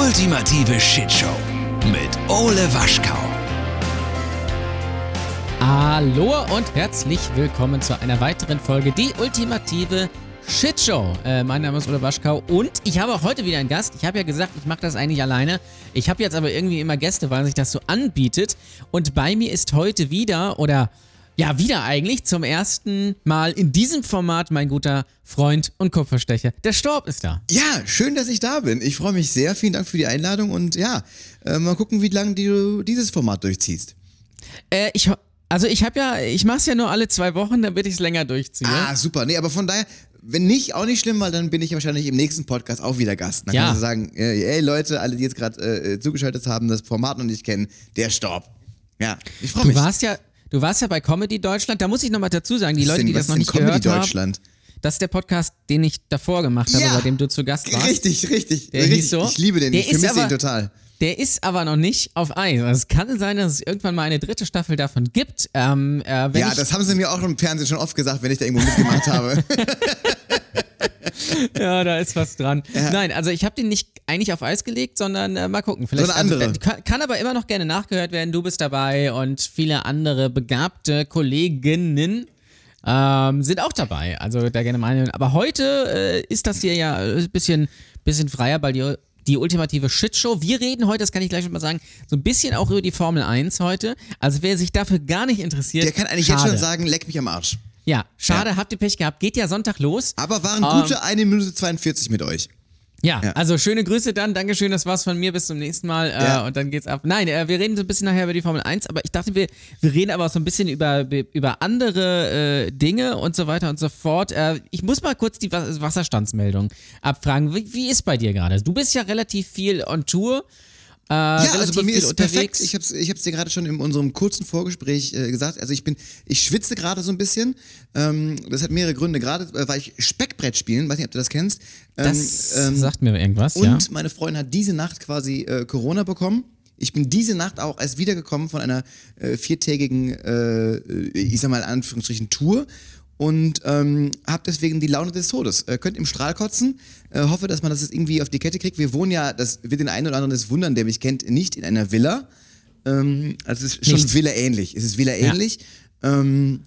ultimative Shitshow mit Ole Waschkau. Hallo und herzlich willkommen zu einer weiteren Folge Die ultimative Shitshow. Äh, mein Name ist Ole Waschkau und ich habe auch heute wieder einen Gast. Ich habe ja gesagt, ich mache das eigentlich alleine. Ich habe jetzt aber irgendwie immer Gäste, weil sich das so anbietet. Und bei mir ist heute wieder, oder ja, wieder eigentlich zum ersten Mal in diesem Format mein guter Freund und Kupferstecher. Der Storb ist da. Ja, schön, dass ich da bin. Ich freue mich sehr. Vielen Dank für die Einladung und ja, äh, mal gucken, wie lange du dieses Format durchziehst. Äh, ich, also ich habe ja, ich mache es ja nur alle zwei Wochen, damit ich es länger durchziehe. Ah, super. Nee, aber von daher, wenn nicht, auch nicht schlimm, weil dann bin ich wahrscheinlich im nächsten Podcast auch wieder Gast. Dann Ja. kannst du sagen, äh, ey Leute, alle, die jetzt gerade äh, zugeschaltet haben, das Format noch nicht kennen, der Storb. Ja, ich freue Du mich. warst ja, du warst ja bei Comedy Deutschland. Da muss ich nochmal dazu sagen, die Leute, denn- die das noch nicht Comedy gehört haben, Deutschland? das ist der Podcast, den ich davor gemacht habe, Ja. bei dem du zu Gast warst. Richtig, richtig. Der richtig. so? Ich liebe den, Der ich vermisse ihn total. Der ist aber noch nicht auf Eis. Also es kann sein, dass es irgendwann mal eine dritte Staffel davon gibt. Ähm, äh, Ja, das haben sie mir auch im Fernsehen schon oft gesagt, wenn ich da irgendwo mitgemacht habe. ja, da ist was dran. Nein, also ich habe den nicht eigentlich auf Eis gelegt, sondern äh, mal gucken. Vielleicht So eine andere. Also, kann, kann aber immer noch gerne nachgehört werden. Du bist dabei und viele andere begabte Kolleginnen. Ähm, sind auch dabei, also da gerne meine. Aber heute äh, ist das hier ja ein bisschen, bisschen freier, weil die, die ultimative Shitshow. Wir reden heute, das kann ich gleich schon mal sagen, so ein bisschen auch über die Formel 1 heute. Also wer sich dafür gar nicht interessiert, Der kann eigentlich schade. jetzt schon sagen, leck mich am Arsch. Ja, schade, habt ihr Pech gehabt. Geht ja Sonntag los. Aber waren Ähm, gute 1 Minute 42 mit euch. Ja, Ja. also schöne Grüße dann. Dankeschön, das war's von mir. Bis zum nächsten Mal. Ja. Äh, und dann geht's ab. Nein, äh, wir reden so ein bisschen nachher über die Formel 1, aber ich dachte, wir, wir reden aber auch so ein bisschen über, über andere äh, Dinge und so weiter und so fort. Äh, ich muss mal kurz die Was- Wasserstandsmeldung abfragen. Wie, wie ist bei dir gerade? Du bist ja relativ viel on Tour. Äh, Ja, also bei mir ist unterwegs. perfekt. Ich hab's, ich hab's dir gerade schon in unserem kurzen Vorgespräch äh, gesagt. Also ich bin, ich schwitze gerade so ein bisschen. Ähm, das hat mehrere Gründe. Gerade äh, weil ich Speckbrett spielen, weiß nicht, ob du das kennst. Ähm, das ähm, sagt mir irgendwas, und ja. meine Freundin hat diese Nacht quasi äh, Corona bekommen. Ich bin diese Nacht auch erst wiedergekommen von einer äh, viertägigen, äh, ich sag mal in Anführungsstrichen, Tour und ähm, habe deswegen die Laune des Todes. Äh, könnt im Strahl kotzen. Äh, hoffe, dass man das jetzt irgendwie auf die Kette kriegt. Wir wohnen ja, das wird den einen oder anderen das wundern, der mich kennt, nicht in einer Villa. Ähm, also es ist schon. Villa ähnlich. Es ist Villa ähnlich. Ähm,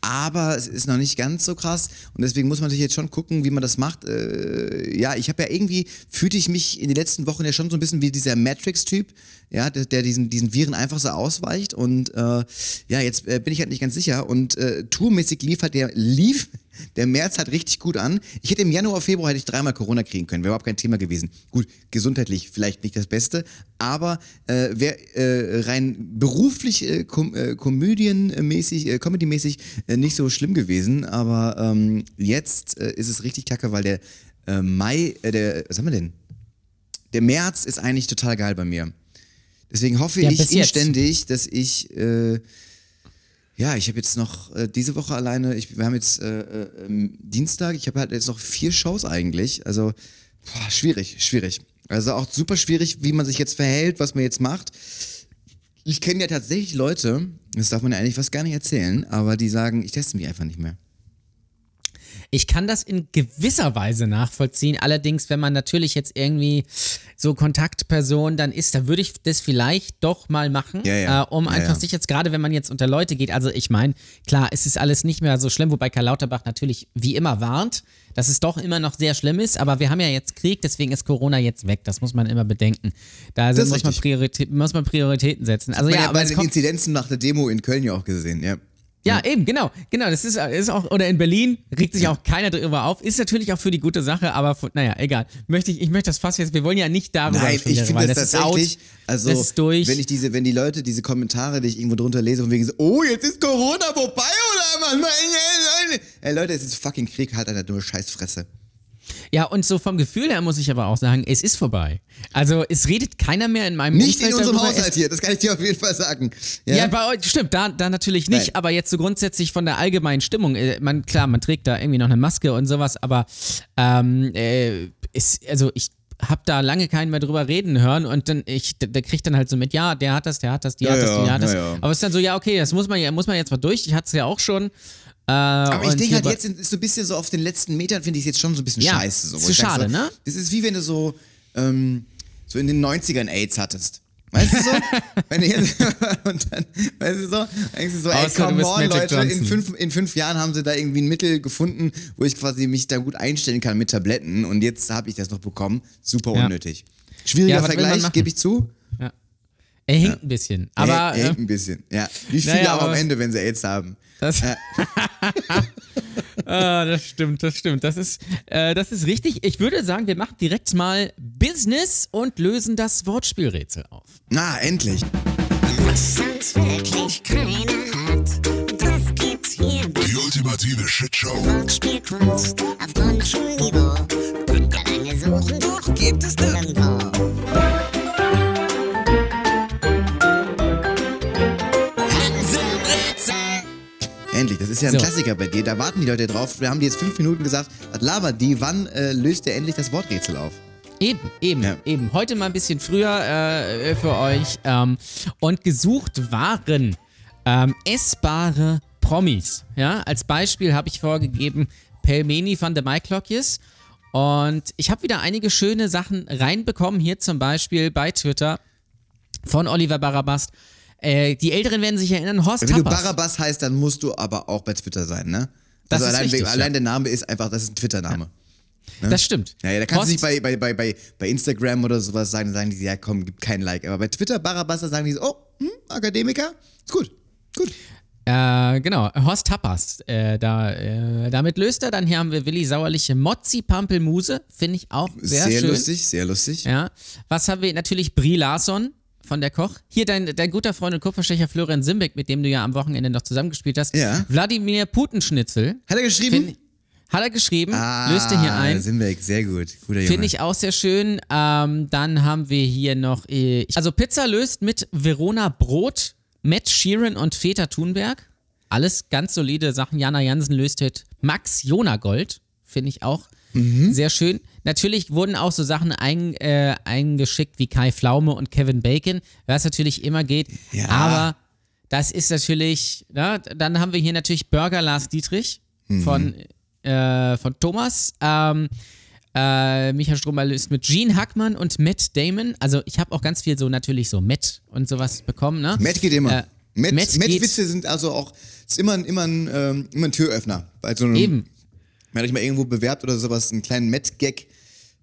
aber es ist noch nicht ganz so krass. Und deswegen muss man natürlich jetzt schon gucken, wie man das macht. Äh, ja, ich habe ja irgendwie, fühlte ich mich in den letzten Wochen ja schon so ein bisschen wie dieser Matrix-Typ, ja, der, der diesen, diesen Viren einfach so ausweicht. Und äh, ja, jetzt äh, bin ich halt nicht ganz sicher. Und äh, tourmäßig lief halt der, lief der März halt richtig gut an. Ich hätte im Januar, Februar hätte ich dreimal Corona kriegen können, wäre überhaupt kein Thema gewesen. Gut, gesundheitlich vielleicht nicht das Beste, aber äh, wäre äh, rein beruflich, äh, kom äh, komödienmäßig, äh, comedymäßig äh, nicht so schlimm gewesen. Aber ähm, jetzt äh, ist es richtig kacke, weil der äh, Mai, äh, der, was haben wir denn? Der März ist eigentlich total geil bei mir. Deswegen hoffe Ja, ich jetzt. inständig, dass ich äh, ja, ich habe jetzt noch äh, diese Woche alleine, ich, wir haben jetzt äh, äh, ähm, Dienstag, ich habe halt jetzt noch vier Shows eigentlich. Also boah, schwierig, schwierig. Also auch super schwierig, wie man sich jetzt verhält, was man jetzt macht. Ich kenne ja tatsächlich Leute, das darf man ja eigentlich fast gar nicht erzählen, aber die sagen, ich teste mich einfach nicht mehr. Ich kann das in gewisser Weise nachvollziehen. Allerdings, wenn man natürlich jetzt irgendwie so Kontaktperson dann ist, dann würde ich das vielleicht doch mal machen, Ja, ja. Äh, um Ja, einfach sich jetzt, gerade wenn man jetzt unter Leute geht, also ich meine, klar, es ist alles nicht mehr so schlimm, wobei Karl Lauterbach natürlich wie immer warnt, dass es doch immer noch sehr schlimm ist, aber wir haben ja jetzt Krieg, deswegen ist Corona jetzt weg. Das muss man immer bedenken. Da muss, man muss man Prioritäten setzen. Also ja, aber bei den kommt, Inzidenzen nach der Demo in Köln ja auch gesehen, ja. Ja, eben, genau. Genau, das ist, ist auch, oder in Berlin regt sich auch keiner drüber auf. Ist natürlich auch für die gute Sache, aber von, naja, egal. Möchte ich, ich möchte das fast jetzt, wir wollen ja nicht darüber Nein, ich finde das, ist tatsächlich, out, also das wenn ich diese, wenn die Leute diese Kommentare, die ich irgendwo drunter lese, von wegen so, oh, jetzt ist Corona vorbei oder Mann? Ey Leute, es ist fucking Krieg, halt eine dumme Scheißfresse. Ja, und so vom Gefühl her muss ich aber auch sagen, es ist vorbei. Also es redet keiner mehr in meinem Nicht in Umfeld unserem darüber. Haushalt hier, das kann ich dir auf jeden Fall sagen. Ja, bei euch, stimmt, da, da natürlich nicht, Nein. aber jetzt so grundsätzlich von der allgemeinen Stimmung, äh, man, klar, man trägt da irgendwie noch eine Maske und sowas, aber ähm, äh, ist, also ich hab da lange keinen mehr drüber reden hören und dann ich der, kriegt dann halt so mit ja der hat das der hat das die Ja, hat das ja, die hat das ja, ja. aber es ist dann so ja okay das muss man ja muss man jetzt mal durch ich hatte es ja auch schon äh, Aber ich denke halt jetzt ist so ein bisschen so auf den letzten Metern finde ich es jetzt schon so ein bisschen Ja, scheiße. So, ist schade, so, ne? Das ist wie wenn du so, ähm, so in den 90ern AIDS hattest. Weißt du so? Wenn jetzt, und dann, weißt du so, denkst du so, ey, Außer come on, Leute, in fünf, in fünf Jahren haben sie da irgendwie ein Mittel gefunden, wo ich quasi mich da gut einstellen kann mit Tabletten und jetzt habe ich das noch bekommen. Super Ja. unnötig. Schwieriger Ja, Vergleich, gebe ich zu. Ja. Er hinkt ein bisschen. Aber er, er äh, hängt ein bisschen, ja. Wie viele Naja, aber am Ende, wenn sie AIDS haben? Das, ah, das stimmt, das stimmt. Das ist, äh, das ist richtig. Ich würde sagen, wir machen direkt mal Business und lösen das Wortspielrätsel auf. Na, endlich. Was sonst wirklich keiner hat. Das gibt's hier Die ultimative Shitshow. Wortspielkunst auf Grundschulniveau. Und gar lange suchen, doch gibt es nirgendwo. Das ist ja ein So. Klassiker bei dir. Da warten die Leute drauf. Wir haben dir jetzt fünf Minuten gesagt, was labert die? Wann äh, löst der endlich das Worträtsel auf? Eben, eben, Ja. eben. Heute mal ein bisschen früher äh, für euch. Ähm, und gesucht waren ähm, essbare Promis. Ja, als Beispiel habe ich vorgegeben Pelmeni van de Maiklokjes. Und ich habe wieder einige schöne Sachen reinbekommen. Hier zum Beispiel bei Twitter von Oliver Barabast. Äh, die Älteren werden sich erinnern, Horst Wenn du Tappers. Barabbas heißt, dann musst du aber auch bei Twitter sein, ne? Das also allein, richtig, allein ja. der Name ist einfach, das ist ein Twitter-Name. Das stimmt. Ja, ja, da kannst Horst, du nicht bei, bei, bei, bei, Instagram oder sowas sagen, sagen die, ja komm, gib kein Like. Aber bei Twitter, Barabbas, da sagen die so, oh, hm, Akademiker, ist gut, gut. Äh, genau, Horst Tappers. Äh, da, äh, damit löst er. Dann hier haben wir Willi Sauerliche Mozzi Pampelmuse. Finde ich auch sehr, Sehr, schön. lustig, sehr lustig. Ja. Was haben wir? Natürlich Brie Larson von der Koch. Hier dein, dein guter Freund und Kupferstecher Florian Simbeck, mit dem du ja am Wochenende noch zusammengespielt hast. Ja. Wladimir Putenschnitzel. Hat er geschrieben? Find, hat er geschrieben. ah, löst er hier ein. Simbeck, sehr gut. Guter Junge. Finde ich auch sehr schön. Ähm, dann haben wir hier noch, äh, also Pizza löst mit Verona Brot, Matt Sheeran und Väter Thunberg. Alles ganz solide Sachen. Jana Jansen löst mit Max Jonagold. Finde ich auch Mhm. sehr schön. Natürlich wurden auch so Sachen ein, äh, eingeschickt wie Kai Pflaume und Kevin Bacon, was natürlich immer geht. Ja. Aber das ist natürlich, na, dann haben wir hier natürlich Burger Lars Dietrich Mhm. von, äh, von Thomas. Ähm, äh, Michael Stromer löst mit Gene Hackmann und Matt Damon. Also ich habe auch ganz viel so natürlich so Matt und sowas bekommen. Ne? Matt geht immer. Äh, Matt, Matt Matt Witze sind also auch, ist immer, ein- immer, ein, ähm, immer ein Türöffner. Bei so einem, Eben. Ihr euch mal irgendwo bewerbt oder sowas, einen kleinen Matt-Gag,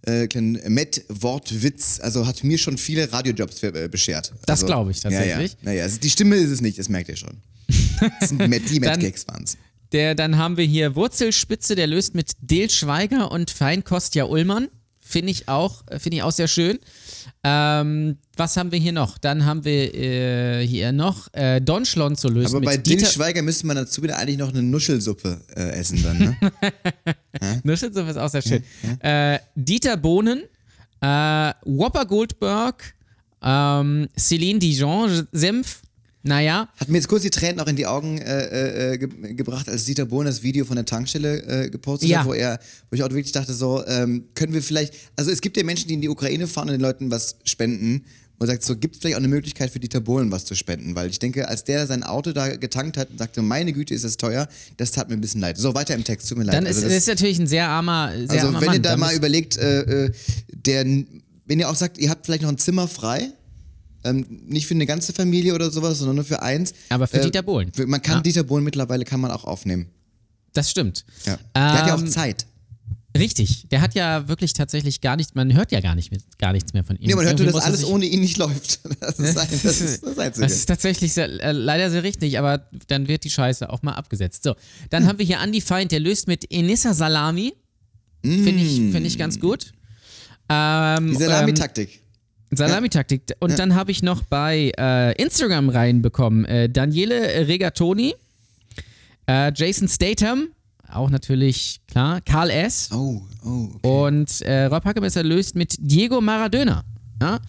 äh, kleinen Matt-Wortwitz, also hat mir schon viele Radiojobs äh, beschert. Das also, glaub ich tatsächlich. Ja, ja. Naja, also die Stimme ist es nicht, das merkt ihr schon. Das sind Matt, die Matt-Gags waren's. Der, dann haben wir hier Wurzelspitze, der löst mit Del Schweiger und Feinkostja Ullmann. Finde ich auch, äh, finde ich auch sehr schön. Ähm, was haben wir hier noch? Dann haben wir äh, hier noch äh, Don Schlonzo löst Aber bei Dieter. Schweiger müsste man dazu wieder eigentlich noch eine Nuschelsuppe äh, essen dann, ne? Nuschelsuppe ist auch sehr schön. Äh, Dieter Bohnen, äh, Whopper Goldberg, ähm, Celine Dijon, Senf. Naja, Hat mir jetzt kurz die Tränen auch in die Augen äh, äh, ge gebracht, als Dieter Bohlen das Video von der Tankstelle äh, gepostet Ja. hat, wo er, wo ich auch wirklich dachte, so, ähm, können wir vielleicht, also es gibt ja Menschen, die in die Ukraine fahren und den Leuten was spenden. Und sagt so, gibt es vielleicht auch eine Möglichkeit für Dieter Bohlen was zu spenden? Weil ich denke, als der sein Auto da getankt hat und sagte, meine Güte, ist das teuer, das tat mir ein bisschen leid. So, weiter im Text, tut mir leid. dann ist also das ist natürlich ein sehr armer, sehr also armer wenn Mann. ihr da mal überlegt, äh, äh, der, wenn ihr auch sagt, ihr habt vielleicht noch ein Zimmer frei, ähm, nicht für eine ganze Familie oder sowas, sondern nur für eins. Aber für äh, Dieter Bohlen. für- Man kann Ja. Dieter Bohlen mittlerweile kann man auch aufnehmen. das stimmt. Ja. Der hat ja auch Ähm, Zeit. Richtig, der hat ja wirklich tatsächlich gar nichts, man hört ja gar, nicht gar nichts mehr von ihm. Nee, man hört nur, dass alles ohne ihn nicht läuft. Das ist, ein, das, ist das Einzige. Das ist tatsächlich sehr, äh, leider sehr richtig, aber dann wird die Scheiße auch mal abgesetzt. So, dann haben wir hier Andy Feind, der löst mit Enissa Salami. Finde ich, find ich ganz gut. Ähm, Die Salamitaktik. ähm, Salamitaktik. Und dann habe ich noch bei äh, Instagram reinbekommen äh, Daniele Regatoni, äh, Jason Statham, auch natürlich, klar, Karl S. oh, oh. Okay. Und äh, Rob Hackemesser löst mit Diego Maradona. Ja?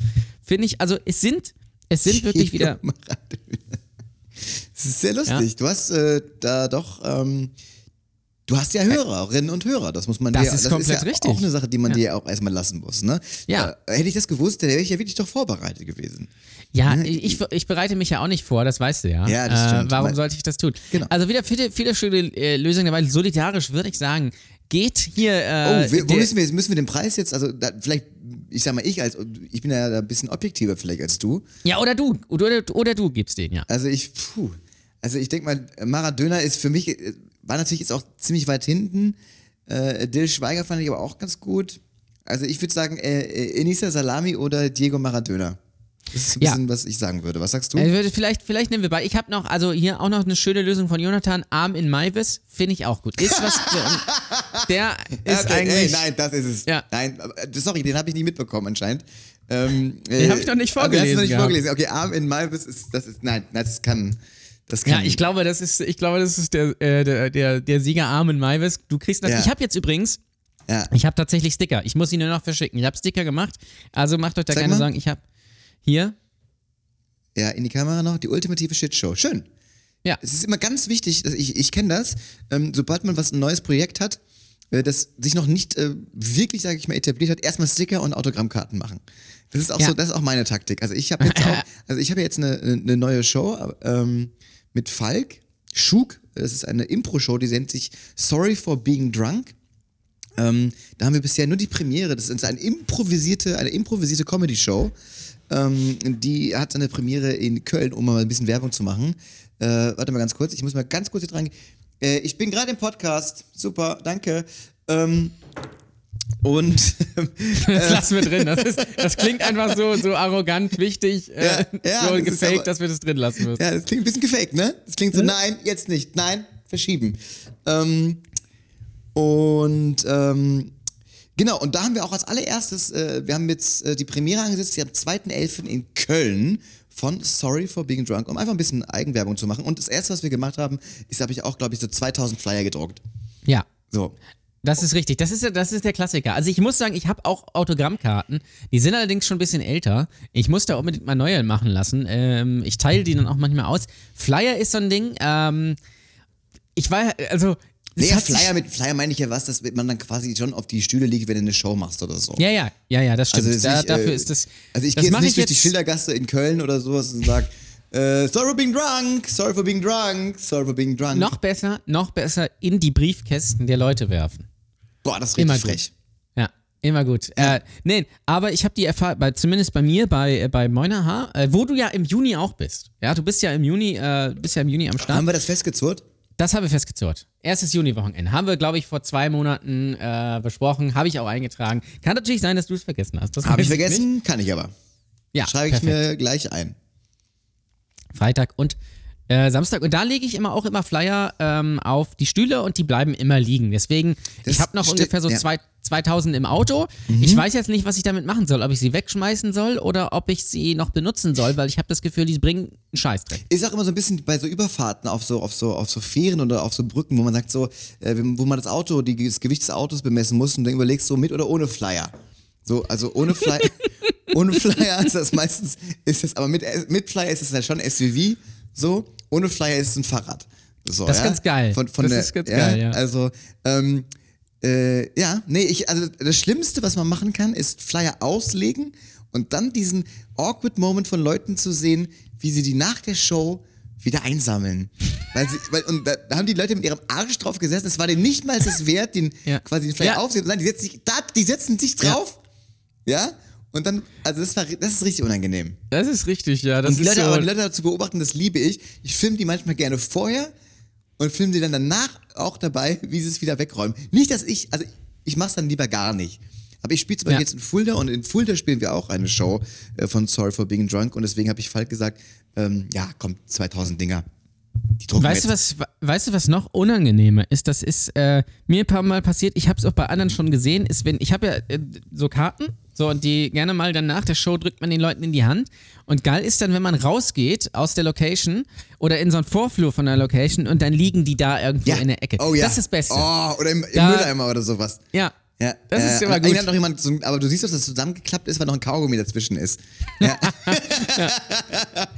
Finde ich, also es sind, es sind wirklich wieder. Das ist sehr lustig. Du hast äh, da doch, ähm, du hast ja Hörerinnen und Hörer. Das muss man Das dir, ist das komplett ist ja richtig. auch eine Sache, die man Ja. dir auch erstmal lassen muss. Ne? Ja. Äh, hätte ich das gewusst, dann wäre ich ja wirklich doch vorbereitet gewesen. Ja, ich, ich bereite mich ja auch nicht vor, das weißt du ja. Ja, das stimmt. Äh, warum Weil- sollte ich das tun? Genau. Also wieder viele, viele schöne äh, Lösungen dabei. Solidarisch würde ich sagen, geht hier. Äh, Oh, wir, wo müssen wir, müssen wir den Preis jetzt, also da, vielleicht ich sag mal, ich als, ich bin ja da ein bisschen objektiver vielleicht als du. Ja, oder du. Oder, oder du gibst den, ja. Also ich, puh, also ich denke mal, Maradona ist für mich, äh, war natürlich jetzt auch ziemlich weit hinten. Äh, Dill Schweiger fand ich aber auch ganz gut. Also ich würde sagen, äh, äh, Enisa Salami oder Diego Maradona. Das ist ein Ja. bisschen, was ich sagen würde. Was sagst du? Ich würde vielleicht, vielleicht nehmen wir bei. Ich habe noch, also hier auch noch eine schöne Lösung von Jonathan. Arm in Maivis, finde ich auch gut. Ist was Der ist Okay, eigentlich. ey, nein, das ist es. Ja. Nein, äh, sorry, den habe ich nicht mitbekommen anscheinend. Ähm, Den hab ich noch nicht okay, hast du vorgelesen noch nicht gehabt. vorgelesen. Okay, Arm in Malvis ist, das ist, nein, das kann. Ja, ich glaube, das ist, ich glaube, das ist der, äh, der, der, der Sieger Armin Maivis. Du kriegst das. Ja. Ich habe jetzt übrigens, Ja. ich habe tatsächlich Sticker. Ich muss sie nur noch verschicken. Ich habe Sticker gemacht. Also macht euch da Zeig keine mal. Sorgen. Ich habe hier. Ja, in die Kamera noch, die ultimative Shitshow. Schön. Ja. Es ist immer ganz wichtig, dass ich, ich kenne das, ähm, sobald man was ein neues Projekt hat, äh, das sich noch nicht äh, wirklich, sage ich mal, etabliert hat, erstmal Sticker und Autogrammkarten machen. Das ist auch Ja. so, das ist auch meine Taktik. Also ich habe jetzt auch, also ich habe jetzt eine, eine neue Show ähm, mit Falk, Schug, das ist eine Impro-Show, die nennt sich Sorry for Being Drunk. Ähm, da haben wir bisher nur die Premiere. Das ist eine improvisierte, eine improvisierte Comedy-Show. Ähm, die hat eine Premiere in Köln, um mal ein bisschen Werbung zu machen. Äh, warte mal ganz kurz, ich muss mal ganz kurz hier dran. Äh, ich bin gerade im Podcast. Super, danke. Ähm, und Das lassen wir drin. Das, ist, das klingt einfach so, so arrogant, wichtig, äh, Ja, ja, so das gefaked, aber- dass wir das drin lassen müssen. Ja, das klingt ein bisschen gefaked, ne? Das klingt so, nein, jetzt nicht, nein, verschieben. Ähm, und ähm, genau, und da haben wir auch als allererstes, äh, wir haben jetzt äh, die Premiere angesetzt, die am 2.11. in Köln von Sorry for Being Drunk, um einfach ein bisschen Eigenwerbung zu machen. Und das erste, was wir gemacht haben, ist, habe ich auch, glaube ich, so 2000 Flyer gedruckt. Ja. So. Das ist richtig. Das ist, ja- das ist der Klassiker. Also ich muss sagen, ich habe auch Autogrammkarten. Die sind allerdings schon ein bisschen älter. Ich muss da unbedingt mal neue machen lassen. Ähm, ich teile die dann auch manchmal aus. Flyer ist so ein Ding. Ähm, ich war, also... Nee, sich- Flyer, mit Flyer meine ich ja was, dass man dann quasi schon auf die Stühle liegt, wenn du eine Show machst oder so. Ja, ja, ja, ja, das stimmt. Also da, ich, dafür äh, ist das. Also ich gehe jetzt nicht durch die Schildergasse in Köln oder sowas und sag, äh, sorry for being drunk, sorry for being drunk, sorry for being drunk. Noch besser, noch besser in die Briefkästen der Leute werfen. Boah, das ist richtig Immer gut. frech. Ja, immer gut. Äh, nee, aber ich habe die Erfahrung, zumindest bei mir, bei, äh, bei Moiner äh, wo du ja im Juni auch bist. Ja, du bist ja im Juni, äh, bist ja im Juni am Start. Haben wir das festgezurrt? Das haben wir festgezurrt. Erstes Juni-Wochenende. Haben wir, glaube ich, vor zwei Monaten äh, besprochen. Habe ich auch eingetragen. Kann natürlich sein, dass du es vergessen hast. Habe ich weiß Nicht. vergessen? Kann ich aber. Ja, Schreibe ich perfekt. mir gleich ein. Freitag und äh, Samstag. Und da lege ich immer auch immer Flyer ähm, auf die Stühle und die bleiben immer liegen. Deswegen, Das ich habe noch ungefähr so ja. Mhm. zwei, 2000 im Auto. Ich weiß jetzt nicht, was ich damit machen soll. Ob ich sie wegschmeißen soll oder ob ich sie noch benutzen soll, weil ich habe das Gefühl, die bringen einen Scheißdreck. Ist auch immer so ein bisschen bei so Überfahrten auf so, auf so, auf so Fähren oder auf so Brücken, wo man sagt so, äh, wo man das Auto, die, das Gewicht des Autos bemessen muss und dann überlegst so mit oder ohne Flyer. So, also ohne Flyer, ohne Flyer ist das meistens, ist das, aber mit, mit Flyer ist es ja schon SUV, so, ohne Flyer ist es ein Fahrrad. So, Das ist ja? ganz geil. Von, von Das der, ist ganz geil, ja. Also, ähm, äh, ja, nee, ich, also das Schlimmste, was man machen kann, ist Flyer auslegen und dann diesen awkward Moment von Leuten zu sehen, wie sie die nach der Show wieder einsammeln. Weil sie, weil, und da, da haben die Leute mit ihrem Arsch drauf gesessen, es war denen nicht mal das wert, den Ja. quasi den Flyer Ja. aufzunehmen, sondern die setzen sich, da, die setzen sich drauf, ja, und dann, also das war, das ist richtig unangenehm. Das ist richtig, ja. Das Und die Leute, so, aber die Leute dazu beobachten, das liebe ich. Ich filme die manchmal gerne vorher und filme die dann danach auch dabei, wie sie es wieder wegräumen. Nicht, dass ich, also ich mache es dann lieber gar nicht. Aber ich spiele zum Beispiel Ja. jetzt in Fulda und in Fulda spielen wir auch eine Show äh, von Sorry for Being Drunk und deswegen habe ich Falk gesagt, ähm, ja, komm, 2000 Dinger. Weißt du, was, weißt du, was noch unangenehmer ist? Das ist äh, mir ein paar Mal passiert, ich habe es auch bei anderen schon gesehen, ist, wenn, ich habe ja äh, so Karten, so und die gerne mal dann nach der Show drückt man den Leuten in die Hand. Und geil ist dann, wenn man rausgeht aus der Location oder in so einen Vorflur von der Location und dann liegen die da irgendwo in der Ecke. Oh ja. Das ist das Beste. Oh, oder im, im Da- Mülleimer oder sowas. Ja. Ja, Das äh, ist immer gut. hat noch jemand, so, aber du siehst, dass das zusammengeklappt ist, weil noch ein Kaugummi dazwischen ist. Ja.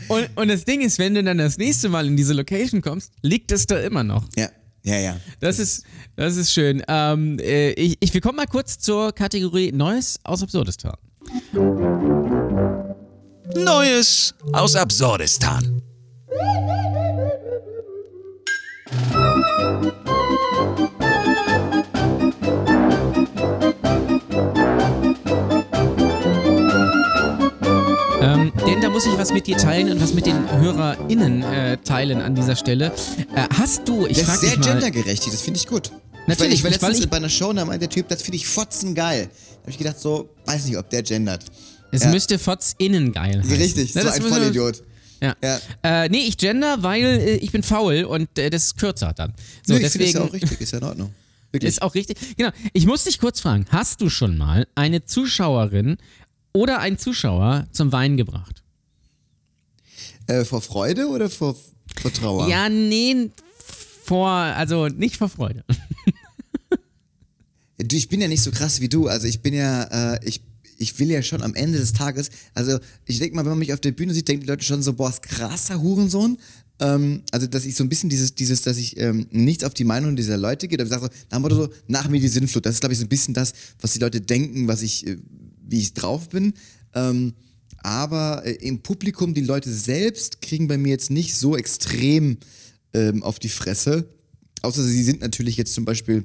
Und, und das Ding ist, wenn du dann das nächste Mal in diese Location kommst, liegt es da immer noch. ja, ja, ja. Das ist, das ist schön. Ähm, äh, ich, ich, wir kommen mal kurz zur Kategorie Neues aus Absurdistan. Neues aus Absurdistan. Muss ich was mit dir teilen und was mit den HörerInnen äh, teilen an dieser Stelle. Äh, hast du, ich Das frag ist sehr dich mal, gendergerecht, das finde ich gut. Natürlich, ich war, ich war weil letztens ich- bei einer Show, da meinte der Typ, das finde ich fotzen geil. Da habe ich gedacht, so, weiß nicht, ob der gendert. es Ja. müsste FOTS-Innen geil heißen. Richtig, Ne, so das ein müssen wir- Vollidiot. Ja. Ja. Äh, nee, ich gender, weil äh, ich bin faul und äh, das ist kürzer dann. So, Nö, ich finde deswegen das ja auch richtig, ist ja in Ordnung. Wirklich. ist auch richtig. Genau. Ich muss dich kurz fragen: Hast du schon mal eine Zuschauerin oder einen Zuschauer zum Weinen gebracht? Äh, vor Freude oder vor, vor Trauer? Ja, nee, vor, also nicht vor Freude. Du, ich bin ja nicht so krass wie du. Also ich bin ja, äh, ich, ich will ja schon am Ende des Tages, also ich denke mal, wenn man mich auf der Bühne sieht, denken die Leute schon so, boah, ist krasser Hurensohn. Ähm, also dass ich so ein bisschen dieses, dieses, dass ich ähm, nichts auf die Meinung dieser Leute gehe, ich sage so, nach dem Motto so, nach mir die Sinnflut. Das ist, glaube ich, so ein bisschen das, was die Leute denken, was ich, äh, wie ich drauf bin. Ähm, aber äh, im Publikum, die Leute selbst kriegen bei mir jetzt nicht so extrem ähm, auf die Fresse. Außer sie sind natürlich jetzt zum Beispiel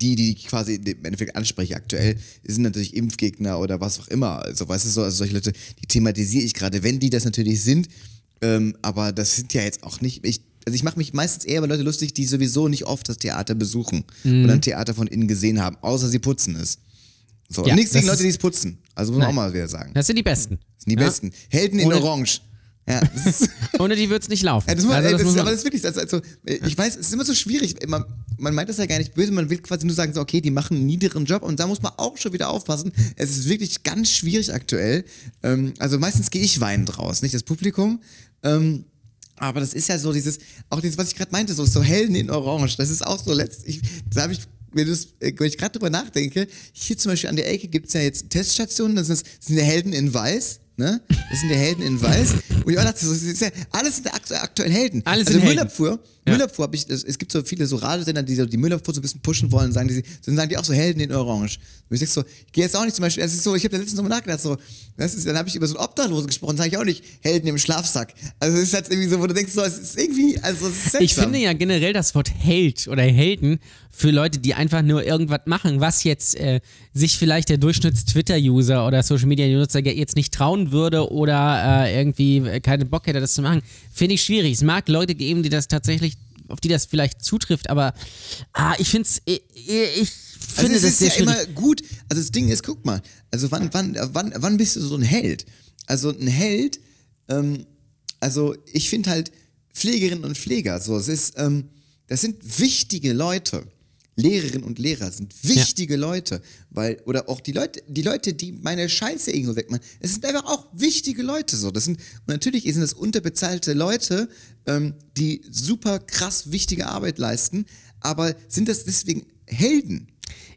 die, die ich quasi im Endeffekt anspreche aktuell, sind natürlich Impfgegner oder was auch immer. Also, weißt du, so, also solche Leute, die thematisiere ich gerade, wenn die das natürlich sind. Ähm, aber das sind ja jetzt auch nicht. Ich, also ich mache mich meistens eher über Leute lustig, die sowieso nicht oft das Theater besuchen Mhm. oder ein Theater von innen gesehen haben, außer sie putzen es. So, Ja, nichts gegen Leute, die es putzen. Also muss man Nein. auch mal wieder sagen. Das sind die Besten. Das sind die Ja? Besten. Helden in Ohne- Orange. Ja, das ist, Ohne die wird es nicht laufen. ja, das, muss, also, das das, muss ist- man, aber das ist wirklich, also, ich weiß, es ist immer so schwierig. Man, man meint das ja gar nicht böse, man will quasi nur sagen, so, okay, die machen einen niederen Job und da muss man auch schon wieder aufpassen. Es ist wirklich ganz schwierig aktuell. Ähm, also meistens gehe ich weinend raus, nicht das Publikum. Ähm, aber das ist ja so dieses, auch dieses, was ich gerade meinte, so, so Helden in Orange, das ist auch so letztlich, da habe ich, wenn, äh, wenn ich gerade drüber nachdenke, hier zum Beispiel an der Ecke gibt es ja jetzt Teststationen, das, ist, das sind ja Helden in Weiß, ne? Das sind ja Helden in Weiß. Und ich auch dachte, das ist ja, alles sind aktu aktuell Helden. Alles also sind Helden. Müllabfuhr, Ja. Müllabfuhr habe ich, es, es gibt so viele so Radiosender, die so die Müllabfuhr so ein bisschen pushen wollen, sagen die, dann sagen die auch so Helden in Orange. Und ich sag so, ich gehe jetzt auch nicht zum Beispiel, es ist so, ich habe da letztens nochmal nachgedacht, so, das ist, dann habe ich über so einen Obdachlosen gesprochen, sage ich auch nicht Helden im Schlafsack. Also es ist halt irgendwie so, wo du denkst, so, es ist irgendwie, also es ist seltsam. ich finde ja generell das Wort Held oder Helden für Leute, die einfach nur irgendwas machen, was jetzt äh, sich vielleicht der Durchschnitts-Twitter-User oder Social-Media-Nutzer jetzt nicht trauen würde oder äh, irgendwie äh, keinen Bock hätte, das zu machen, finde ich schwierig. Es mag Leute geben, die das tatsächlich, auf die das vielleicht zutrifft, aber ah, ich finde es, ich, ich Also finde es das ist sehr ja schwierig. immer gut. Also das Ding ist, guck mal, also wann, wann, wann, wann bist du so ein Held? Also ein Held, ähm, also ich finde halt Pflegerinnen und Pfleger, so, es ist, ähm, das sind wichtige Leute. Lehrerinnen und Lehrer sind wichtige Leute, weil, oder auch die Leute, die Leute, die meine Scheiße irgendwo wegmachen, es sind einfach auch wichtige Leute so. Das sind, und natürlich sind das unterbezahlte Leute, ähm, die super krass wichtige Arbeit leisten, aber sind das deswegen Helden?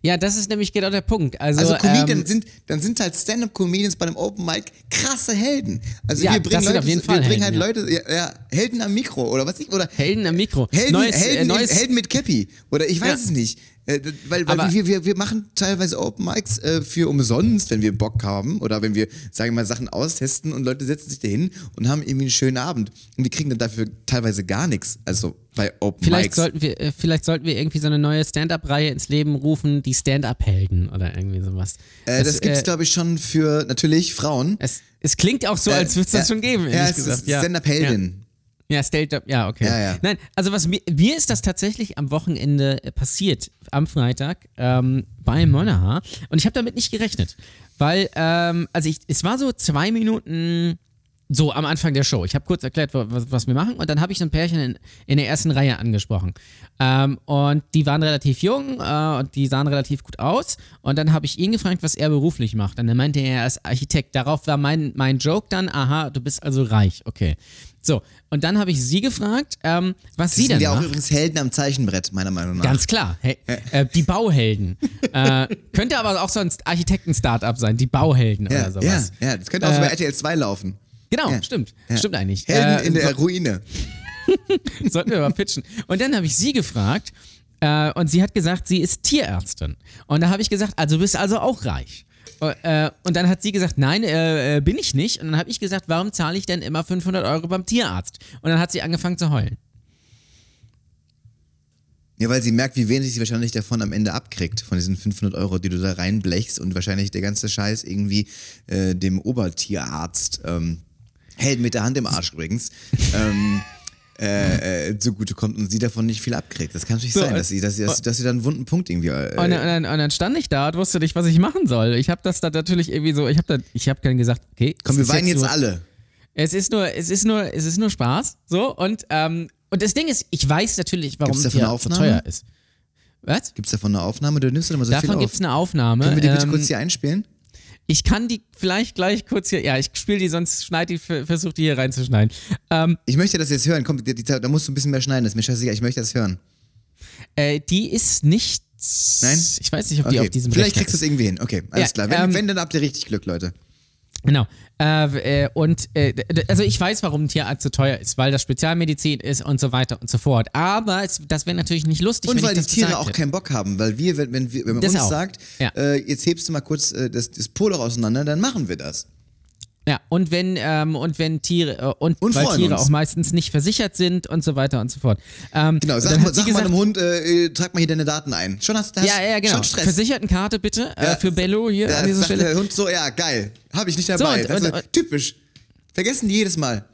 Ja, das ist nämlich genau der Punkt. Also, Also Comedian ähm, sind, dann sind halt Stand-up-Comedians bei einem Open Mic krasse Helden. Also Ja, wir bringen Leute, wir Fall bringen halt Helden, Leute, ja, ja, Helden am Mikro oder was ich oder Helden am Mikro. Helden, neues, Helden, äh, neues, Helden mit Cappy oder ich weiß es nicht. Äh, weil weil wir, wir, wir machen teilweise Open Mics äh, für umsonst, wenn wir Bock haben oder wenn wir, sagen wir mal, Sachen austesten und Leute setzen sich dahin und haben irgendwie einen schönen Abend. Und wir kriegen dann dafür teilweise gar nichts. Also bei Open Vielleicht Mics. sollten, wir, äh, vielleicht sollten wir irgendwie so eine neue Stand-Up-Reihe ins Leben rufen, die Stand-Up-Helden oder irgendwie sowas. äh, das gibt's äh, glaube ich schon für natürlich Frauen. es, es klingt auch so, als würde es das schon geben. Ja, es gesagt. ist Stand-up-Heldin. Ja, Stand-Up, ja, okay. Ja, ja. Nein, also was mir, mir ist das tatsächlich am Wochenende äh, passiert, am Freitag, ähm, bei Monaha. Und ich habe damit nicht gerechnet. Weil, ähm, also ich, es war so zwei Minuten so am Anfang der Show. Ich habe kurz erklärt, wa- was, was wir machen und dann habe ich so ein Pärchen in, in der ersten Reihe angesprochen. Ähm, und die waren relativ jung äh, und die sahen relativ gut aus. Und dann habe ich ihn gefragt, was er beruflich macht. Und dann meinte er, er ist Architekt. Darauf war mein, mein Joke dann, aha, du bist also reich. Okay. So, und dann habe ich sie gefragt, ähm, was Das sie sind denn ja auch macht. übrigens Helden am Zeichenbrett, meiner Meinung nach. Ganz klar. Hey, äh, die Bauhelden. äh, könnte aber auch so ein Architekten-Startup sein, die Bauhelden ja, oder sowas. ja, ja, das könnte auch so bei RTL 2 laufen. Genau, Ja. stimmt. Stimmt eigentlich. Helden Äh, in der Ruine. Sollten wir mal pitchen. Und dann habe ich sie gefragt äh, und sie hat gesagt, sie ist Tierärztin. Und da habe ich gesagt, also bist also auch reich. Äh, und dann hat sie gesagt, nein, äh, äh, bin ich nicht. Und dann habe ich gesagt, warum zahle ich denn immer 500 Euro beim Tierarzt? Und dann hat sie angefangen zu heulen. Ja, weil sie merkt, wie wenig sie wahrscheinlich davon am Ende abkriegt, von diesen 500 Euro, die du da reinblechst und wahrscheinlich der ganze Scheiß irgendwie äh, dem Obertierarzt, ähm, hält mit der Hand im Arsch übrigens, ähm, äh, äh, zugutekommt und sie davon nicht viel abkriegt. Das kann natürlich So, sein, äh, dass sie, dass, sie, dass, sie, dass sie dann einen wunden Punkt irgendwie. Äh, Und, dann- und, dann, stand ich da und wusste nicht, was ich machen soll. Ich habe das dann natürlich irgendwie so, ich habe dann, ich habe dann gesagt, okay, komm, wir weinen jetzt nur, alle. Es ist nur, es ist nur, es ist nur Spaß, so und ähm, und das Ding ist, ich weiß natürlich, warum es davon so teuer ist. Was? Gibt es davon eine Aufnahme? Du nimmst immer so Davon viel gibt es eine Aufnahme. Können wir die bitte ähm, kurz hier einspielen? Ich kann die vielleicht gleich kurz hier, ja, ich spiele die, sonst schneid die, versuche die hier reinzuschneiden. Ähm, Ich möchte das jetzt hören. Komm, die, die, da musst du ein bisschen mehr schneiden. Das ist mir scheißegal. Ich möchte das hören. äh, die ist nicht. Nein? Ich weiß nicht, ob die Okay. auf diesem Vielleicht Rechner kriegst du es irgendwie hin. Okay, alles Ja, klar. Wenn, ähm, wenn, dann habt ihr richtig Glück, Leute. Genau. Äh, äh, und äh, also ich weiß, warum ein Tierarzt so teuer ist, weil das Spezialmedizin ist und so weiter und so fort. Aber es, das wäre natürlich nicht lustig, Und weil die Tiere auch hätte. keinen Bock haben, weil wir, wenn, wenn, wir, wenn man Das uns auch. sagt, Ja. äh, jetzt hebst du mal kurz äh, das, das Polo auseinander, dann machen wir das. Ja, und wenn, ähm, und wenn Tiere, äh, und, Und weil Tiere uns. auch meistens nicht versichert sind und so weiter und so fort. Ähm, Genau, und sag, mal, sag mal gesagt, einem Hund, äh, äh, trag mal hier deine Daten ein. Schon hast du Ja, ja, genau. Schon Stress. Versichertenkarte bitte äh, Ja, für Bello hier Ja, an dieser sagt Stelle. der Hund so, ja, geil. Habe ich nicht So, dabei. und- das ist und- typisch. Vergessen die jedes Mal.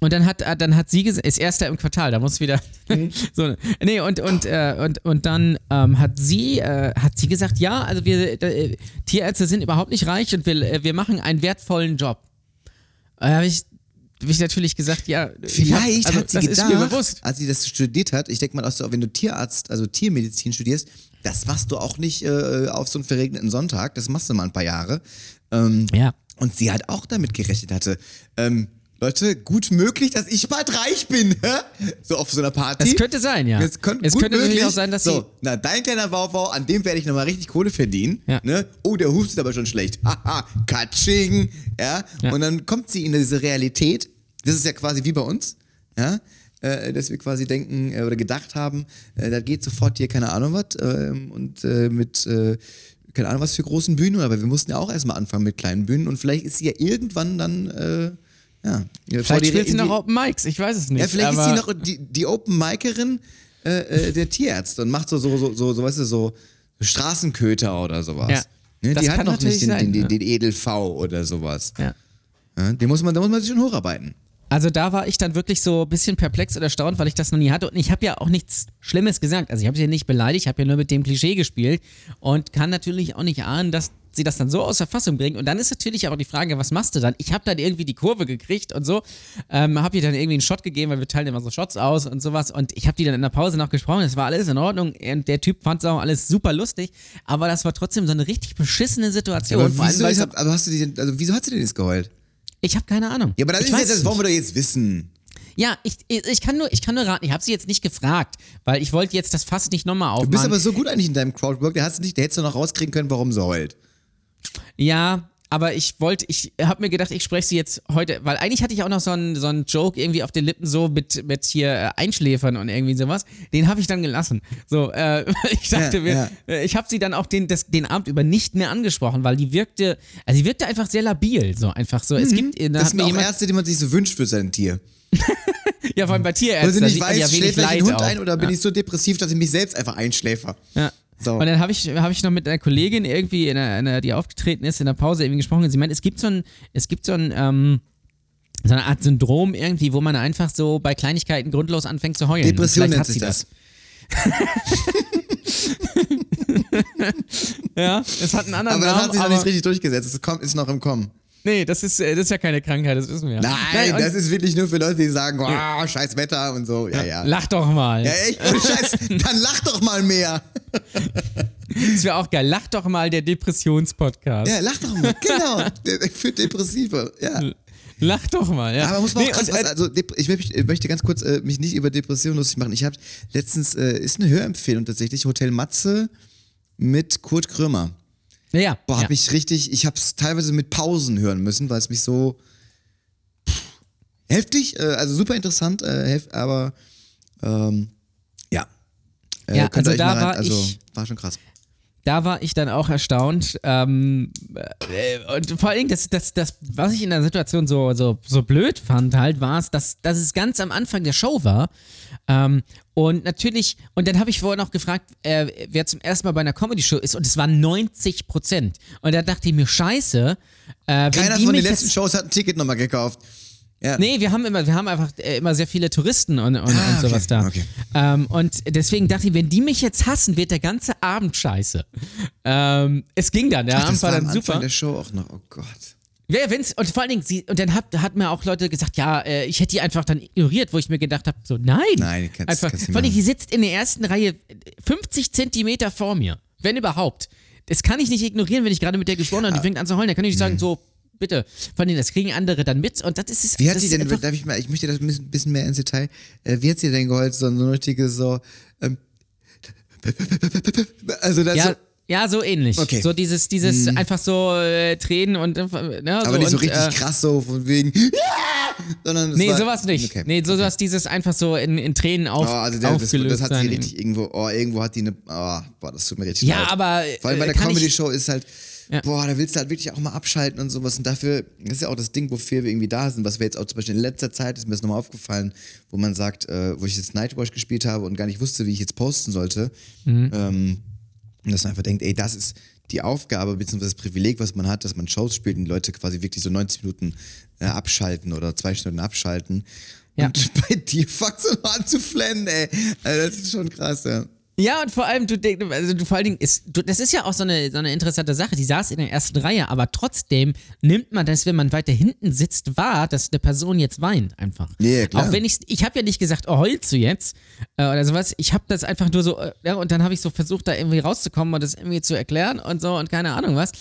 Und dann hat, dann hat sie gesagt, ist erster im Quartal, da muss wieder. Mhm. so, nee, und, und, äh, und, und dann ähm, hat sie, äh, hat sie gesagt, ja, also wir äh, Tierärzte sind überhaupt nicht reich und wir, äh, wir machen einen wertvollen Job. Da habe ich, hab ich natürlich gesagt, ja, ich hab, Vielleicht also, hat sie das gedacht, als sie das studiert hat, ich denke mal, auch wenn du Tierarzt, also Tiermedizin studierst, das machst du auch nicht äh, auf so einen verregneten Sonntag, das machst du mal ein paar Jahre. Ähm, Ja. Und sie halt auch damit gerechnet hatte. Ähm, Leute, gut möglich, dass ich bald reich bin. hä? so auf so einer Party. Es könnte sein, ja. Es, könnte, Es könnte möglich. auch sein, dass so, na, dein kleiner Wauwau, an dem werde ich nochmal richtig Kohle verdienen. Ja. Ne? Oh, der hustet aber schon schlecht. Haha, Katsching. Ja? Ja. Und dann kommt sie in diese Realität. Das ist ja quasi wie bei uns. Ja? Äh, dass wir quasi denken äh, oder gedacht haben, äh, da geht sofort hier keine Ahnung was ähm, und äh, mit äh, keine Ahnung was für großen Bühnen, aber wir mussten ja auch erstmal anfangen mit kleinen Bühnen und vielleicht ist sie ja irgendwann dann äh, ja, Vielleicht die- spielt sie noch Open Mics, ich weiß es nicht. ja, vielleicht ist sie noch die, die Open Micerin äh, äh, der Tierärzte und macht so, so, so, so, so weißt du, so Straßenköter oder sowas. Ja. Ne, Das die hat kann noch natürlich nicht den, sein, den, den, den Edel-V oder sowas. ja. Ja, den muss man, da muss man sich schon hocharbeiten. Also da war ich dann wirklich so ein bisschen perplex oder erstaunt, weil ich das noch nie hatte. Und ich habe ja auch nichts Schlimmes gesagt. Also ich habe sie ja nicht beleidigt, ich habe ja nur mit dem Klischee gespielt und kann natürlich auch nicht ahnen, dass sie das dann so aus der Fassung bringen. Und dann ist natürlich auch die Frage, was machst du dann? Ich habe dann irgendwie die Kurve gekriegt und so, ähm, habe ihr dann irgendwie einen Shot gegeben, weil wir teilen immer so Shots aus und sowas. Und ich habe die dann in der Pause noch gesprochen, es war alles in Ordnung. Und der Typ fand es auch alles super lustig. Aber das war trotzdem so eine richtig beschissene Situation. aber, allem, wieso, ist, ich, aber hast du die, also wieso hat sie denn jetzt geheult? ich habe keine Ahnung. Ja, aber das, jetzt, das wollen wir doch jetzt wissen. Ja, ich, ich, kann nur, ich kann nur raten. Ich habe sie jetzt nicht gefragt, weil ich wollte jetzt das Fass nicht nochmal Du aufmachen. bist aber so gut eigentlich in deinem Crowdwork, der, hast du nicht, der hättest du noch rauskriegen können, warum sie heult. Ja, aber ich wollte, ich habe mir gedacht, ich spreche sie jetzt heute, weil eigentlich hatte ich auch noch so einen, so einen Joke irgendwie auf den Lippen, so mit, mit hier äh, Einschläfern und irgendwie sowas. Den habe ich dann gelassen. So, äh, ich dachte Ja, mir, ja. äh, ich habe sie dann auch den, das, den Abend über nicht mehr angesprochen, weil die wirkte, also die wirkte einfach sehr labil, so einfach so. Es gibt, äh, da Mhm. Das sind mir auch Ärzte, die man sich so wünscht für sein Tier. ja, vor allem bei Weil Tierärzten, sie da nicht sieht man weiß, ja schläft ein Leid Hund auch. ein oder bin ich so depressiv, dass ich mich selbst einfach einschläfer. Ja. So. Und dann habe ich, hab ich noch mit einer Kollegin irgendwie, in einer, einer, die aufgetreten ist, in der Pause irgendwie gesprochen. Und sie meint, es gibt so ein, es gibt so ein, ähm, so eine Art Syndrom irgendwie, wo man einfach so bei Kleinigkeiten grundlos anfängt zu heulen. Depression nennt hat sich sie das. Ja, es hat einen anderen Aber das Namen. hat sich noch aber, nicht richtig durchgesetzt. Es kommt, ist noch im Kommen. Nee, das ist, äh, das ist ja keine Krankheit, das wissen wir. Nein, und- das ist wirklich nur für Leute, die sagen, oh, scheiß Wetter und so. Ja, ja. Lach doch mal. Ja, echt, Scheiß, dann lach doch mal mehr. Das wäre auch geil. Lach doch mal der Depressionspodcast. Ja, lach doch mal. Genau. Für Depressive. Ja. Lach doch mal, ja. Aber muss man Nee, auch krass was, äh, also ich möchte, ich möchte ganz kurz äh, mich nicht über Depressionen lustig machen. Ich habe letztens, äh, ist eine Hörempfehlung tatsächlich, Hotel Matze mit Kurt Krömer. Ja, Boah, ja. hab ich richtig, ich habe es teilweise mit Pausen hören müssen, weil es mich so pff, heftig, äh, also super interessant, äh, hef, aber ähm, ja. Äh, Ja, also da mal rein- war also ich- war schon krass. Da war ich dann auch erstaunt. Ähm, äh, und vor Dingen, das, das, das, was ich in der Situation so, so, so blöd fand, halt, war es, dass, dass es ganz am Anfang der Show war. Ähm, und natürlich, und dann habe ich vorher noch gefragt, äh, wer zum ersten Mal bei einer Comedy-Show ist, und es waren 90 Prozent. Und da dachte ich mir, scheiße. Äh, wenn Keiner von den letzten Shows hat ein Ticket nochmal gekauft. Ja. Nee, wir haben immer, wir haben einfach äh, immer sehr viele Touristen und, und, Ah, und sowas okay, da. okay. Ähm, und deswegen dachte ich, wenn die mich jetzt hassen, wird der ganze Abend scheiße. Ähm, es ging dann, der Ach, Abend das war dann am Anfang super. der Show auch noch. Oh Gott. Ja, wenn's, und vor allen Dingen, sie, und dann hat, hat mir auch Leute gesagt, ja, äh, ich hätte die einfach dann ignoriert, wo ich mir gedacht habe, so, nein. Nein, kannst- einfach, kannst Vor allem, die sitzt in der ersten Reihe 50 Zentimeter vor mir, wenn überhaupt. Das kann ich nicht ignorieren, wenn ich gerade mit der gesprochen habe und die fängt an zu heulen. Da kann ich nicht sagen, so, bitte. Vor allem, das kriegen andere dann mit und das ist es. Wie hat sie denn, darf ich mal, ich möchte das ein bisschen- mehr ins Detail, äh, wie hat sie denn geholfen, so, so ein richtiges so, ähm, also das Ja, so, ja, so ähnlich. Okay. So dieses, dieses einfach so äh, Tränen und äh, ne, aber nicht so und, richtig äh, krass so von wegen, ja! sondern Nee, war, sowas nicht. Okay. Nee, so sowas dieses einfach so in, in Tränen auf, Oh, also der, das, aufgelöst das hat sie richtig irgendwo, oh, irgendwo hat die eine, oh, boah, das tut mir richtig Ja, leid. aber, Vor allem bei äh, der Comedy-Show ist halt, Ja. boah, da willst du halt wirklich auch mal abschalten und sowas und dafür, das ist ja auch das Ding, wofür wir irgendwie da sind, was wir jetzt auch zum Beispiel in letzter Zeit, ist mir das nochmal aufgefallen, wo man sagt, äh, wo ich jetzt Nightwatch gespielt habe und gar nicht wusste, wie ich jetzt posten sollte, Mhm. ähm, und dass man einfach denkt, ey, das ist die Aufgabe bzw. das Privileg, was man hat, dass man Shows spielt und die Leute quasi wirklich so 90 Minuten äh, abschalten oder zwei Stunden abschalten. Ja. Und bei dir fängt es an zu flennen, ey. Also das ist schon krass, ja. Ja, und vor allem, du denkst, also du vor allen Dingen ist, du, das ist ja auch so eine, so eine interessante Sache. Die saß in der ersten Reihe, aber trotzdem nimmt man das, wenn man weiter hinten sitzt, wahr, dass eine Person jetzt weint einfach. Ja, klar. Auch wenn ich, ich habe ja nicht gesagt, oh, heulst du jetzt äh, oder sowas. Ich habe das einfach nur so, äh, ja, und dann habe ich so versucht, da irgendwie rauszukommen und das irgendwie zu erklären und so und keine Ahnung was.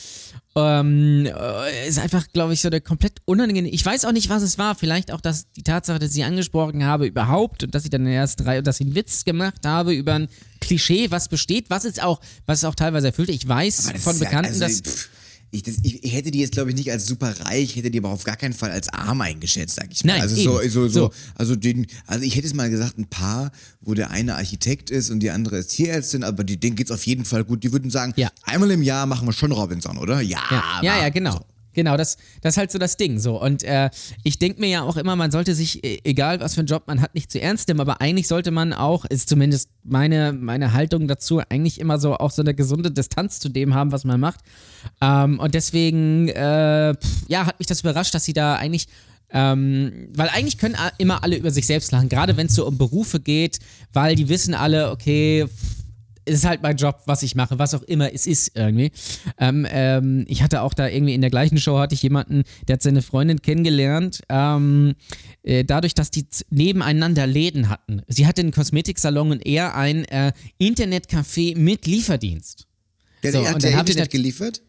Ähm, äh, ist einfach, glaube ich, so eine komplett unangenehme. Ich weiß auch nicht, was es war. Vielleicht auch, dass die Tatsache, dass ich sie angesprochen habe überhaupt und dass ich dann der ersten Reihe, dass ich einen Witz gemacht habe über ein Klischee, was besteht, was es auch, was es auch teilweise erfüllt. Ich weiß von ist ja- Bekannten, also, dass ich, das, ich, ich hätte die jetzt, glaube ich, nicht als super reich, ich hätte die aber auf gar keinen Fall als arm eingeschätzt, sag ich mal. Nein, also so, so, so, So. also den, also ich hätte es mal gesagt, ein Paar, wo der eine Architekt ist und die andere ist Tierärztin, aber die, denen geht's auf jeden Fall gut. Die würden sagen, Ja. einmal im Jahr machen wir schon Robinson, oder? Ja, Ja, ja, ja, genau. Genau, das, das ist halt so das Ding. So. Und äh, ich denke mir ja auch immer, man sollte sich, e- egal was für einen Job man hat, nicht zu ernst nehmen, aber eigentlich sollte man auch, ist zumindest meine, meine Haltung dazu, eigentlich immer so auch so eine gesunde Distanz zu dem haben, was man macht. Ähm, und deswegen, äh, ja, hat mich das überrascht, dass sie da eigentlich ähm, weil eigentlich können immer alle über sich selbst lachen, gerade wenn es so um Berufe geht, weil die wissen alle, okay, es ist halt mein Job, was ich mache, was auch immer es ist irgendwie. Ähm, ähm, ich hatte auch da irgendwie in der gleichen Show hatte ich jemanden, der hat seine Freundin kennengelernt, ähm, äh, dadurch, dass die nebeneinander Läden hatten. Sie hatte einen Kosmetiksalon und er ein äh, Internetcafé mit Lieferdienst. Der, So, hat der Internet geliefert?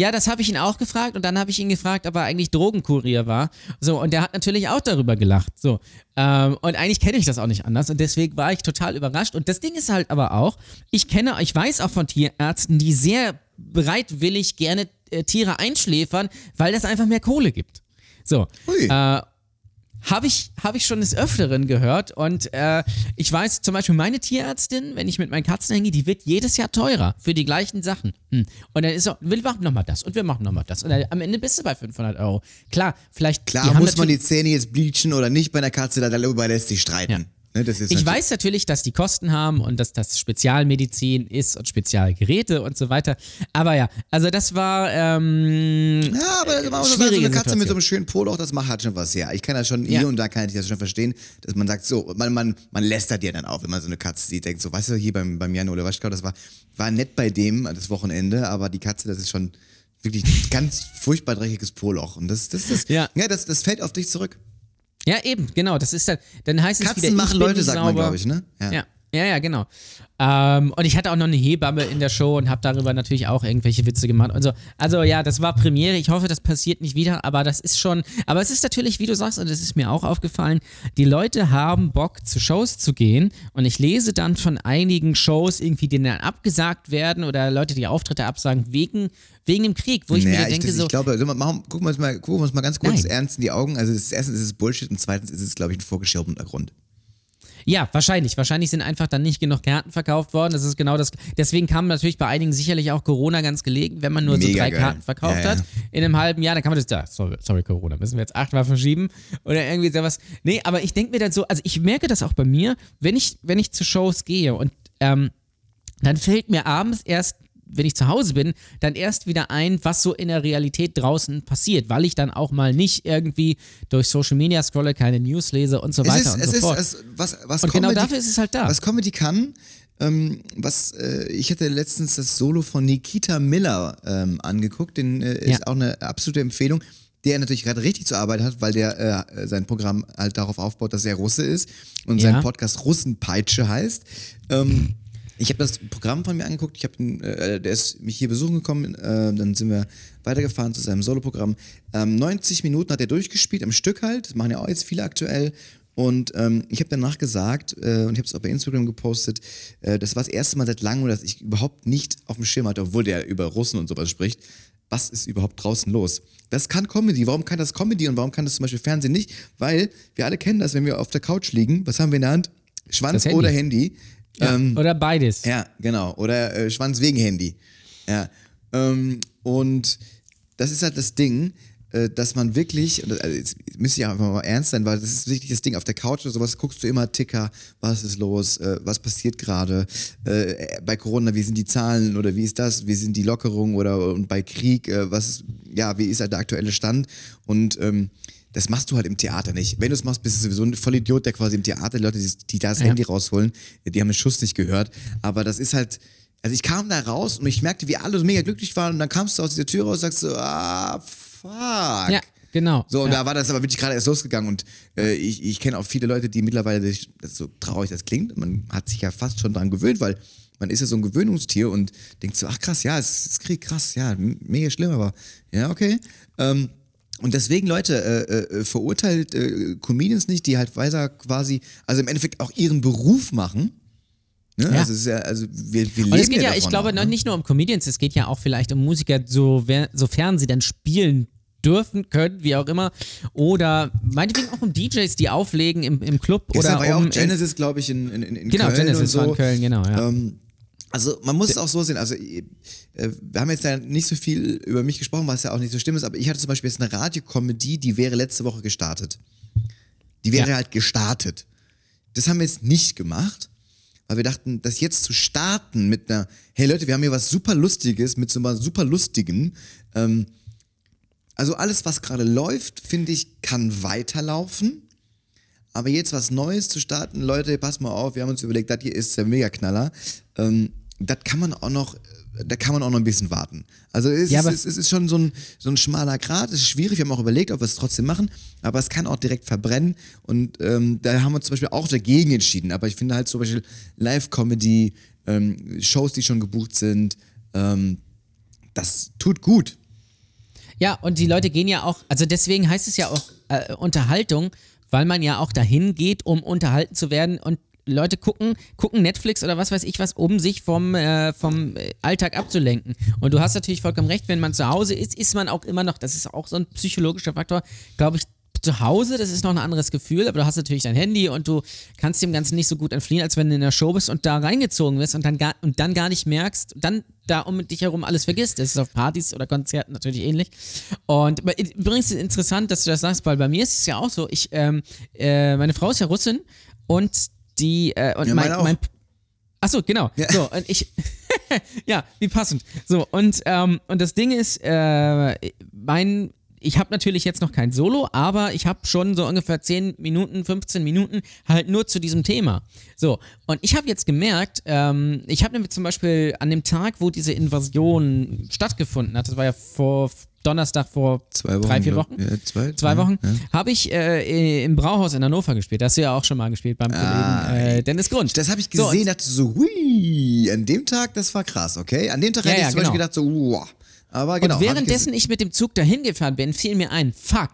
Ja, das habe ich ihn auch gefragt und dann habe ich ihn gefragt, ob er eigentlich Drogenkurier war. So, und der hat natürlich auch darüber gelacht. So. Ähm, und eigentlich kenne ich das auch nicht anders und deswegen war ich total überrascht. Und das Ding ist halt aber auch, ich kenne, ich weiß auch von Tierärzten, die sehr bereitwillig gerne äh, Tiere einschläfern, weil das einfach mehr Kohle gibt. So. Ui. Äh, habe ich, hab ich schon des Öfteren gehört und äh, ich weiß zum Beispiel, meine Tierärztin, wenn ich mit meinen Katzen hänge, die wird jedes Jahr teurer für die gleichen Sachen. Hm. Und dann ist so, wir machen nochmal das und wir machen nochmal das. Und dann, am Ende bist du bei 500 Euro. Klar, vielleicht. Klar, muss man die Zähne jetzt bleachen oder nicht bei einer Katze, darüber lässt sich streiten. Ja. Ne, das Ich weiß natürlich, dass die Kosten haben und dass das Spezialmedizin ist und Spezialgeräte und so weiter. Aber ja, also das war ähm, Ja, aber man muss sagen, so eine Katze mit so Situation. einem schönen Poloch, das macht halt schon was, ja. Ich kann das schon, Ja. hier und da kann ich das schon verstehen, dass man sagt, so, man, man, man lästert ja dann auch, wenn man so eine Katze sieht, denkt so, weißt du, hier beim, beim Jan Ole Waschkau, das war, war nett bei dem, das Wochenende, aber die Katze, das ist schon wirklich ganz furchtbar dreckiges Poloch. Und das, das, das, Ja. ja das, das fällt auf dich zurück. Ja, eben, genau. Das ist dann, dann heißt es Katzen wieder, ich machen Leute, nicht sagt man, sauber. glaube ich, ne? Ja. Ja, ja, genau. Ähm, und ich hatte auch noch eine Hebamme in der Show und habe darüber natürlich auch irgendwelche Witze gemacht und so. Also ja, das war Premiere. Ich hoffe, das passiert nicht wieder, aber das ist schon. Aber es ist natürlich, wie du sagst, und das ist mir auch aufgefallen, die Leute haben Bock, zu Shows zu gehen. Und ich lese dann von einigen Shows irgendwie, die dann abgesagt werden oder Leute, die Auftritte absagen, wegen, wegen dem Krieg, wo ich naja, mir denke, das, so. ich glaube, also machen, gucken, wir uns mal, gucken wir uns mal ganz kurz Nein. ernst in die Augen. Also das, erstens ist es Bullshit und zweitens ist es, glaube ich, ein vorgeschirmter Grund. Ja, wahrscheinlich. Wahrscheinlich sind einfach dann nicht genug Karten verkauft worden. Das ist genau das. Deswegen kam natürlich bei einigen sicherlich auch Corona ganz gelegen, wenn man nur so Mega drei geil. Karten verkauft Ja, ja. hat in einem halben Jahr, dann kann man das da. Sorry, sorry, Corona, müssen wir jetzt achtmal verschieben oder irgendwie sowas. Nee, aber ich denke mir dann so, also ich merke das auch bei mir, wenn ich, wenn ich zu Shows gehe und ähm, dann fällt mir abends erst, wenn ich zu Hause bin, dann erst wieder ein, was so in der Realität draußen passiert, weil ich dann auch mal nicht irgendwie durch Social Media scrolle, keine News lese und so Es weiter ist, und so ist, fort. es, was, was Und genau dafür ist es halt da. Was Comedy kann, ähm, was, äh, ich hatte letztens das Solo von Nikita Miller ähm, angeguckt, den äh, Ja. ist auch eine absolute Empfehlung, der natürlich gerade richtig zur Arbeit hat, weil der äh, sein Programm halt darauf aufbaut, dass er Russe ist und Ja. sein Podcast Russenpeitsche heißt. Ähm, ich habe das Programm von mir angeguckt, ich habe äh, der ist mich hier besuchen gekommen, äh, dann sind wir weitergefahren zu seinem Soloprogramm. Ähm, 90 Minuten hat er durchgespielt, am Stück halt, das machen ja auch jetzt viele aktuell. Und ähm, ich habe danach gesagt, äh, und ich habe es auch bei Instagram gepostet, äh, das war das erste Mal seit langem, dass ich überhaupt nicht auf dem Schirm hatte, obwohl der über Russen und sowas spricht. Was ist überhaupt draußen los? Das kann Comedy. Warum kann das Comedy und warum kann das zum Beispiel Fernsehen nicht? Weil wir alle kennen das, wenn wir auf der Couch liegen, was haben wir in der Hand? Schwanz Handy. oder Handy. Ähm, Oder beides. ja, genau. Oder äh, Schwanz wegen Handy. Ja. Ähm, und das ist halt das Ding, äh, dass man wirklich, also jetzt müsste ich auch einfach mal ernst sein, weil das ist wirklich das Ding, auf der Couch oder sowas guckst du immer Ticker, was ist los, äh, was passiert gerade, äh, bei Corona, wie sind die Zahlen oder wie ist das, wie sind die Lockerungen oder und bei Krieg, äh, was ist, ja, wie ist halt der aktuelle Stand und ähm, das machst du halt im Theater nicht. Wenn du es machst, bist du sowieso ein Vollidiot, der quasi im Theater, die Leute, die, die da das Ja. Handy rausholen, die haben den Schuss nicht gehört. Aber das ist halt, also ich kam da raus und ich merkte, wie alle so mega glücklich waren und dann kamst du aus dieser Tür raus und sagst so, ah, fuck. Ja, genau. So, und ja. da war das aber wirklich gerade erst losgegangen und äh, ich, ich kenne auch viele Leute, die mittlerweile, sich- das ist so traurig das klingt, man hat sich ja fast schon dran gewöhnt, weil man ist ja so ein Gewöhnungstier und denkt so, ach krass, ja, es ist Krieg, krass, ja, mega schlimm, aber ja, okay. Ähm, und deswegen, Leute, äh, äh, verurteilt äh, Comedians nicht, die halt weiter quasi, also im Endeffekt auch ihren Beruf machen. Ne? Ja. Also, ja, also wir, wir leben Und es geht ja, davon ich glaube, auch, ne? nicht nur um Comedians, es geht ja auch vielleicht um Musiker, so, sofern sie dann spielen dürfen, können, wie auch immer. Oder meinetwegen auch um DJs, die auflegen im, im Club Gestern oder war ja um. auch Genesis, glaube ich, in, in, in genau, Köln Genesis und so. war in Köln, genau, ja. Ähm, also man muss es auch so sehen, also äh, wir haben jetzt ja nicht so viel über mich gesprochen, was ja auch nicht so schlimm ist, aber ich hatte zum Beispiel jetzt eine Radiokomödie, die wäre letzte Woche gestartet. Die wäre Ja. halt gestartet. Das haben wir jetzt nicht gemacht, weil wir dachten, das jetzt zu starten mit einer, hey Leute, wir haben hier was super Lustiges, mit so einem super Lustigen, ähm, also alles, was gerade läuft, finde ich, kann weiterlaufen. Aber jetzt was Neues zu starten, Leute, passt mal auf, wir haben uns überlegt, das hier ist der Mega-Knaller. Ähm, das kann man auch noch, da kann man auch noch ein bisschen warten. Also es, Ja, ist, es, es ist schon so ein, so ein schmaler Grat, es ist schwierig, wir haben auch überlegt, ob wir es trotzdem machen, aber es kann auch direkt verbrennen und ähm, da haben wir zum Beispiel auch dagegen entschieden. Aber ich finde halt zum Beispiel Live-Comedy, ähm, Shows, die schon gebucht sind, ähm, das tut gut. Ja, und die Leute gehen ja auch, also deswegen heißt es ja auch äh, Unterhaltung, weil man ja auch dahin geht, um unterhalten zu werden und Leute gucken, gucken Netflix oder was weiß ich was, um sich vom, äh, vom Alltag abzulenken. Und du hast natürlich vollkommen recht, wenn man zu Hause ist, ist man auch immer noch, das ist auch so ein psychologischer Faktor, glaube ich, zu Hause, das ist noch ein anderes Gefühl, aber du hast natürlich dein Handy und du kannst dem Ganzen nicht so gut entfliehen, als wenn du in der Show bist und da reingezogen wirst und dann gar, und dann gar nicht merkst, dann da um dich herum alles vergisst. Das ist auf Partys oder Konzerten natürlich ähnlich. Und übrigens ist es interessant, dass du das sagst, weil bei mir ist es ja auch so, ich, ähm, äh, meine Frau ist ja Russin und die, äh, und Ja, mein, mein Achso, genau. Ja. So, und ich. ja, wie passend. So, und, ähm, und das Ding ist, äh, mein. Ich habe natürlich jetzt noch kein Solo, aber ich habe schon so ungefähr 10 Minuten, 15 Minuten halt nur zu diesem Thema. So, und ich habe jetzt gemerkt, ähm, ich habe nämlich zum Beispiel an dem Tag, wo diese Invasion stattgefunden hat, das war ja vor Donnerstag vor Zwei Wochen, drei, vier Wochen, ja, zwei- zwei Wochen, ja. habe ich äh, im Brauhaus in Hannover gespielt. Da hast du ja auch schon mal gespielt beim Kollegen äh, Dennis Grund. Das habe ich So, gesehen, dachte so, hui, an dem Tag, das war krass, okay? An dem Tag Ja, hätte ich zum Beispiel genau. gedacht so, wow. Aber genau. und hab ich währenddessen ich mit dem Zug dahin gefahren bin, fiel mir ein, fuck,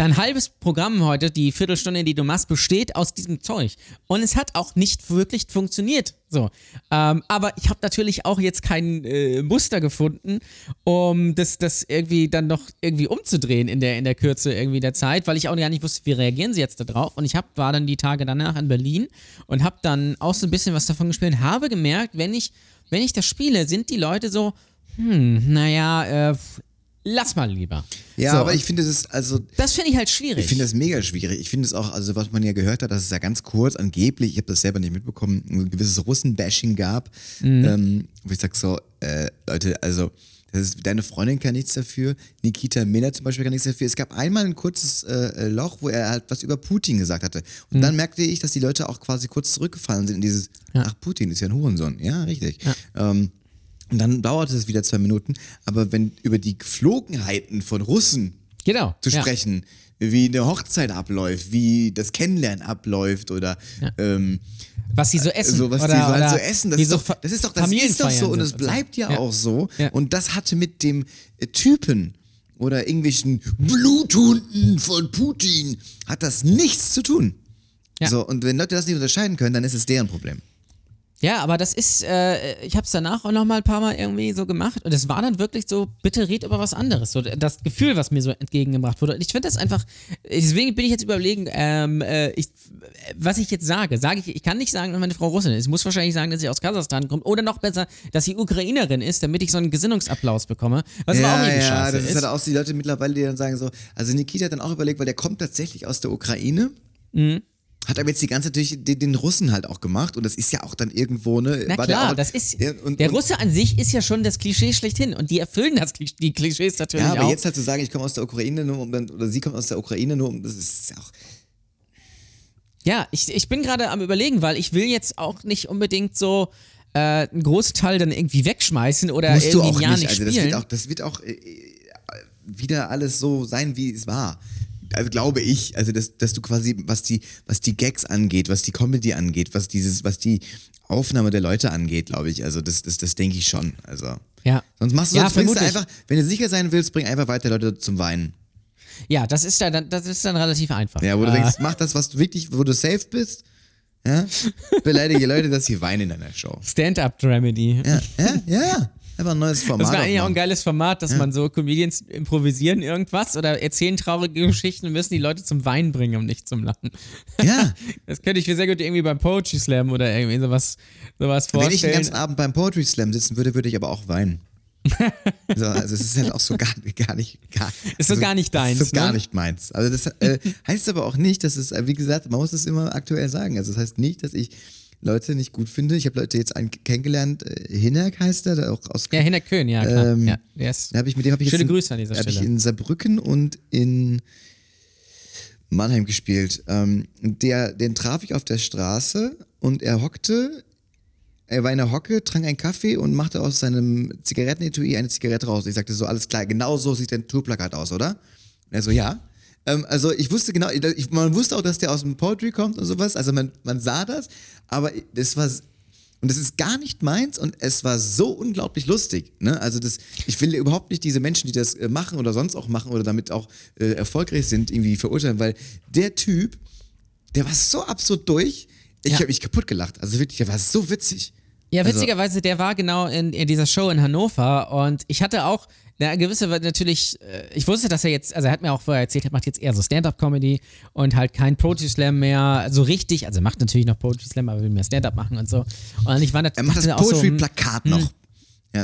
dein halbes Programm heute, die Viertelstunde, die du machst, besteht aus diesem Zeug. Und es hat auch nicht wirklich funktioniert. So. Ähm, aber ich habe natürlich auch jetzt kein äh, Muster gefunden, um das, das irgendwie dann noch irgendwie umzudrehen in der, in der Kürze irgendwie der Zeit, weil ich auch gar nicht wusste, wie reagieren sie jetzt darauf. Und ich hab, war dann die Tage danach in Berlin und habe dann auch so ein bisschen was davon gespielt und habe gemerkt, wenn ich, wenn ich das spiele, sind die Leute so, hm, naja, äh, lass mal lieber. Ja, so, aber ich finde, das ist also. Das finde ich halt schwierig. Ich finde das mega schwierig. Ich finde es auch, also was man ja gehört hat, dass es ja ganz kurz angeblich, ich habe das selber nicht mitbekommen, ein gewisses Russen-Bashing gab, Mhm. ähm, wo ich sage so, äh, Leute, also ist, deine Freundin kann nichts dafür, Nikita Miller zum Beispiel kann nichts dafür. Es gab einmal ein kurzes äh, Loch, wo er halt was über Putin gesagt hatte. Und Mhm. dann merkte ich, dass die Leute auch quasi kurz zurückgefallen sind in dieses, ach, Putin ist ja ein Hurensohn. Ja, richtig. Ähm, und dann dauerte es wieder zwei Minuten. Aber wenn über die Geflogenheiten von Russen genau. zu ja. sprechen, wie eine Hochzeit abläuft, wie das Kennenlernen abläuft oder ähm, Was sie so essen. so was oder, die so halt so essen. Das ist, so doch, das ist doch das ist doch so und es bleibt ja, Ja. auch so. Ja. Und das hatte mit dem äh, Typen oder irgendwelchen Bluthunden von Putin hat das nichts zu tun. Ja. So, und wenn Leute das nicht unterscheiden können, dann ist es deren Problem. Ja, aber das ist, äh, ich habe es danach auch noch mal ein paar Mal irgendwie so gemacht und es war dann wirklich so, bitte red über was anderes. So das Gefühl, was mir so entgegengebracht wurde. Und ich finde das einfach, deswegen bin ich jetzt überlegen, ähm, äh, ich, was ich jetzt sage. Sage ich, ich kann nicht sagen, dass meine Frau Russin ist. Ich muss wahrscheinlich sagen, dass sie aus Kasachstan kommt oder noch besser, dass sie Ukrainerin ist, damit ich so einen Gesinnungsapplaus bekomme. Was aber auch ja, irgendwie ja, das ist halt auch so die Leute mittlerweile, die dann sagen so, also Nikita hat dann auch überlegt, weil der kommt tatsächlich aus der Ukraine. Mhm. Hat aber jetzt die ganze Zeit durch den, den Russen halt auch gemacht und das ist ja auch dann irgendwo, ne? Na klar, auch, das ist, Ja, und, der Russe an sich ist ja schon das Klischee schlechthin und die erfüllen das, die Klischees natürlich Ja, aber auch. jetzt halt zu sagen, ich komme aus der Ukraine nur um dann, oder sie kommt aus der Ukraine nur um, das ist ja auch, Ja, ich, ich bin gerade am überlegen, weil ich will jetzt auch nicht unbedingt so äh, einen großen Teil dann irgendwie wegschmeißen oder musst du irgendwie auch ein Jahr nicht, nicht also das wird auch, das wird auch äh, äh, wieder alles so sein, wie es war. Also glaube ich, also dass, dass du quasi, was die, was die Gags angeht, was die Comedy angeht, was dieses, was die Aufnahme der Leute angeht, glaube ich, also das, das, das denke ich schon, also. ja. Sonst machst du, Ja, sonst bringst du einfach, wenn du sicher sein willst, bring einfach weiter Leute zum Weinen. ja, das ist dann, das ist dann relativ einfach. Ja, wo du Äh, denkst, mach das, was du wirklich, wo du safe bist, ja, beleidige Leute, dass sie weinen in deiner Show. Stand-up-Dramedy. Ja, ja, ja. Einfach ein neues Format. Das wäre eigentlich auch ein geiles Format, dass man so Comedians improvisieren irgendwas oder erzählen traurige Geschichten und müssen die Leute zum Weinen bringen und nicht zum Lachen. Ja. Das könnte ich mir sehr gut irgendwie beim Poetry Slam oder irgendwie sowas, sowas Wenn vorstellen. ich den ganzen Abend beim Poetry Slam sitzen würde, würde ich aber auch weinen. so, also es ist halt auch so gar, gar nicht gar, Ist so also, gar nicht deins, Ist so gar ne? nicht meins. Also das äh, heißt aber auch nicht, dass es, äh, wie gesagt, man muss es immer aktuell sagen. Also das heißt nicht, dass ich Leute nicht gut finde. Ich habe Leute jetzt einen kennengelernt, äh, Hinak heißt er, der auch aus ja, Hinner Köhn, ja, klar. Ähm, ja, habe ich mit dem habe ich Schöne jetzt in, Grüße an dieser hab ich Stelle. in Saarbrücken und in Mannheim gespielt. Ähm, der, den traf ich auf der Straße und er hockte, er war in der Hocke, trank einen Kaffee und machte aus seinem Zigarettenetui eine Zigarette raus. Ich sagte so, alles klar, genau so sieht dein Tourplakat aus, oder? Und er so, ja. Ähm, also ich wusste genau, ich, man wusste auch, dass der aus dem Poetry kommt und sowas. Also man, man sah das, aber das war und das ist gar nicht meins und es war so unglaublich lustig. Ne? Also das, ich will überhaupt nicht diese Menschen, die das äh, machen oder sonst auch machen oder damit auch äh, erfolgreich sind, irgendwie verurteilen, weil der Typ, der war so absurd durch, ich Ja. habe mich kaputt gelacht. Also wirklich, der war so witzig. Ja, Also- witzigerweise, der war genau in, in dieser Show in Hannover und ich hatte auch eine gewisse, natürlich, äh, ich wusste, dass er jetzt, also er hat mir auch vorher erzählt, er macht jetzt eher so Stand-Up-Comedy und halt kein Poetry Slam mehr, so richtig, also er macht natürlich noch Poetry Slam, aber will mehr Stand-Up machen und so. Und ich war Er macht das auch so, hm, Poetry-Plakat noch.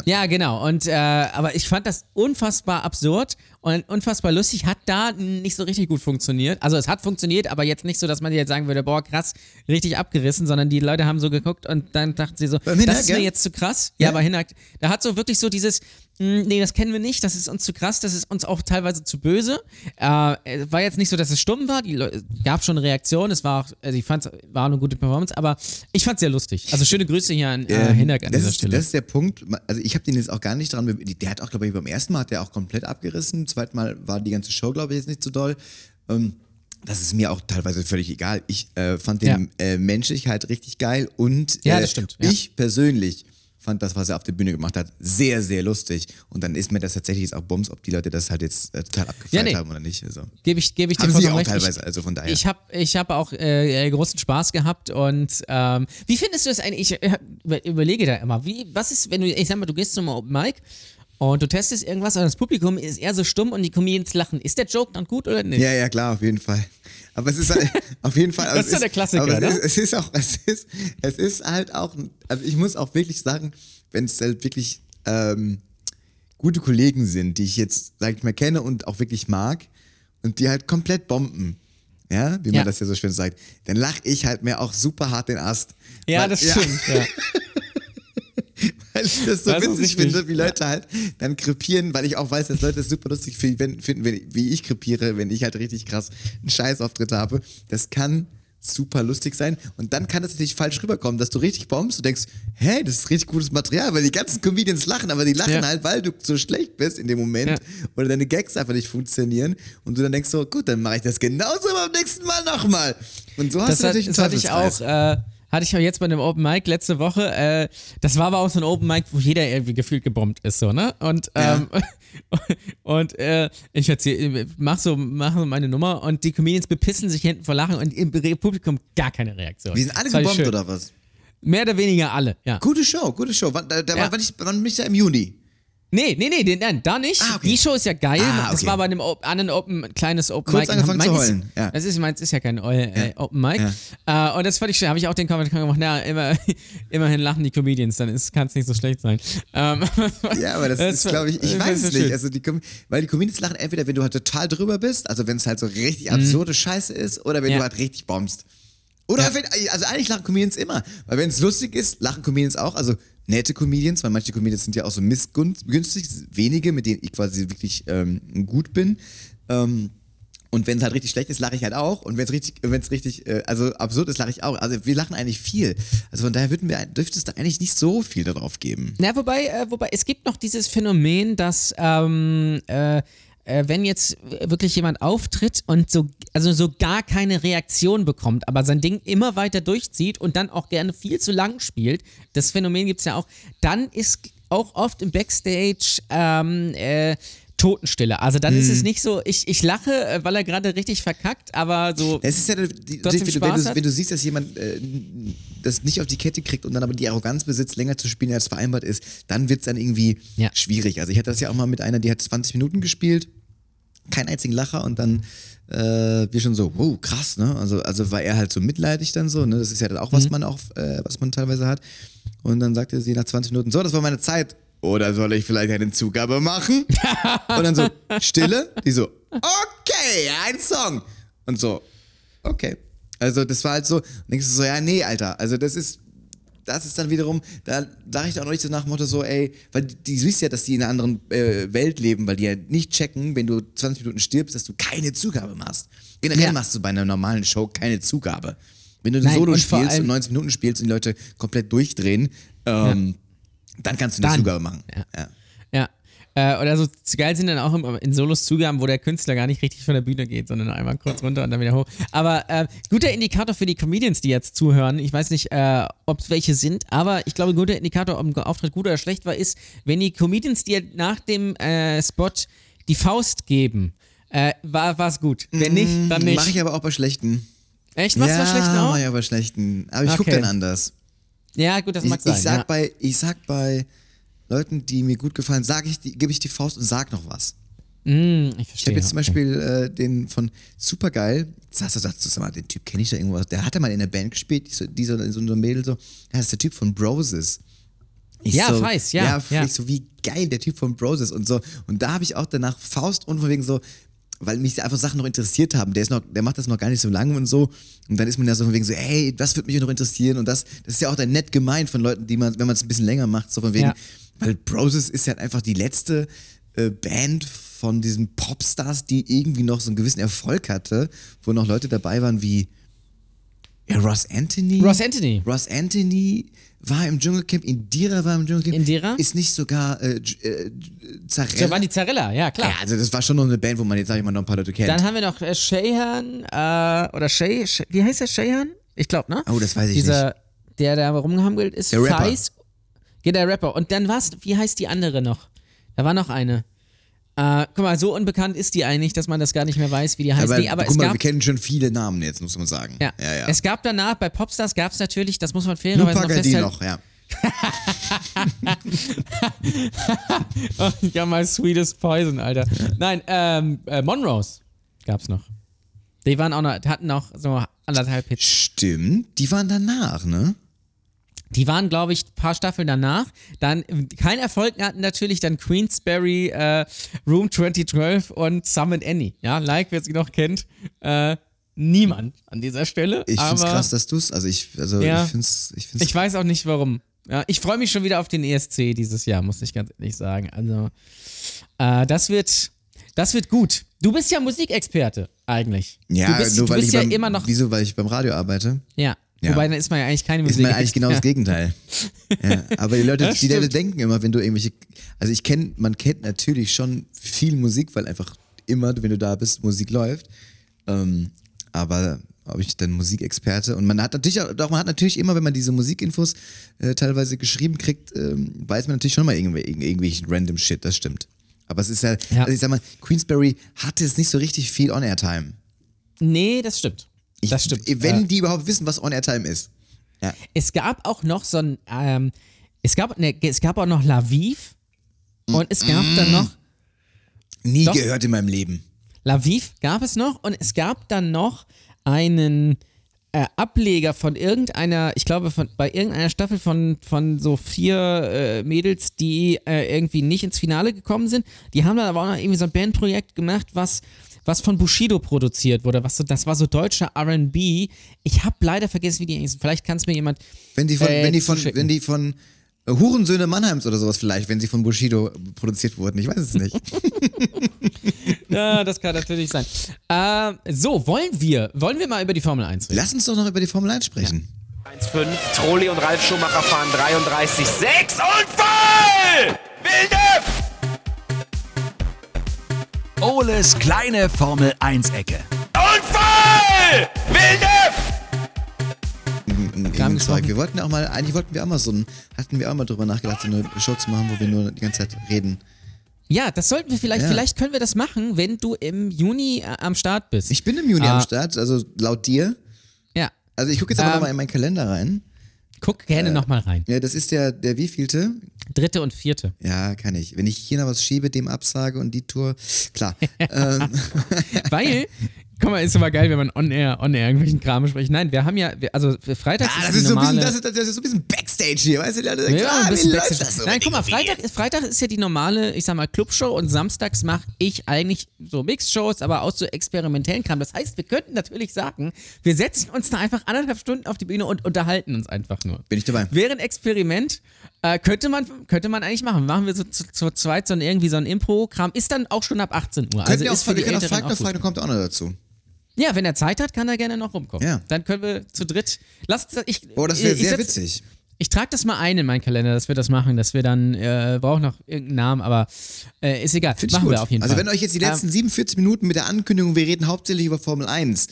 ja, genau. Und äh, aber ich fand das unfassbar absurd und unfassbar lustig. Hat da nicht so richtig gut funktioniert. Also es hat funktioniert, aber jetzt nicht so, dass man jetzt sagen würde, boah, krass, richtig abgerissen, sondern die Leute haben so geguckt und dann dachten sie so, das ist mir jetzt zu krass. Ja, Ja. aber Hinak, da hat so wirklich so dieses, "Hm, nee, das kennen wir nicht, das ist uns zu krass, das ist uns auch teilweise zu böse. Äh, es war jetzt nicht so, dass es stumm war, die gab schon Reaktionen, es war auch, also ich fand es war eine gute Performance, aber ich fand es sehr lustig. Also schöne Grüße hier an äh, Ähm, Hinak an das dieser ist, Stelle. Das ist der Punkt. Also ich habe den jetzt auch gar nicht dran. Der hat auch, glaube ich, beim ersten Mal hat der auch komplett abgerissen. Zweites Mal war die ganze Show, glaube ich, jetzt nicht so doll. Ähm, das ist mir auch teilweise völlig egal. Ich äh, fand den äh, menschlich halt richtig geil und Ja, äh, stimmt, ja. ich persönlich fand das, was er auf der Bühne gemacht hat, sehr, sehr lustig. Und dann ist mir das tatsächlich jetzt auch Bums, ob die Leute das halt jetzt äh, total abgefeiert Ja, nee. haben oder nicht. Also. Gebe ich, gebe ich dir sie auch recht. teilweise, Ich, also von daher. Ich habe ich hab auch äh, großen Spaß gehabt und ähm, wie findest du das eigentlich? Ich äh, über- überlege da immer, wie, was ist, wenn du, ich sag mal, du gehst zum Open Mic und du testest irgendwas und das Publikum ist eher so stumm und die Comedians lachen. Ist der Joke dann gut oder nicht? Ja, ja, klar, auf jeden Fall. Aber es ist halt, auf jeden Fall. Das ist es so der Klassiker, aber ne? es, ist, es ist auch, es ist, es ist halt auch, also ich muss auch wirklich sagen, wenn es halt wirklich ähm, gute Kollegen sind, die ich jetzt, sag ich mal, kenne und auch wirklich mag und die halt komplett bomben, ja, wie man Ja. das ja so schön sagt, dann lache ich halt mir auch super hart den Ast. Ja, Weil- das stimmt. Ja. weil ich das so Das ist witzig finde, wie Leute halt dann krepieren, weil ich auch weiß, dass Leute es super lustig finden, wenn, wie ich krepiere, wenn ich halt richtig krass einen Scheißauftritt habe. Das kann super lustig sein und dann kann es natürlich falsch rüberkommen, dass du richtig bombst und denkst, hey, das ist richtig gutes Material, weil die ganzen Comedians lachen, aber die lachen Ja. halt, weil du so schlecht bist in dem Moment Ja. oder deine Gags einfach nicht funktionieren und du dann denkst so, gut, dann mache ich das genauso beim nächsten Mal nochmal. Und so hast Das, du hat, natürlich einen das hatte ich auch, äh, hatte ich auch jetzt bei dem Open Mic letzte Woche. Äh, das war aber auch so ein Open Mic, wo jeder irgendwie gefühlt gebombt ist, so, ne? Und, ähm, und äh, ich erzähl, mach so, mach so meine Nummer und die Comedians bepissen sich hinten vor Lachen und im Publikum gar keine Reaktion. Die sind alle gebombt oder was? Mehr oder weniger alle, ja. Gute Show, gute Show. Wann, da, da Ja. war, wann, ich, wann bin ich da im Juni? Nee, nee, nee, den, nein, da nicht. Ah, okay. Die Show ist ja geil. Ah, Das okay. war bei einem Op- anderen Open, ein kleines Open Kurz Mic. angefangen zu heulen, ja. Das ist, meins ist ja kein äh, Open Mic. Äh, und das fand ich schön. Habe ich auch den Kommentar gemacht, na, immer, immerhin lachen die Comedians, dann kann es nicht so schlecht sein. Ähm, Ja, aber das, ist, war- glaube ich, ich das weiß es nicht. Also die, weil die Comedians lachen entweder, wenn du halt total drüber bist, also wenn es halt so richtig absurde Scheiße ist, oder wenn Mhm. Ja. du halt richtig bombst. Oder Ja. wenn, also eigentlich lachen Comedians immer. Weil wenn es lustig ist, lachen Comedians auch. Also nette Comedians, weil manche Comedians sind ja auch so missgünstig, wenige, mit denen ich quasi wirklich ähm, gut bin. Ähm, und wenn es halt richtig schlecht ist, lache ich halt auch. Und wenn es richtig, wenn es richtig, äh, also absurd ist, lache ich auch. Also wir lachen eigentlich viel. Also von daher würden wir, dürfte es da eigentlich nicht so viel darauf geben. Na, wobei, äh, wobei, es gibt noch dieses Phänomen, dass ähm, äh, äh, wenn jetzt wirklich jemand auftritt und so, also so gar keine Reaktion bekommt, aber sein Ding immer weiter durchzieht und dann auch gerne viel zu lang spielt, das Phänomen gibt es ja auch, dann ist auch oft im Backstage ähm, äh, Totenstille. Also dann Mhm. ist es nicht so, ich, ich lache, äh, weil er gerade richtig verkackt, aber so. Es ist ja, die, Trotzdem wenn, du, Spaß wenn, du, siehst, dass jemand äh, das nicht auf die Kette kriegt und dann aber die Arroganz besitzt, länger zu spielen, als vereinbart ist, dann wird es dann irgendwie Ja. schwierig. Also ich hatte das ja auch mal mit einer, die hat 20 Minuten gespielt, keinen einzigen Lacher und dann äh, wir schon so, wow, krass, ne? Also, also war er halt so mitleidig dann so, ne? Das ist ja dann auch, Mhm. was man auch, äh, was man teilweise hat. Und dann sagte sie nach 20 Minuten, so, das war meine Zeit. Oder soll ich vielleicht eine Zugabe machen? und dann so, Stille. Die so, okay, ein Song. Und so, okay. Also das war halt so, und denkst du so, ja, nee, Alter, also das ist, das ist dann wiederum, da sage ich auch noch nicht so nach dem Motto so, ey, weil die, die siehst ja, dass die in einer anderen äh, Welt leben, weil die ja nicht checken, wenn du 20 Minuten stirbst, dass du keine Zugabe machst. Generell Ja. machst du bei einer normalen Show keine Zugabe. Wenn du ein Solo spielst und 90 Minuten spielst und die Leute komplett durchdrehen, ähm, dann kannst du eine Dann. Zugabe machen. Ja. Ja. Ja. Äh, oder so geil sind dann auch in Solos Zugaben, wo der Künstler gar nicht richtig von der Bühne geht, sondern einmal kurz runter und dann wieder hoch. Aber äh, guter Indikator für die Comedians, die jetzt zuhören. Ich weiß nicht, äh, ob es welche sind, aber ich glaube, ein guter Indikator, ob ein Auftritt gut oder schlecht war, ist, wenn die Comedians dir nach dem äh, Spot die Faust geben. Äh, war es gut. Wenn nicht, dann nicht. Mache ich aber auch bei schlechten. Echt? Du ja, was schlechten auch? mach ich aber bei schlechten. Aber ich gucke Okay. dann anders. Ja, gut, das Ich, mag sein. ich, sag ja. bei, ich sag bei Leuten, die mir gut gefallen, sag ich, gebe ich die Faust und sag noch was. Mm, ich Ich verstehe. habe jetzt zum Beispiel äh, den von Supergeil, sagst du, sagst du, sag mal, den Typ kenne ich da irgendwo, der hatte mal in der Band gespielt, die so, die so, so ein Mädel so, ja, das ist der Typ von Broses. Ich Ja, so, weiß, ja, Ja, ja. Ich so, wie geil, der Typ von Broses und so. Und da habe ich auch danach Faust und von wegen so, weil mich einfach Sachen noch interessiert haben. Der, ist noch, der macht das noch gar nicht so lange und so. Und dann ist man ja so von wegen so, hey, das würde mich noch interessieren. Und das, das ist ja auch dann nett gemeint von Leuten, die man, wenn man es ein bisschen länger macht, so von wegen, Ja. weil Broses ist ja einfach die letzte äh, Band von diesen Popstars, die irgendwie noch so einen gewissen Erfolg hatte, wo noch Leute dabei waren wie ja, Ross Anthony. Ross Anthony. Ross Anthony war im Dschungelcamp, Indira war im Dschungelcamp. Indira? Ist nicht sogar äh, äh, Zarella. Da waren die Zarella, ja, klar. ja, also das war schon noch eine Band, wo man jetzt, sag ich mal, noch ein paar Leute kennt. Dann haben wir noch äh, Shahan, äh, oder Shay, Shay, wie heißt der Shahan? Ich glaube, ne? Oh, das weiß ich Dieser, der da rumgehampelt ist, Der Rapper. Feis. Geht der Rapper. Und dann war's, wie heißt die andere noch? Da war noch eine. Äh, guck mal, so unbekannt ist die eigentlich, dass man das gar nicht mehr weiß, wie die heißt. aber, nee, aber guck mal, gab, wir kennen schon viele Namen jetzt, muss man sagen. ja, ja. ja. Es gab danach, bei Popstars gab es natürlich, das muss man fairerweise noch festhalten. noch, ja. ja, mal Sweetest Poison, Alter. Nein, ähm, äh, Monrose gab's noch. Die waren auch noch, hatten noch so anderthalb Hits. Stimmt, die waren danach, ne? Die waren, glaube ich, ein paar Staffeln danach. Dann kein Erfolg hatten natürlich dann Queensberry, äh, Room 2012 und Summon Annie. Ja, like, wer sie noch kennt. Äh, niemand an dieser Stelle. Ich aber find's krass, dass du's, also ich, also Ja. ich find's, ich find's Ich weiß auch nicht warum. Ja, ich freue mich schon wieder auf den ESC dieses Jahr, muss ich ganz ehrlich sagen. Also, äh, das wird, das wird gut. Du bist ja Musikexperte, eigentlich. ja, du bist, nur du weil bist ich ja beim, immer noch. Wieso, weil ich beim Radio arbeite? Ja. Ja. Wobei, dann ist man ja eigentlich keine Ist Musik. man eigentlich genau das Gegenteil. ja, aber die Leute, die Leute denken immer, wenn du irgendwelche, also ich kenne, man kennt natürlich schon viel Musik, weil einfach immer, wenn du da bist, Musik läuft. Ähm, aber ob ich dann Musikexperte und man hat natürlich auch, doch man hat natürlich immer, wenn man diese Musikinfos äh, teilweise geschrieben kriegt, ähm, weiß man natürlich schon mal irgendw irgendw- irgendwelchen random Shit, das stimmt. Aber es ist ja, Ja. also ich sag mal, Queensberry hatte es nicht so richtig viel On-Air-Time. Nee, das stimmt. Ich- das stimmt. Wenn Äh, die überhaupt wissen, was On-Air-Time ist. Ja. es gab auch noch so ein, ähm, es gab, ne, es gab auch noch Laviv und es gab dann noch, Nie Doch. gehört in meinem Leben. Laviv gab es noch und es gab dann noch einen äh, Ableger von irgendeiner, ich glaube, von, bei irgendeiner Staffel von, von so vier äh, Mädels, die äh, irgendwie nicht ins Finale gekommen sind. Die haben dann aber auch noch irgendwie so ein Bandprojekt gemacht, was, was von Bushido produziert wurde. Was so, das war so deutscher RB. Ich habe leider vergessen, wie die hießen. Vielleicht kann es mir jemand. Wenn die von, Äh, wenn die von, zuschicken. wenn die von äh, Hurensöhne Mannheims oder sowas vielleicht, wenn sie von Bushido produziert wurden, ich weiß es nicht. Ja, das kann natürlich sein. Ähm, so, wollen wir, wollen wir mal über die Formel 1 reden? Lass uns doch noch über die Formel 1 sprechen. 1,5. Trolli und Ralf Schumacher fahren 33,6 und voll! Villeneuve! Oles kleine Formel 1 Ecke. Und voll! Villeneuve! Im- haben im Zeug. Wir wollten ja auch mal, eigentlich wollten wir auch mal so ein, hatten wir auch mal drüber nachgedacht, so eine Show zu machen, wo wir nur die ganze Zeit reden. Ja, das sollten wir vielleicht, Ja. vielleicht können wir das machen, wenn du im Juni äh, am Start bist. Ich bin im Juni Ah. am Start, also laut dir. ja, Also ich gucke jetzt aber Ähm. noch mal in meinen Kalender rein. Guck Äh. gerne nochmal rein. Ja, das ist der, der wievielte? Dritte und vierte. Ja, kann ich. Wenn ich hier noch was schiebe, dem absage und die Tour, klar. ähm, Weil, guck mal, ist aber geil, wenn man on-air, on-air irgendwelchen Kram spricht. Nein, wir haben ja, wir, also Freitag ah, das die ist, so ein bisschen, normale... das, ist, das ist so ein bisschen Backstage hier, weißt du? Leute Ja, ah, ein bisschen Backstage. das so Nein, guck mal? Freitag ist, Freitag ist ja die normale, ich sag mal, Clubshow und samstags mache ich eigentlich so Mixed-Shows, aber auch so experimentellen Kram. Das heißt, wir könnten natürlich sagen, wir setzen uns da einfach anderthalb Stunden auf die Bühne und unterhalten uns einfach nur. Bin ich dabei. Wäre ein Experiment, äh, könnte, man, könnte man eigentlich machen. Machen wir so zu, zu zweit so ein, irgendwie so ein Impro-Kram. Ist dann auch schon ab 18 Uhr. Könnt Also ihr auch, ist für wir können auch fragen, kommt auch noch dazu. Ja, wenn er Zeit hat, kann er gerne noch rumkommen. Ja. Dann können wir zu dritt. Lasst ich. Oh, das wäre sehr setz- witzig. Ich trage das mal ein in meinen Kalender, dass wir das machen, dass wir dann, äh, brauchen noch irgendeinen Namen, aber äh, ist egal. Finde ich machen wir auf jeden also Fall. wenn euch jetzt die letzten 47 Minuten mit der Ankündigung, wir reden hauptsächlich über Formel 1,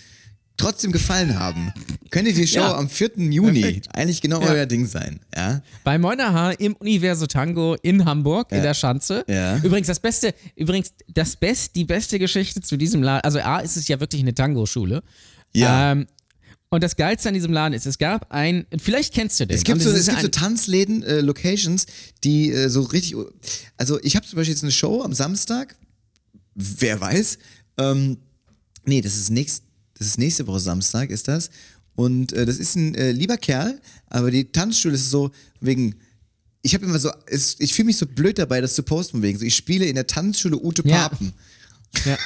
trotzdem gefallen haben, könnte die Show Ja. am 4. Juni Perfekt. eigentlich genau Ja. euer Ding sein. Ja? Bei Moinaha im Universo Tango in Hamburg, in der Schanze. Ja. Übrigens, das Beste, übrigens, das Best, die beste Geschichte zu diesem Laden, also A, ist es ja wirklich eine Tango-Schule. Ja. Ähm, und das Geilste an diesem Laden ist, es gab ein, vielleicht kennst du den. Es gibt, so, das es gibt so Tanzläden, äh, Locations, die äh, so richtig. Also, ich habe zum Beispiel jetzt eine Show am Samstag. Wer weiß. Ähm, nee, das ist, nächst, das ist nächste Woche Samstag, ist das. Und äh, das ist ein äh, lieber Kerl, aber die Tanzschule ist so wegen. Ich habe immer so, es, ich fühle mich so blöd dabei, das zu posten wegen. So, ich spiele in der Tanzschule Ute Ja. Papen. Ja.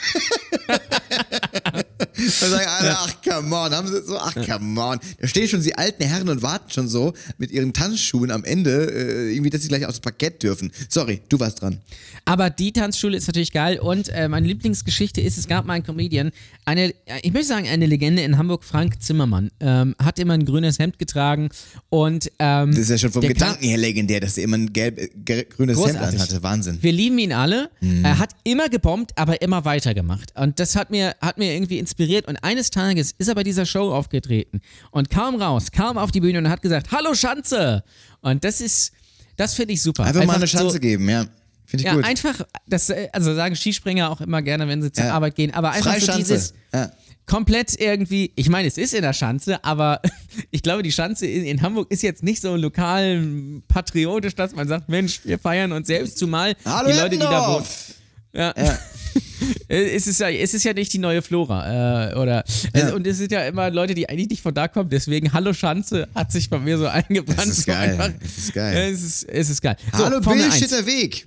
Und sagen alle, ach come on, haben sie so, ach come on. Da stehen schon die alten Herren und warten schon so mit ihren Tanzschuhen am Ende, äh, irgendwie, dass sie gleich aufs Parkett dürfen. Sorry, du warst dran. Aber die Tanzschule ist natürlich geil und äh, meine Lieblingsgeschichte ist, es gab mal einen Comedian, eine, ich möchte sagen, eine Legende in Hamburg, Frank Zimmermann, ähm, hat immer ein grünes Hemd getragen und ähm, Das ist ja schon vom Gedanken her legendär, dass er immer ein gelb, äh, grünes Hemd Großartig. anhatte. Wahnsinn. Wir lieben ihn alle. Mhm. Er hat immer gebombt, aber immer weitergemacht. Und das hat mir, hat mir irgendwie inspiriert. Und eines Tages ist er bei dieser Show aufgetreten und kam raus, kam auf die Bühne und hat gesagt: Hallo Schanze! Und das ist. Das finde ich super. Einfach, mal eine Chance so, geben, ja. Finde ich Ja, gut. einfach, das, äh, also sagen Skispringer auch immer gerne, wenn sie zur Ja. Arbeit gehen, aber einfach so dieses Ja. komplett irgendwie, ich meine, es ist in der Schanze, aber ich glaube, die Schanze in, in Hamburg ist jetzt nicht so lokal patriotisch, dass man sagt, Mensch, wir feiern uns selbst, zumal Hallo die Leute, die da wohnen. Eppendorf! Ja. es, ist ja, es ist ja nicht die neue Flora. Äh, oder, Ja. Und es sind ja immer Leute, die eigentlich nicht von da kommen. Deswegen Hallo Schanze hat sich bei mir so eingebrannt. Das ist so geil. einfach. Das ist geil. Ja, Es ist, es ist geil. So, Hallo Formel 1. Billstädter Weg.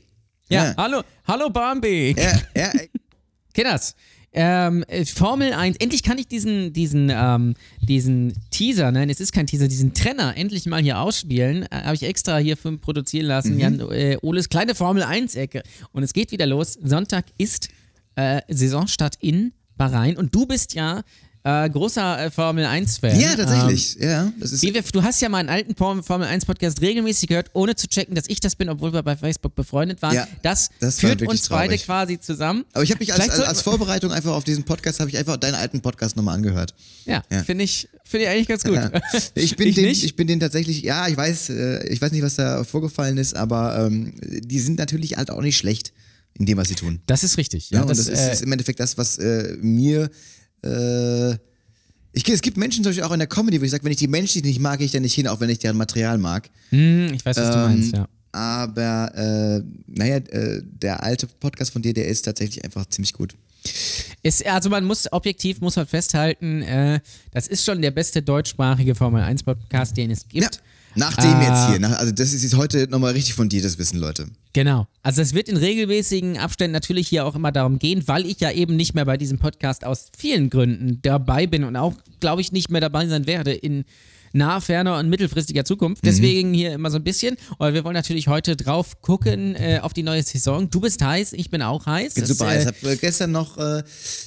Ja, Ja. hallo, hallo Barmbek. Ja, ja. Kinders. Ähm, äh, Formel 1, endlich kann ich diesen, diesen, ähm, diesen Teaser, nein, es ist kein Teaser, diesen Trenner endlich mal hier ausspielen. Äh, Habe ich extra hier für produzieren lassen. Jan äh, Oles kleine Formel 1-Ecke. Und es geht wieder los. Sonntag ist äh, Saisonstart in Bahrain. Und du bist ja äh, großer äh, Formel 1-Fan. ja, tatsächlich. ja, das ist wir, du hast ja meinen alten Form- Formel 1 Podcast regelmäßig gehört, ohne zu checken, dass ich das bin, obwohl wir bei Facebook befreundet waren. Ja, das, das war führt wirklich uns beide traurig. quasi zusammen. Aber ich habe mich als, als, als Vorbereitung einfach auf diesen Podcast, habe ich einfach deinen alten Podcast nochmal angehört. Ja, Ja. finde ich, finde ich eigentlich ganz gut. Ja. Ich bin Ich den, nicht? ich bin den tatsächlich, ja, ich weiß, äh, ich weiß nicht, was da vorgefallen ist, aber ähm, die sind natürlich halt auch nicht schlecht in dem, was sie tun. Das ist richtig. Ja, Ja, und das, ist, äh, ist im Endeffekt das, was äh, mir äh, ich, es gibt Menschen zum Beispiel auch in der Comedy, wo ich sage, wenn ich die Menschen nicht mag, gehe ich da nicht hin, auch wenn ich deren Material mag. hm, ich weiß, was du Ähm, meinst, ja. Aber äh, naja, äh, der alte Podcast von dir, der ist tatsächlich einfach ziemlich gut. Ist, also man muss objektiv muss man festhalten, äh, das ist schon der beste deutschsprachige Formel 1 Podcast, den es gibt. Ja. Nach dem Äh, jetzt hier, nach, also das ist jetzt heute nochmal richtig fundiertes Wissen, Leute. Genau. Also es wird in regelmäßigen Abständen natürlich hier auch immer darum gehen, weil ich ja eben nicht mehr bei diesem Podcast aus vielen Gründen dabei bin und auch, glaube ich, nicht mehr dabei sein werde in naher, ferner und mittelfristiger Mhm. Zukunft. Deswegen hier immer so ein bisschen. Aber wir wollen natürlich heute drauf gucken äh, auf die neue Saison. Du bist heiß, ich bin auch heiß. Ich bin Das, super äh, heiß. Ich habe äh, gestern noch, äh,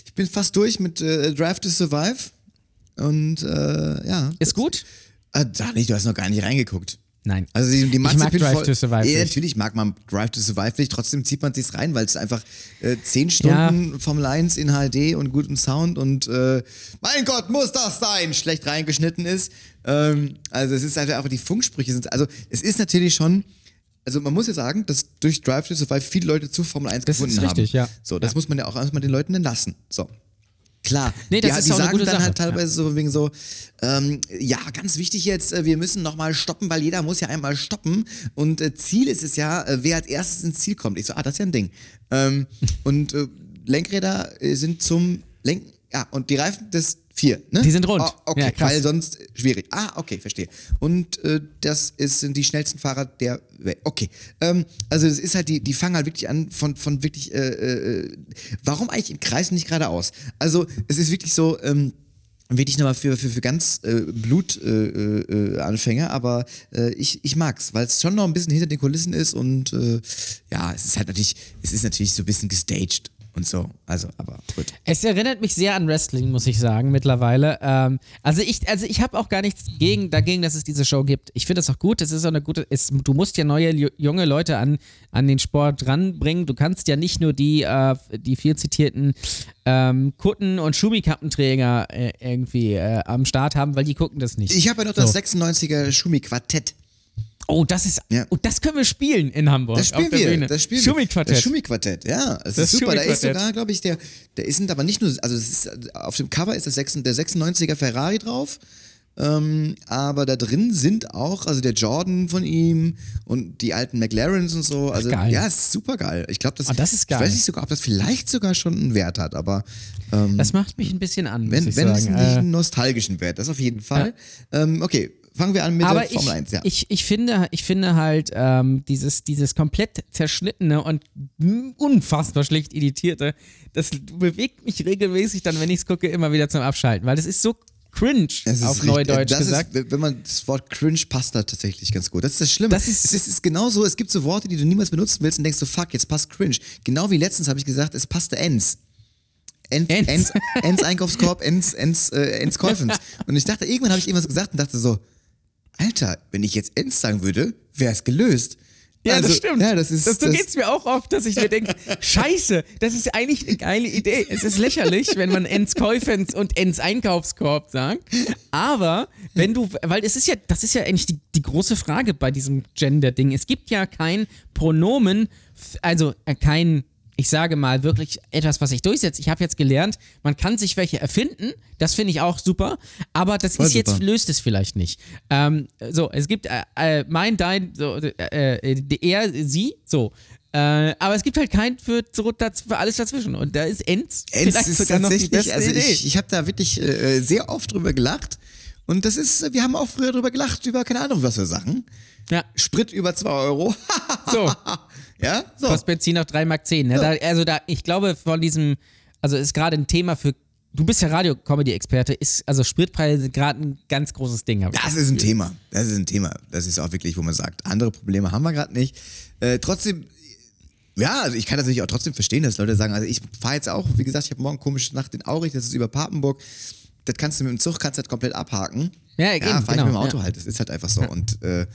ich bin fast durch mit Drive to Survive. Und äh, ja. Ist gut? Äh, sag nicht, du hast noch gar nicht reingeguckt. Nein. Also die, die Matze mag Drive voll, to Survive Ja, natürlich mag man Drive to Survive nicht, trotzdem zieht man sich's rein, weil es einfach äh, zehn Stunden Formel 1 in HD und gutem Sound und äh, mein Gott, muss das sein, schlecht reingeschnitten ist. Ähm, also es ist einfach, die Funksprüche sind, also es ist natürlich schon, also man muss ja sagen, dass durch Drive to Survive viele Leute zu Formel 1 Das gefunden ist richtig, haben. ja. So, das muss man ja auch erstmal den Leuten dann lassen. So. Klar, Nee, das die, ist die auch eine sagen gute dann halt Sache, teilweise so wegen so, ähm, ja, ganz wichtig jetzt, äh, wir müssen nochmal stoppen, weil jeder muss ja einmal stoppen. Und äh, Ziel ist es ja, äh, wer als erstes ins Ziel kommt. Ich so, ah, das ist ja ein Ding. Ähm, und äh, Lenkräder äh, sind zum Lenken, ja, und die Reifen des vier, ne? Die sind rund. Oh, okay, Ja, krass. weil sonst äh, schwierig. Ah, okay, verstehe. Und äh, das ist, sind die schnellsten Fahrer der Welt. Okay. Ähm, also es ist halt, die, die fangen halt wirklich an von, von wirklich, äh, äh, warum eigentlich im Kreis und nicht geradeaus? Also es ist wirklich so, ähm, wirklich nochmal für, für, für ganz äh, Blutanfänger, äh, äh, aber äh, ich, ich mag's, weil es schon noch ein bisschen hinter den Kulissen ist und äh, ja, es ist halt natürlich, es ist natürlich so ein bisschen gestaged und so. Also, aber gut. Es erinnert mich sehr an Wrestling, muss ich sagen, mittlerweile. Ähm, also ich, also ich habe auch gar nichts gegen, dagegen, dass es diese Show gibt. Ich finde das auch gut. Es ist auch eine gute. Es, du musst ja neue ju- junge Leute an, an den Sport ranbringen. Du kannst ja nicht nur die, äh, die viel zitierten ähm, Kutten- und Schumikappenträger äh, irgendwie äh, am Start haben, weil die gucken das nicht. Ich habe ja noch das So. 96er Schumi-Quartett. Oh, das ist. Ja. Oh, das können wir spielen in Hamburg. Das spielen wir. Bühne. Das spielen wir. Schumi-Quartett. Das Schumi-Quartett, ja. Das, Das ist super. Da ist sogar, glaube ich, der, der ist aber nicht nur, also ist, auf dem Cover ist das 6, der 96er Ferrari drauf. Ähm, aber da drin sind auch, also der Jordan von ihm und die alten McLarens und so. Also geil. ja, ist super geil. Ich glaube, das, Ah, das ist Ich geil. weiß nicht sogar, ob das vielleicht sogar schon einen Wert hat, aber ähm, Das macht mich ein bisschen an, wenn, ich wenn es Äh, einen nostalgischen Wert, das auf jeden Fall. Ähm, okay, fangen wir an mit aber der Formel ich, 1. Ja. ich, ich, finde, ich finde halt ähm, dieses, dieses komplett zerschnittene und unfassbar schlecht editierte, das bewegt mich regelmäßig dann, wenn ich es gucke, immer wieder zum Abschalten, weil das ist so cringe, ist auf richtig- Neudeutsch das gesagt. Ist, wenn man das Wort cringe passt da tatsächlich ganz gut. Das ist das Schlimme. Das ist- es ist, es ist genauso, es gibt so Worte, die du niemals benutzen willst und denkst so, fuck, jetzt passt cringe. Genau wie letztens habe ich gesagt, es passte Ends. Ends, Ends. Ends, Ends Einkaufskorb, Ends, Ends, äh, Ends Käufens. Und ich dachte, irgendwann habe ich irgendwas gesagt und dachte so, Alter, wenn ich jetzt Ends sagen würde, wäre es gelöst. Ja, Also, das stimmt. ja, das ist- das, so das- geht's mir auch oft, dass ich mir denke, scheiße, das ist eigentlich eine geile Idee. Es ist lächerlich, wenn man Ens Käufens und Ens Einkaufskorb sagt. Aber wenn du, weil es ist ja, das ist ja eigentlich die, die große Frage bei diesem Gender-Ding. Es gibt ja kein Pronomen, also äh, kein ich sage mal wirklich etwas, was sich durchsetzt. Ich habe jetzt gelernt, man kann sich welche erfinden, das finde ich auch super, aber das Voll ist jetzt, super. löst es vielleicht nicht. Ähm, so, es gibt äh, äh, mein, dein, so, äh, äh, er, sie, so. Äh, aber es gibt halt kein für, für alles dazwischen. Und da ist Ends, Ends vielleicht ist sogar noch die beste also Idee. ich, ich habe da wirklich äh, sehr oft drüber gelacht. Und das ist, wir haben auch früher drüber gelacht, über keine Ahnung was für Sachen. ja, Sprit über 2 Euro. so. ja, so. Kostet Benzin noch 3 Mark 10. Ne? Da, also da, ich glaube, von diesem, also ist gerade ein Thema für, du bist ja Radio-Comedy-Experte, ist, also Spritpreise sind gerade ein ganz großes Ding. ich Das ist ein Thema. Das ist ein Thema. Das ist auch wirklich, wo man sagt, andere Probleme haben wir gerade nicht. Äh, trotzdem, ja, also ich kann das natürlich auch trotzdem verstehen, dass Leute sagen, also ich fahre jetzt auch, wie gesagt, ich habe morgen komische Nacht in Aurich, das ist über Papenburg. Das kannst du mit dem Zug kannst du halt komplett abhaken. Ja, ja eben, fahr ich genau, mit dem Auto ja. halt. Das ist halt einfach so. Und äh,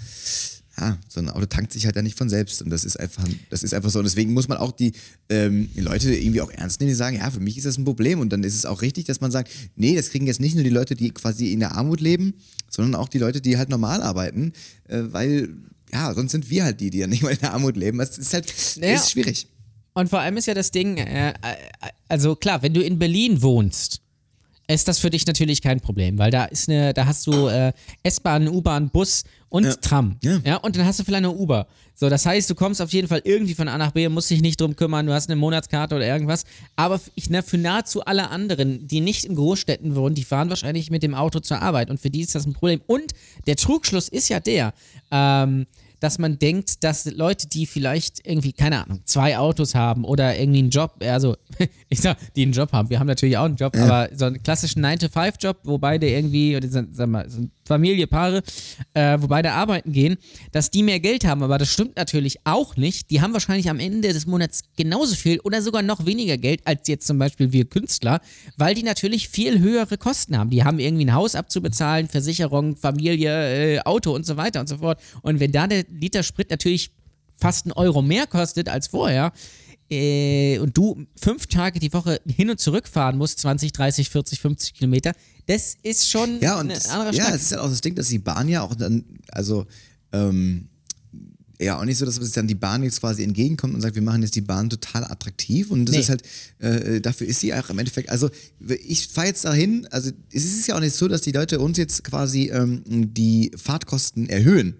ja, so ein Auto tankt sich halt ja nicht von selbst. Und das ist einfach, das ist einfach so. Und deswegen muss man auch die, ähm, die Leute irgendwie auch ernst nehmen, die sagen, ja, für mich ist das ein Problem. Und dann ist es auch richtig, dass man sagt, nee, das kriegen jetzt nicht nur die Leute, die quasi in der Armut leben, sondern auch die Leute, die halt normal arbeiten, äh, weil ja, sonst sind wir halt die, die ja nicht mal in der Armut leben. Das ist halt Naja. ist schwierig. Und vor allem ist ja das Ding, äh, äh, also klar, wenn du in Berlin wohnst, ist das für dich natürlich kein Problem, weil da ist eine, da hast du äh, S-Bahn, U-Bahn, Bus und Tram. Ja. und dann hast du vielleicht eine Uber. So, das heißt, du kommst auf jeden Fall irgendwie von A nach B, musst dich nicht drum kümmern, du hast eine Monatskarte oder irgendwas. Aber ich, na, für nahezu alle anderen, die nicht in Großstädten wohnen, die fahren wahrscheinlich mit dem Auto zur Arbeit und für die ist das ein Problem. Und der Trugschluss ist ja der, ähm, dass man denkt, dass Leute, die vielleicht irgendwie, keine Ahnung, zwei Autos haben oder irgendwie einen Job, also ich sag, die einen Job haben, wir haben natürlich auch einen Job, aber so einen klassischen 9-to-5-Job, wo beide irgendwie, oder sag mal, sind Familie, Paare, äh, wo beide arbeiten gehen, dass die mehr Geld haben, aber das stimmt natürlich auch nicht. Die haben wahrscheinlich am Ende des Monats genauso viel oder sogar noch weniger Geld als jetzt zum Beispiel wir Künstler, weil die natürlich viel höhere Kosten haben. Die haben irgendwie ein Haus abzubezahlen, Versicherung, Familie, äh, Auto und so weiter und so fort. Und wenn da der Liter Sprit natürlich fast einen Euro mehr kostet als vorher, äh, und du fünf Tage die Woche hin und zurück fahren musst, 20, 30, 40, 50 Kilometer, das ist schon Ja, und ja, Stadt. es ist halt auch das Ding, dass die Bahn ja auch dann, also ähm, ja auch nicht so, dass es dann die Bahn jetzt quasi entgegenkommt und sagt, wir machen jetzt die Bahn total attraktiv und das Nee. ist halt, äh, dafür ist sie auch im Endeffekt, also ich fahre jetzt dahin, also es ist ja auch nicht so, dass die Leute uns jetzt quasi ähm, die Fahrtkosten erhöhen.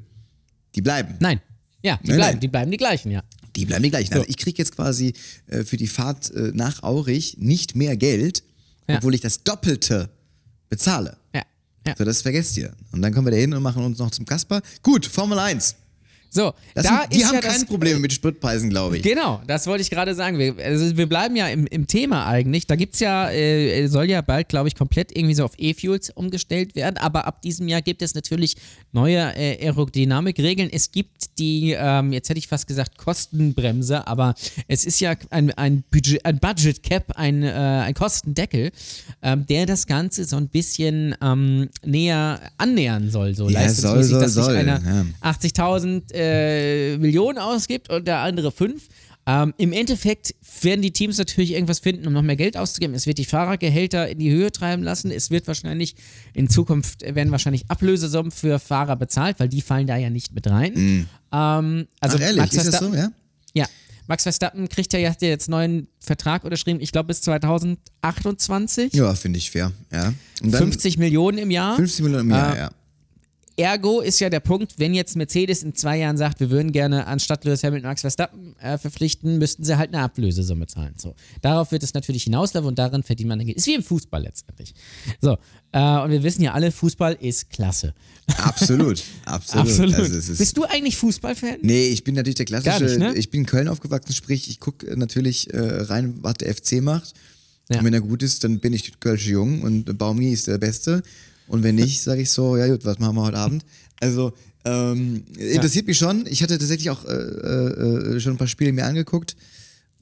Die bleiben. Nein. Ja, die Nein, bleiben, nein. die bleiben die gleichen, ja. Die bleiben die gleichen. Also ich kriege jetzt quasi äh, für die Fahrt äh, nach Aurich nicht mehr Geld, Ja. obwohl ich das Doppelte bezahle. Ja. ja. So, das vergesst ihr. Und dann kommen wir da hin und machen uns noch zum Kasper. Gut, Formel 1. So, Das da sind, die ist haben ja keine Probleme mit Spritpreisen, glaube ich. Genau, das wollte ich gerade sagen. Wir, also wir bleiben ja im, im Thema eigentlich. Da gibt es ja, äh, soll ja bald, glaube ich, komplett irgendwie so auf E-Fuels umgestellt werden. Aber ab diesem Jahr gibt es natürlich neue äh, Aerodynamikregeln. Es gibt die, ähm, jetzt hätte ich fast gesagt, Kostenbremse, aber es ist ja ein, ein, Budget, ein Budget Cap, ein, äh, ein Kostendeckel, ähm, der das Ganze so ein bisschen ähm, näher annähern soll. So Ja, leistungsmäßig, soll, dass soll, sich einer ja. 80.000 äh, Millionen ausgibt und der andere 5. Ähm, Im Endeffekt werden die Teams natürlich irgendwas finden, um noch mehr Geld auszugeben. Es wird die Fahrergehälter in die Höhe treiben lassen. Es wird wahrscheinlich in Zukunft werden wahrscheinlich Ablösesummen für Fahrer bezahlt, weil die fallen da ja nicht mit rein. Ähm, also Ach, ehrlich, Max ist das so, ja? ja, Max Verstappen kriegt ja jetzt einen neuen Vertrag unterschrieben, ich glaube bis 2028. Ja, finde ich fair. Ja. Dann 50 Millionen im Jahr. 50 Millionen im Jahr, Äh, ja. Ergo ist ja der Punkt, wenn jetzt Mercedes in zwei Jahren sagt, wir würden gerne anstatt Lewis Hamilton Max Verstappen äh, verpflichten, müssten sie halt eine Ablösesumme zahlen. So. Darauf wird es natürlich hinauslaufen und darin verdient man dann Geld. Ist wie im Fußball letztendlich. So. Äh, und wir wissen ja alle, Fußball ist klasse. Absolut, absolut. Absolut. Also, Bist du eigentlich Fußballfan? Nee, ich bin natürlich der klassische, nicht, ne? ich bin in Köln aufgewachsen, sprich, ich gucke natürlich äh, rein, was der FC macht. Ja. Und wenn er gut ist, dann bin ich Kölsche Jung und Baumi ist der Beste. Und wenn nicht, sage ich so, ja gut, was machen wir heute Abend? Also, ähm, interessiert mich schon. Ich hatte tatsächlich auch äh, äh, schon ein paar Spiele mir angeguckt,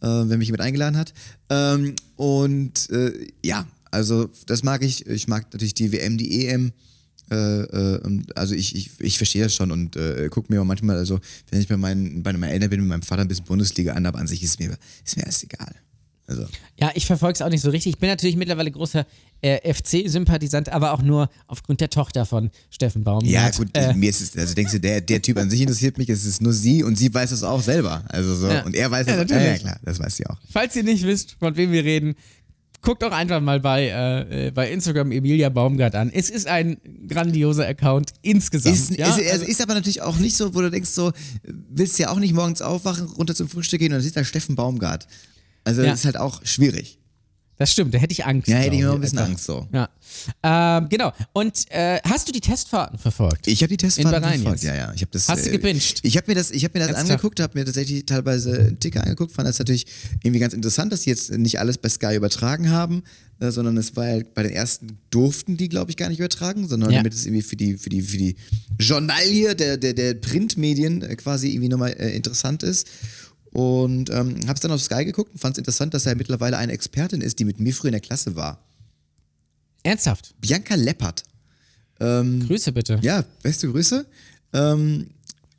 äh, wenn mich jemand eingeladen hat. Ähm, und äh, ja, also das mag ich. Ich mag natürlich die WM, die EM. Äh, äh, also ich, ich, ich verstehe das schon und äh, gucke mir auch manchmal, also wenn ich bei meinen, bei meinen Eltern bin, mit meinem Vater ein bisschen Bundesliga an habe, an sich ist mir, ist mir erst egal. Also, Ja, ich verfolge es auch nicht so richtig. Ich bin natürlich mittlerweile großer äh, FC-Sympathisant, aber auch nur aufgrund der Tochter von Steffen Baumgart. ja, gut, Äh, mir ist es, also denkst du, der, der Typ an sich interessiert mich, es ist nur sie und sie weiß es auch selber. Also so, Ja. und er weiß Ja, es natürlich. Ja, klar, das weiß sie auch. falls ihr nicht wisst, von wem wir reden, guckt auch einfach mal bei, äh, äh, bei Instagram Emilia Baumgart an. Es ist ein grandioser Account insgesamt. Ist, ja? ist, also, ist, ist aber natürlich auch nicht so, wo du denkst, so, willst ja auch nicht morgens aufwachen, runter zum Frühstück gehen und dann sieht da Steffen Baumgart. Also Ja. das ist halt auch schwierig. das stimmt, da hätte ich Angst. Ja, hätte ich immer ein bisschen. Angst so. Ja. Ähm, genau. Und äh, hast du die Testfahrten verfolgt? Ich habe die Testfahrten verfolgt, jetzt? ja, ja. Ich hab das, Hast du äh? Ich habe mir das, ich hab mir das Ernsthaft? angeguckt, habe mir tatsächlich teilweise einen Ticker angeguckt, fand das natürlich irgendwie ganz interessant, dass die jetzt nicht alles bei Sky übertragen haben, äh, sondern es war ja bei den ersten durften die, glaube ich, gar nicht übertragen, sondern Ja. damit es irgendwie für die, für die, für die Journalie der, der, der Printmedien äh, quasi irgendwie nochmal äh, interessant ist. Und ähm, habe es dann auf Sky geguckt und fand es interessant, dass er mittlerweile eine Expertin ist, die mit mir früher in der Klasse war. Ernsthaft? Bianca Leppert. Ähm, Grüße bitte. Ja, beste Grüße. Ähm,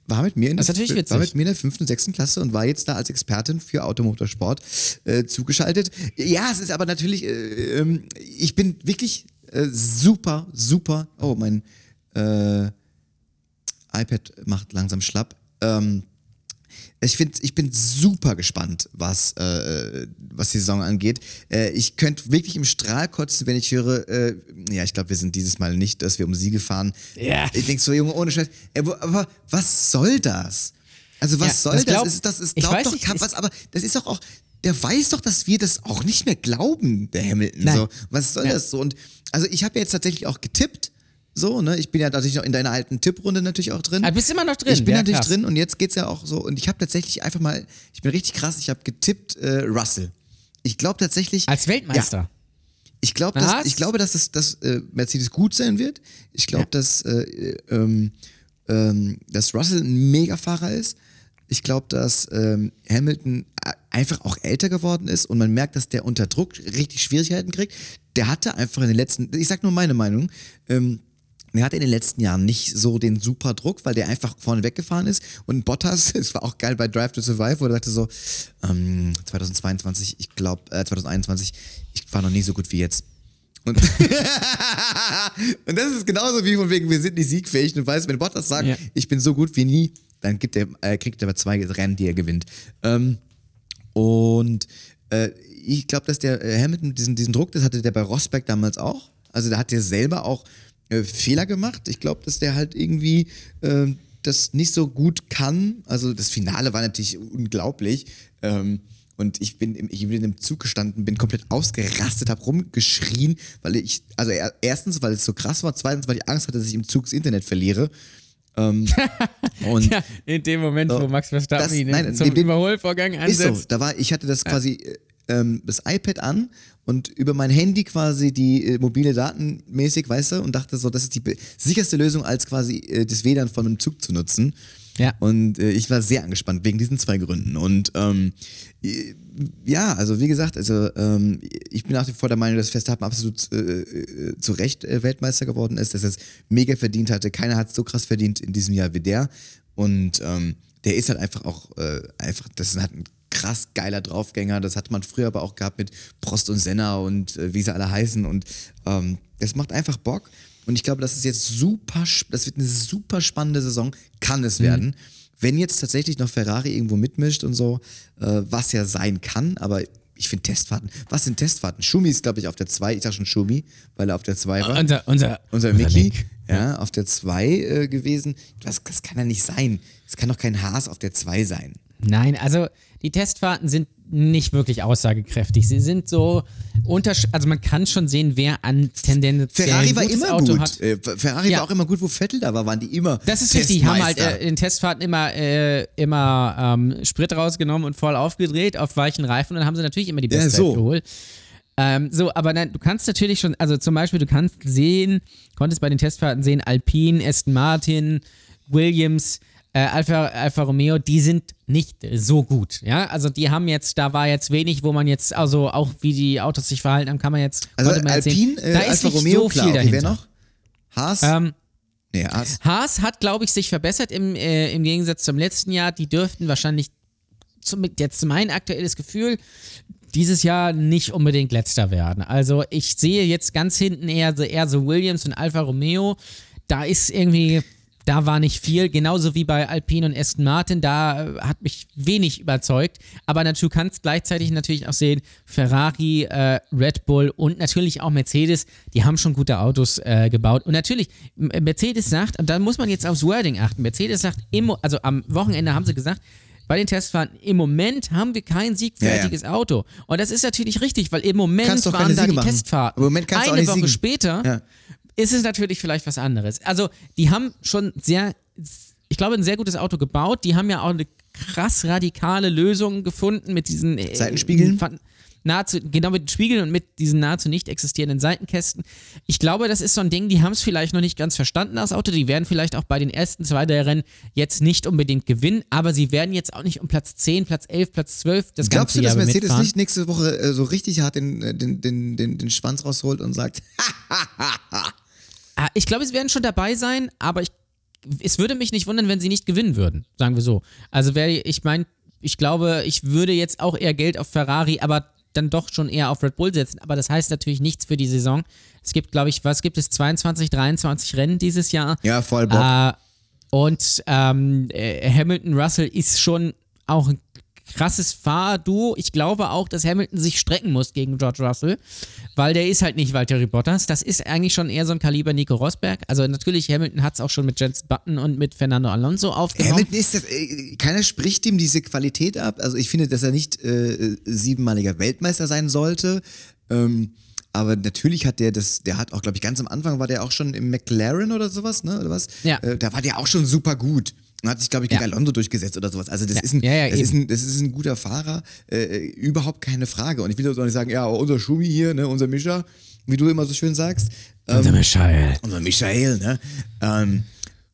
war mit mir in Das der, war mit mir in der fünften, sechsten Klasse und war jetzt da als Expertin für Automotorsport äh, zugeschaltet. Ja, es ist aber natürlich, äh, ähm, ich bin wirklich äh, super, super. Oh, mein äh, iPad macht langsam schlapp. Ähm, ich, find, ich bin super gespannt, was, äh, was die Saison angeht. Äh, ich könnte wirklich im Strahl kotzen, wenn ich höre, äh, ja, ich glaube, wir sind dieses Mal nicht, dass wir um Siege fahren. Ja. Ich denke so, Junge, ohne Scheiß. Wo- aber was soll das? Also was Ja, soll das das? glaub- ist, das ist, ich glaubt weiß doch, ist- was, aber das ist doch auch, der weiß doch, dass wir das auch nicht mehr glauben, der Hamilton. Nein. So. Was soll Ja. das so? Und also ich habe ja jetzt tatsächlich auch getippt. So, ne? Ich bin ja natürlich noch in deiner alten Tipprunde natürlich auch drin. Ah, bist immer noch drin? Ich bin Ja, natürlich krass. drin und jetzt geht's ja auch so. Und ich habe tatsächlich einfach mal, ich bin richtig krass, ich habe getippt äh, Russell. Ich glaube tatsächlich. Als Weltmeister. Ja, ich, glaub, dass, ich glaube, dass, das, dass äh, Mercedes gut sein wird. Ich glaube, Ja. dass, äh, ähm, ähm, dass Russell ein Megafahrer ist. Ich glaube, dass ähm, Hamilton einfach auch älter geworden ist und man merkt, dass der unter Druck richtig Schwierigkeiten kriegt. Der hatte einfach in den letzten, ich sag nur meine Meinung, ähm, der hatte in den letzten Jahren nicht so den super Druck, weil der einfach vorne weggefahren ist. Und Bottas, es war auch geil bei Drive to Survive, wo er sagte so, ähm, 2022, ich glaube, äh, 2021, ich war noch nie so gut wie jetzt. Und, und das ist genauso wie von wegen, wir sind nicht siegfähig. Und weißt, wenn Bottas sagt, Ja. ich bin so gut wie nie, dann gibt er, äh, kriegt er aber zwei Rennen, die er gewinnt. Ähm, und äh, ich glaube, dass der äh, Hamilton diesen, diesen Druck, das hatte der bei Rosberg damals auch. Also da hat der selber auch äh, Fehler gemacht. Ich glaube, dass der halt irgendwie äh, das nicht so gut kann. Also das Finale war natürlich unglaublich. Ähm, und ich bin, im, ich bin im Zug gestanden, bin komplett ausgerastet, hab rumgeschrien, weil ich, also er, erstens, weil es so krass war, zweitens, weil ich Angst hatte, dass ich im Zug das Internet verliere. Ähm, und Ja, in dem Moment, wo So. Max Verstappen Das- ihn nein, zum den- Überholvorgang Ist ansetzt. so, da war, ich hatte das quasi äh, ähm, das iPad an und über mein Handy quasi die äh, mobile Daten mäßig, weißt du, und dachte so, das ist die sicherste Lösung, als quasi äh, das WLAN von einem Zug zu nutzen. Ja. Und äh, ich war sehr angespannt wegen diesen zwei Gründen. Und ähm, äh, ja, also wie gesagt, also ähm, ich bin nach wie vor der Meinung, dass Verstappen absolut äh, äh, zu Recht äh, Weltmeister geworden ist, dass er es mega verdient hatte. Keiner hat es so krass verdient in diesem Jahr wie der. Und ähm, der ist halt einfach auch äh, einfach, das halt ein krass geiler Draufgänger. Das hat man früher aber auch gehabt mit Prost und Senna und äh, wie sie alle heißen. Und ähm, das macht einfach Bock. Und ich glaube, das ist jetzt super, das wird eine super spannende Saison, kann es werden. Wenn jetzt tatsächlich noch Ferrari irgendwo mitmischt und so, äh, was ja sein kann, aber ich finde Testfahrten. Was sind Testfahrten? Schumi ist, glaube ich, auf der 2. Ich sag schon Schumi, weil er auf der 2 war. Unser, unser, Unser Mickey, ja, auf der 2 äh, gewesen. Das, das kann ja nicht sein. Es kann doch kein Haas auf der 2 sein. Nein, also die Testfahrten sind nicht wirklich aussagekräftig. Sie sind so untersch also man kann schon sehen, wer an tendenziell Ferrari war immer Auto gut. hat. Äh, Ferrari Ja. war auch immer gut, wo Vettel da war, waren die immer. Das ist richtig, die haben halt äh, in Testfahrten immer, äh, immer ähm, Sprit rausgenommen und voll aufgedreht auf weichen Reifen und dann haben sie natürlich immer die Ja, Bestzeit so. geholt. Ähm, so, aber nein, du kannst natürlich schon, also zum Beispiel, du kannst sehen, konntest bei den Testfahrten sehen, Alpine, Aston Martin, Williams, äh, Alfa, Alfa Romeo, die sind nicht so gut. Ja, also die haben jetzt, da war jetzt wenig, wo man jetzt, also auch wie die Autos sich verhalten haben, kann man jetzt, Also man Alpine, sehen, äh, da ist Alfa nicht Romeo, so klar. viel dahinter. wer noch? Haas? Ähm, nee, Haas. Haas hat, glaube ich, sich verbessert im, äh, im Gegensatz zum letzten Jahr. Die dürften wahrscheinlich, zum, jetzt mein aktuelles Gefühl, dieses Jahr nicht unbedingt letzter werden. Also ich sehe jetzt ganz hinten eher eher so Williams und Alfa Romeo. Da ist irgendwie, da war nicht viel. Genauso wie bei Alpine und Aston Martin. Da äh, hat mich wenig überzeugt. Aber du kannst gleichzeitig natürlich auch sehen, Ferrari, äh, Red Bull und natürlich auch Mercedes, die haben schon gute Autos äh, gebaut. Und natürlich, Mercedes sagt, und da muss man jetzt aufs Wording achten, Mercedes sagt, im, also am Wochenende haben sie gesagt, bei den Testfahrten, im Moment haben wir kein siegfertiges Auto. Und das ist natürlich richtig, weil im Moment waren da die machen. Testfahrten. Im Moment kannst du auch Eine nicht Woche siegen. später Ja. Ist es natürlich vielleicht was anderes. Also, die haben schon sehr, ich glaube, ein sehr gutes Auto gebaut. Die haben ja auch eine krass radikale Lösung gefunden mit diesen äh, Seitenspiegeln? fan- Nahezu, genau mit den Spiegeln und mit diesen nahezu nicht existierenden Seitenkästen. Ich glaube, das ist so ein Ding, die haben es vielleicht noch nicht ganz verstanden, das Auto. Die werden vielleicht auch bei den ersten zwei der Rennen jetzt nicht unbedingt gewinnen, aber sie werden jetzt auch nicht um Platz 10, Platz 11, Platz 12 das Glaubst ganze du, dass Jahr Mercedes mitfahren. nicht nächste Woche äh, so richtig hart den, äh, den, den, den, den Schwanz rausholt und sagt, Ich glaube, sie werden schon dabei sein, aber ich, es würde mich nicht wundern, wenn sie nicht gewinnen würden, sagen wir so. Also wäre ich meine, ich glaube, ich würde jetzt auch eher Geld auf Ferrari, aber dann doch schon eher auf Red Bull setzen. Aber das heißt natürlich nichts für die Saison. Es gibt, glaube ich, was gibt es? 22, 23 Rennen dieses Jahr. ja, voll Bock. Äh, und ähm, äh, Hamilton Russell ist schon auch ein krasses Fahrduo. Ich glaube auch, dass Hamilton sich strecken muss gegen George Russell, weil der ist halt nicht Valtteri Bottas. Das ist eigentlich schon eher so ein Kaliber Nico Rosberg. Also natürlich, Hamilton hat es auch schon mit Jensen Button und mit Fernando Alonso aufgenommen. Hamilton ist das, äh, keiner spricht ihm diese Qualität ab. Also ich finde, dass er nicht äh, siebenmaliger Weltmeister sein sollte. Ähm, aber natürlich hat der das, der hat auch, glaube ich, ganz am Anfang war der auch schon im McLaren oder sowas, ne? Oder was? Ja. Äh, da war der auch schon super gut. Und hat sich, glaube ich, gegen Ja. Alonso durchgesetzt oder sowas. Also das, Ja. ist, ein, Ja, ja, das, ist ein, das ist ein guter Fahrer, äh, überhaupt keine Frage. Und ich will jetzt auch nicht sagen, ja, unser Schumi hier, ne, unser Mischa, wie du immer so schön sagst. Ähm, Unser Michael. unser Michael, ne? Ähm,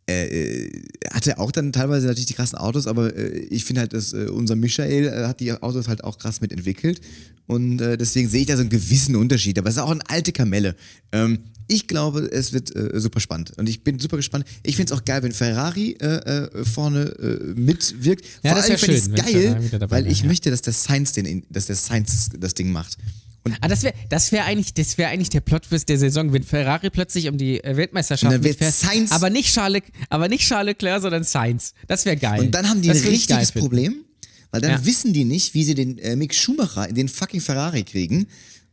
äh, äh, hatte auch dann teilweise natürlich die krassen Autos, aber äh, ich finde halt, dass äh, unser Michael äh, hat die Autos halt auch krass mitentwickelt und äh, deswegen sehe ich da so einen gewissen Unterschied. Aber es ist auch eine alte Kamelle. Ähm, ich glaube, es wird äh, super spannend und ich bin super gespannt. Ich finde es auch geil, wenn Ferrari äh, äh, vorne äh, mitwirkt. Ja, Vor das allem finde ich es geil, weil ich ja. möchte, dass der Sainz den, dass der Sainz das Ding macht. Und Ah, das wäre das wär eigentlich, das wär eigentlich der Plot-Twist der Saison, wenn Ferrari plötzlich um die äh, Weltmeisterschaft mitfährt. Sainz- aber nicht Charles, aber nicht Charles Leclerc, sondern Sainz. Das wäre geil. Und dann haben die das ein richtiges. Problem, weil dann Ja. wissen die nicht, wie sie den äh, Mick Schumacher in den fucking Ferrari kriegen,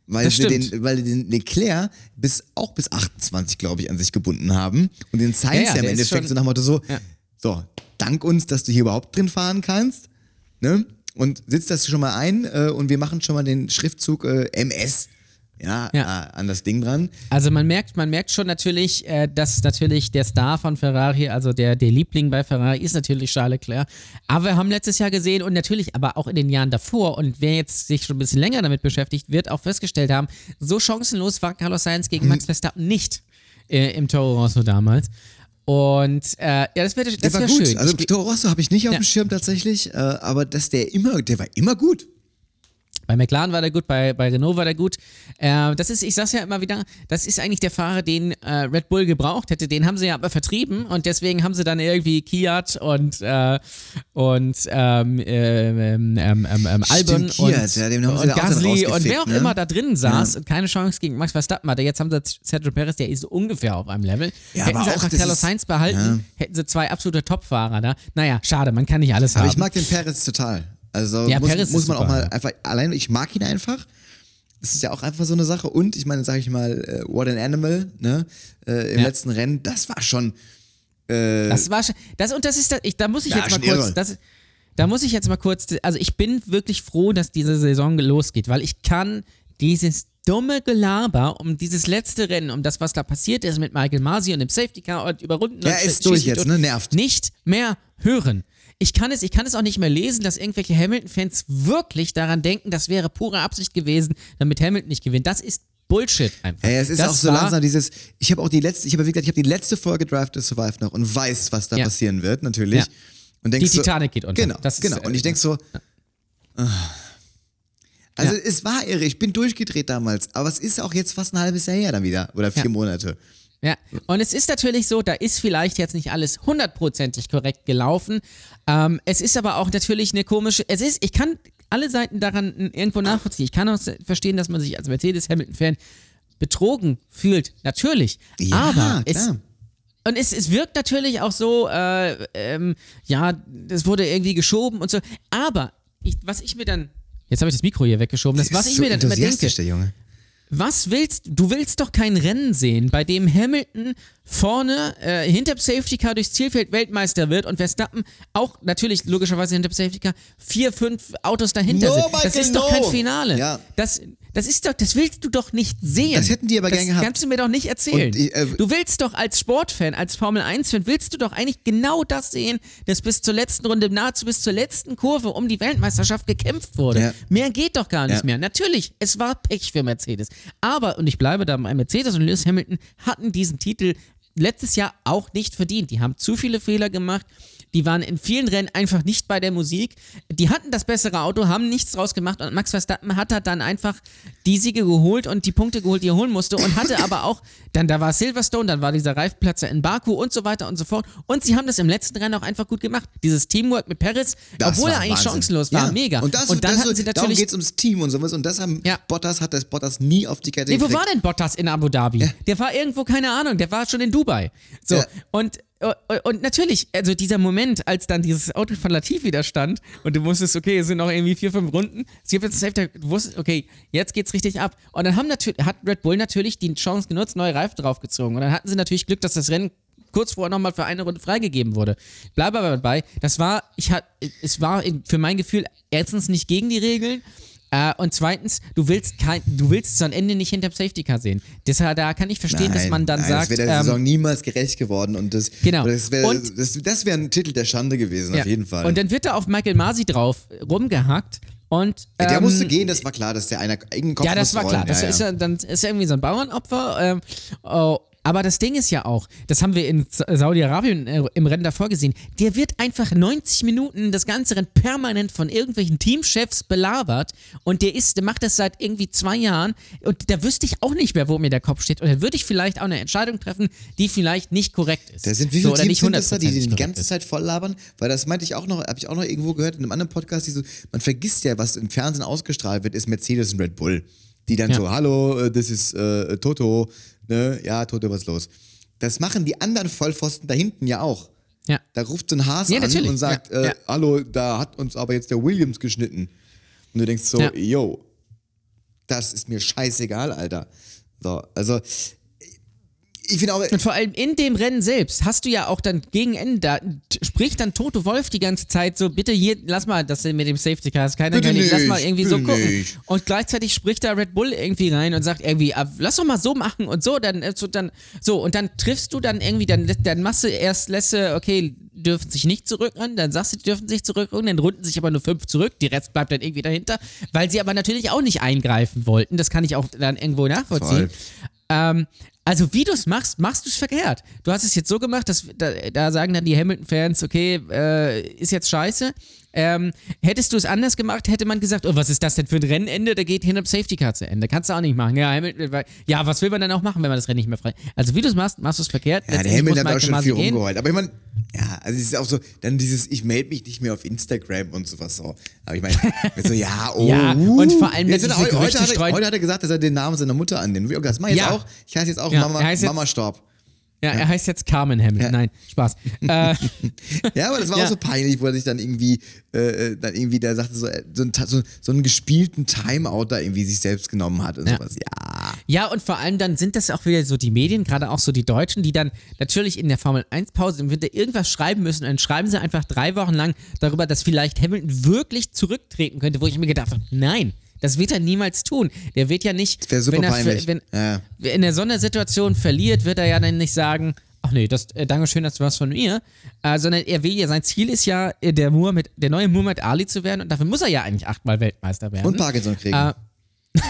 weil Das sie stimmt. den, weil den Leclerc bis auch bis 28, glaube ich, an sich gebunden haben und den Sainz Ja, ja, ja, im Endeffekt schon- so nach dem Motto so, Ja. so, dank uns, dass du hier überhaupt drin fahren kannst, ne? Und sitzt das schon mal ein äh, und wir machen schon mal den Schriftzug äh, MS ja, Ja. Äh, an das Ding dran. Also man merkt, man merkt schon natürlich, äh, dass natürlich der Star von Ferrari, also der, der Liebling bei Ferrari, ist natürlich Charles Leclerc. Aber wir haben letztes Jahr gesehen und natürlich aber auch in den Jahren davor und wer jetzt sich schon ein bisschen länger damit beschäftigt, wird auch festgestellt haben, so chancenlos war Carlos Sainz gegen Mhm. Max Verstappen nicht äh, im Toro Rosso damals. Und äh, ja, das wäre Der das war wär gut. schön. Also Toro Rosso habe ich nicht auf Ja. dem Schirm tatsächlich, äh, aber dass der immer, der war immer gut. Bei McLaren war der gut, bei, bei Renault war der gut. Äh, das ist, ich sag's ja immer wieder, das ist eigentlich der Fahrer, den äh, Red Bull gebraucht hätte. Den haben sie ja aber vertrieben und deswegen haben sie dann irgendwie Kiat und, äh, und ähm, ähm, ähm, ähm, ähm, Albon Kiat, und, ja, und auch Gasly und wer auch ne? immer da drin saß und keine Chance gegen Max Verstappen hatte. Jetzt haben sie Sergio Perez, der ist ungefähr auf einem Level. Ja, hätten aber sie auch das Carlos Sainz behalten, ja. hätten sie zwei absolute Top-Fahrer da. Naja, schade, man kann nicht alles Aber haben. ich mag den Perez total. Also Ja, muss, Perez muss man auch mal einfach allein, ich mag ihn einfach. Das ist ja auch einfach so eine Sache. Und ich meine, sage ich mal, äh, What an Animal, ne? Äh, Im Ja. letzten Rennen, das war schon. Das war schon, das und das ist, das, ich, da muss ich jetzt mal kurz, das, da muss ich jetzt mal kurz, also ich bin wirklich froh, dass diese Saison losgeht, weil ich kann dieses dumme Gelaber um dieses letzte Rennen, um das, was da passiert ist mit Michael Masi und dem Safety Car und überrunden Ja, und ist durch jetzt, ne? Nervt. Nicht mehr hören. Ich kann es, ich kann es auch nicht mehr lesen, dass irgendwelche Hamilton-Fans wirklich daran denken, das wäre pure Absicht gewesen, damit Hamilton nicht gewinnt. Das ist Bullshit einfach. Ey, es ist das auch so langsam dieses. Ich habe auch die letzte, ich habe ich habe die letzte Folge Drive to Survive noch und weiß, was da Ja. passieren wird, natürlich. Ja. Und Die so, Titanic geht unter. Genau, Das genau. äh, Und ich denk so. ah. Also Ja. es war irre, ich bin durchgedreht damals, aber es ist auch jetzt fast ein halbes Jahr her dann wieder oder vier Ja. Monate. Ja, und es ist natürlich so, da ist vielleicht jetzt nicht alles hundertprozentig korrekt gelaufen. Ähm, es ist aber auch natürlich eine komische, es ist, ich kann alle Seiten daran irgendwo nachvollziehen. Ich kann auch verstehen, dass man sich als Mercedes-Hamilton-Fan betrogen fühlt, natürlich. Ja, aber es, klar. und es, es wirkt natürlich auch so, äh, ähm, ja, das wurde irgendwie geschoben und so. Aber ich, was ich mir dann, jetzt habe ich das Mikro hier weggeschoben, das, was Ist ich so mir dann immer denke, der Junge. Was willst du? willst doch kein Rennen sehen, bei dem Hamilton vorne äh, hinter dem Safety Car durchs Zielfeld Weltmeister wird und Verstappen auch natürlich logischerweise hinter dem Safety Car vier, fünf Autos dahinter No, sind. Das ist doch kein. Finale. Ja. Das, das ist doch, das willst du doch nicht sehen. Das hätten die aber das gern gehabt. kannst du mir doch nicht erzählen. Und, äh, du willst doch als Sportfan, als Formel 1-Fan, willst du doch eigentlich genau das sehen, dass bis zur letzten Runde, nahezu bis zur letzten Kurve um die Weltmeisterschaft gekämpft wurde. Ja. Mehr geht doch gar nicht Ja. mehr. Natürlich, es war Pech für Mercedes. Aber, und ich bleibe da bei Mercedes und Lewis Hamilton hatten diesen Titel letztes Jahr auch nicht verdient. Die haben zu viele Fehler gemacht. Die waren in vielen Rennen einfach nicht bei der Musik. Die hatten das bessere Auto, haben nichts draus gemacht und Max Verstappen hat halt dann einfach die Siege geholt und die Punkte geholt, die er holen musste und hatte aber auch, dann da war Silverstone, dann war dieser Reifenplatz in Baku und so weiter und so fort. Und sie haben das im letzten Rennen auch einfach gut gemacht. Dieses Teamwork mit Perez, Das obwohl er eigentlich Wahnsinn. chancenlos war, Ja. mega. Und, das, dann das, hatten sie darum natürlich geht es ums Team und sowas. Und das haben Ja. Bottas hat das Bottas nie auf die Kette Nee, wo gekriegt. war denn Bottas in Abu Dhabi? Der war irgendwo, keine Ahnung, der war schon in Dubai. So, Ja. und, und natürlich, also dieser Moment, als dann dieses Auto von Latif wieder stand und du wusstest, okay, es sind noch irgendwie vier, fünf Runden, sie haben jetzt Hälfte, du wusstest, okay, jetzt geht's richtig ab. Und dann haben natürlich, hat Red Bull natürlich die Chance genutzt, neue Reifen draufgezogen. Und dann hatten sie natürlich Glück, dass das Rennen kurz vorher nochmal für eine Runde freigegeben wurde. Ich bleibe aber dabei, das war, ich hat, es war für mein Gefühl erstens nicht gegen die Regeln. Äh, und zweitens, du willst kein, du willst es am Ende nicht hinterm Safety Car sehen. Deshalb, da kann ich verstehen, dass man dann nein, sagt, Das wäre der ähm, Saison niemals gerecht geworden. Und das, Genau. das wäre das, das wär ein Titel der Schande gewesen, ja. auf jeden Fall. Und dann wird da auf Michael Masi drauf rumgehackt und Ja, der ähm, musste gehen, das war klar, dass der einer eigenen Kopf Ja, das war rollen. klar. Das ja, ist ja. dann ist irgendwie so ein Bauernopfer. Ähm, oh, aber das Ding ist ja auch, das haben wir in Sa- Saudi-Arabien äh, im Rennen davor gesehen, der wird einfach 90 Minuten das ganze Rennen permanent von irgendwelchen Teamchefs belabert und der ist, der macht das seit irgendwie zwei Jahren und da wüsste ich auch nicht mehr, wo mir der Kopf steht und dann würde ich vielleicht auch eine Entscheidung treffen, die vielleicht nicht korrekt ist. Da sind wie So, viele oder Teams nicht sind das da, die die hundertprozentig ganze Zeit voll labern? Weil das meinte ich auch noch, habe ich auch noch irgendwo gehört in einem anderen Podcast, die so, man vergisst ja, was im Fernsehen ausgestrahlt wird, ist Mercedes und Red Bull. Die dann Ja. so, hallo, äh, das ist äh, Toto, ne? Ja, Toto, was ist los? Das machen die anderen Vollpfosten da hinten ja auch. Ja. Da ruft so ein Haas Ja, an natürlich. und sagt, Ja, äh, hallo, da hat uns aber jetzt der Williams geschnitten. Und du denkst so, yo, das ist mir scheißegal, Alter. So, also ich finde auch, Und vor allem in dem Rennen selbst hast du ja auch dann gegen Ende, da spricht dann Toto Wolf die ganze Zeit so, bitte hier, lass mal das mit dem Safety Car, ist keiner nicht, lass mal irgendwie so gucken. nicht. Und gleichzeitig spricht da Red Bull irgendwie rein und sagt irgendwie, ah, lass doch mal so machen und so, dann, äh, so, dann, so, und dann triffst du dann irgendwie, dann, dann machst du erst, lässt du, okay, dürfen sich nicht zurückrennen, dann sagst du, die dürfen sich zurückrennen, dann runden sich aber nur fünf zurück, die Rest bleibt dann irgendwie dahinter, weil sie aber natürlich auch nicht eingreifen wollten, das kann ich auch dann irgendwo nachvollziehen. Voll. Ähm, also wie du es machst, machst du es verkehrt. Du hast es jetzt so gemacht, dass da, da sagen dann die Hamilton-Fans, okay, äh, ist jetzt scheiße. Ähm, hättest du es anders gemacht, hätte man gesagt, oh, was ist das denn für ein Rennende? Da geht hinter dem Safety Car zu Ende. Kannst du auch nicht machen. Ja, Hamilton, ja, was will man dann auch machen, wenn man das Rennen nicht mehr frei? Also wie du es machst, machst du es verkehrt. Ja, der Hamilton hat auch schon viel gehen. rumgeheult. Aber ich meine, ja, also es ist auch so, dann dieses, ich melde mich nicht mehr auf Instagram und sowas so. Aber ich meine, so, ja, oh. Ja, und vor allem diese heute, heute, hat er, heute hat er gesagt, dass er den Namen seiner Mutter annimmt. Das mach ich jetzt Ja. auch. Ich heiße jetzt auch Ja, Mama, heißt Mama Storb. Ja, er heißt jetzt Carmen Hamilton. Nein, Spaß. äh, Ja, aber das war Ja. auch so peinlich, wo er sich dann irgendwie, äh, dann irgendwie, der sagte so, äh, so, ein, so, so einen gespielten Timeout da irgendwie sich selbst genommen hat und Ja. sowas. Ja. Ja, und vor allem dann sind das auch wieder so die Medien, gerade auch so die Deutschen, die dann natürlich in der Formel 1 Pause im Winter irgendwas schreiben müssen. Und dann schreiben sie einfach drei Wochen lang darüber, dass vielleicht Hamilton wirklich zurücktreten könnte, wo ich mir gedacht habe, nein. Das wird er niemals tun. Der wird ja nicht, wenn er wenn, Ja. in der Sondersituation verliert, wird er ja dann nicht sagen, ach nee, das, äh, danke schön, das war's von mir, äh, sondern er will ja, sein Ziel ist ja, äh, der, Muhammad, der neue Muhammad Ali zu werden und dafür muss er ja eigentlich achtmal Weltmeister werden. Und Parkinson kriegen. Äh,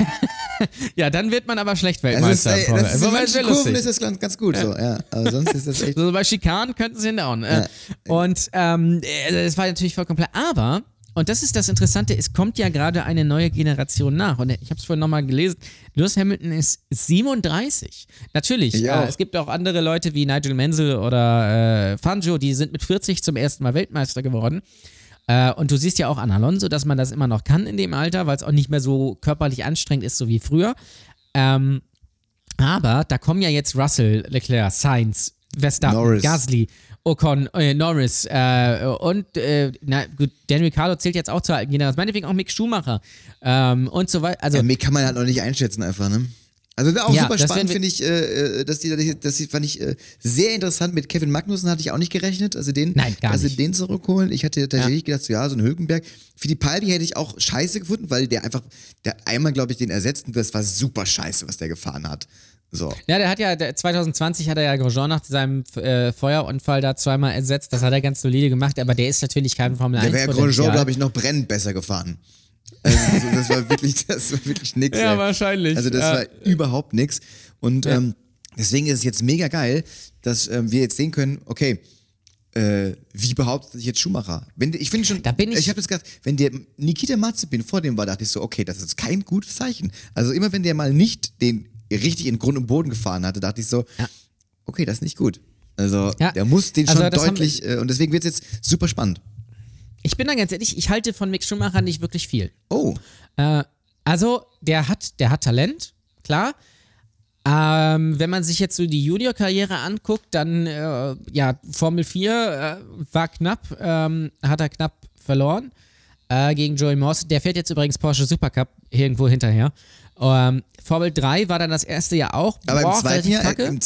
ja, dann wird man aber schlecht also das, Weltmeister. ist, ey, das ist Wobei, manchen Kurven ist das ganz, ganz gut so, ja. Aber sonst ist das echt. So bei Schikanen könnten sie hinhauen. Äh, und ähm, äh, das war natürlich vollkommen klar. Aber und das ist das Interessante, es kommt ja gerade eine neue Generation nach. Und ich habe es vorhin nochmal gelesen, Lewis Hamilton ist 37. Natürlich, Ich äh, es gibt auch andere Leute wie Nigel Mansell oder äh, Fangio, die sind mit 40 zum ersten Mal Weltmeister geworden. Äh, und du siehst ja auch an Alonso, dass man das immer noch kann in dem Alter, weil es auch nicht mehr so körperlich anstrengend ist, so wie früher. Ähm, aber da kommen ja jetzt Russell, Leclerc, Sainz, Verstappen, Norris. Gasly, Ocon, äh, Norris äh, und äh, na gut, Dan Ricciardo zählt jetzt auch zur alten Generation, meinetwegen auch Mick Schumacher ähm, und so weiter. Also Ja, mir kann man halt noch nicht einschätzen einfach, ne? Also auch Ja, super spannend finde ich, äh, äh, dass die, das fand ich äh, sehr interessant. Mit Kevin Magnussen hatte ich auch nicht gerechnet, also den, Nein, also nicht. den zurückholen. Ich hatte tatsächlich gedacht, so, ja, so ein Hülkenberg. Für die Palmi hätte ich auch scheiße gefunden, weil der einfach, der hat einmal, glaube ich, den ersetzt und das war super scheiße, was der gefahren hat. So. Ja, der hat ja, der, 2020 hat er ja Grosjean nach seinem äh, Feuerunfall da zweimal ersetzt. Das hat er ganz solide gemacht, aber der ist natürlich kein Formel 1 Der wäre Grosjean, glaube ich, noch brennend besser gefahren. Also, das war wirklich, das war wirklich nix. Ja, ey. wahrscheinlich. Also das Ja. war überhaupt nix. Und ähm, deswegen ist es jetzt mega geil, dass ähm, wir jetzt sehen können, okay, äh, wie behauptet sich jetzt Schumacher? Wenn, ich finde schon, Da bin ich- ich habe jetzt gedacht, wenn der Nikita Mazepin vor dem war, dachte ich so, okay, das ist kein gutes Zeichen. Also immer wenn der mal nicht den richtig in Grund und Boden gefahren hatte, dachte ich so, Ja. okay, das ist nicht gut. Also Ja. der muss den Also schon haben- deutlich, äh, und deswegen wird es jetzt super spannend. Ich bin da ganz ehrlich, ich halte von Mick Schumacher nicht wirklich viel. Oh, Äh, also, der hat, der hat Talent, klar. Ähm, wenn man sich jetzt so die Junior-Karriere anguckt, dann, äh, ja, Formel 4 äh, war knapp, ähm, hat er knapp verloren äh, gegen Joey Moss. Der fährt jetzt übrigens Porsche Supercup irgendwo hinterher. Ähm, Formel 3 war dann das erste Jahr auch. aber boah, im zweiten Jahr, kacke. im,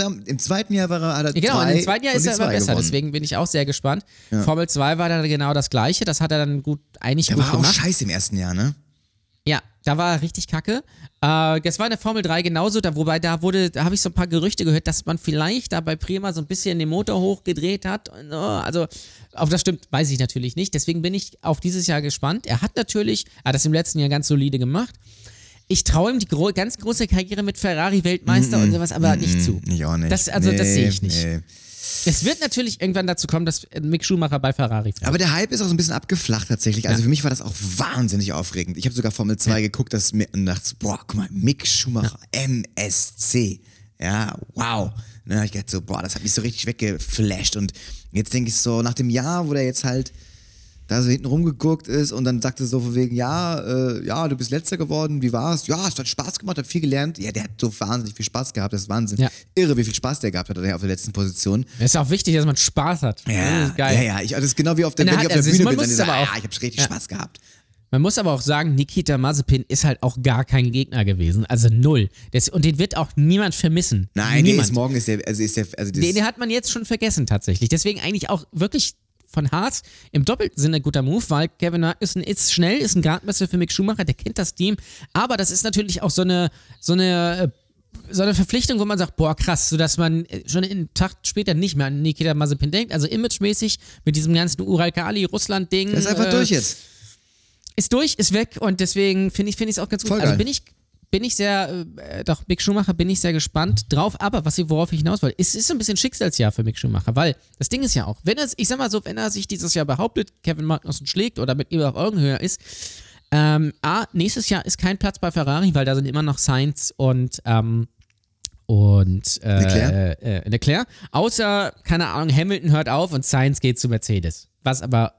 im, im zweiten Jahr war er, hat Ja, Genau, zwei im zweiten Jahr ist er immer besser, gewonnen. deswegen bin ich auch sehr gespannt. Formel 2 war dann genau das gleiche, das hat er dann gut, eigentlich Der gut war auch scheiße im ersten Jahr, ne? Ja, da war er richtig kacke. Äh, das war in der Formel 3 genauso, da, wobei da wurde, da habe ich so ein paar Gerüchte gehört, dass man vielleicht da bei Prima so ein bisschen den Motor hochgedreht hat. Und, oh, also, auf das stimmt, weiß ich natürlich nicht. Deswegen bin ich auf dieses Jahr gespannt. Er hat natürlich, er hat das im letzten Jahr ganz solide gemacht. Ich traue ihm die gro ganz große Karriere mit Ferrari-Weltmeister und sowas aber nicht zu. Ich auch nicht. Das, also, das Nee, sehe ich nicht. nee. Es wird natürlich irgendwann dazu kommen, dass Mick Schumacher bei Ferrari fährt. Aber der Hype ist auch so ein bisschen abgeflacht tatsächlich. Also für mich war das auch wahnsinnig aufregend. Ich habe sogar Formel 2 geguckt das mir, und dachte, boah, guck mal, Mick Schumacher, MSC. Ja, wow. Und dann habe ich gedacht so, boah, das hat mich so richtig weggeflasht. Und jetzt denke ich so, nach dem Jahr, wo der jetzt halt da so hinten rumgeguckt ist und dann sagte so von wegen, ja, äh, ja, du bist letzter geworden, wie war's? Ja, es hat Spaß gemacht, hat viel gelernt. Ja, der hat so wahnsinnig viel Spaß gehabt, das ist Wahnsinn. Ja. Irre, wie viel Spaß der gehabt hat auf der letzten Position. Es ist auch wichtig, dass man Spaß hat. das Ja, ist geil. ja, ja. Ich, das ist genau wie auf der, er wenn ich hat- auf der also Bühne man bin, dann er, aber ah, auch- ja, ich habe richtig Ja. Spaß gehabt. Man muss aber auch sagen, Nikita Mazepin ist halt auch gar kein Gegner gewesen. Also null. Das, und den wird auch niemand vermissen. Nein, der niemand. ist morgen ist der, also ist der, also Den, den hat man jetzt schon vergessen tatsächlich. Deswegen eigentlich auch wirklich von Haas im doppelten Sinne ein guter Move, weil Kevin Magnussen ist schnell, ist ein Gradmesser für Mick Schumacher, der kennt das Team. Aber das ist natürlich auch so eine, so eine, äh, so eine Verpflichtung, wo man sagt, boah, krass, sodass man äh, schon einen Tag später nicht mehr an Nikita Mazepin denkt. Also imagemäßig mit diesem ganzen Ural-Kali-Russland-Ding. das ist einfach äh, durch jetzt. ist durch, ist weg und deswegen finde ich es auch ganz gut. Voll also geil. bin ich bin ich sehr, äh, doch, Mick Schumacher bin ich sehr gespannt drauf, aber was worauf ich hinaus wollte, es ist ein bisschen Schicksalsjahr für Mick Schumacher, weil das Ding ist ja auch, wenn er, ich sag mal so, wenn er sich dieses Jahr behauptet, Kevin Magnussen schlägt oder mit ihm auf Augenhöhe ist, ähm, A, nächstes Jahr ist kein Platz bei Ferrari, weil da sind immer noch Sainz und, ähm, und äh, Leclerc? Äh, äh, Leclerc. Außer, keine Ahnung, Hamilton hört auf und Sainz geht zu Mercedes. Was aber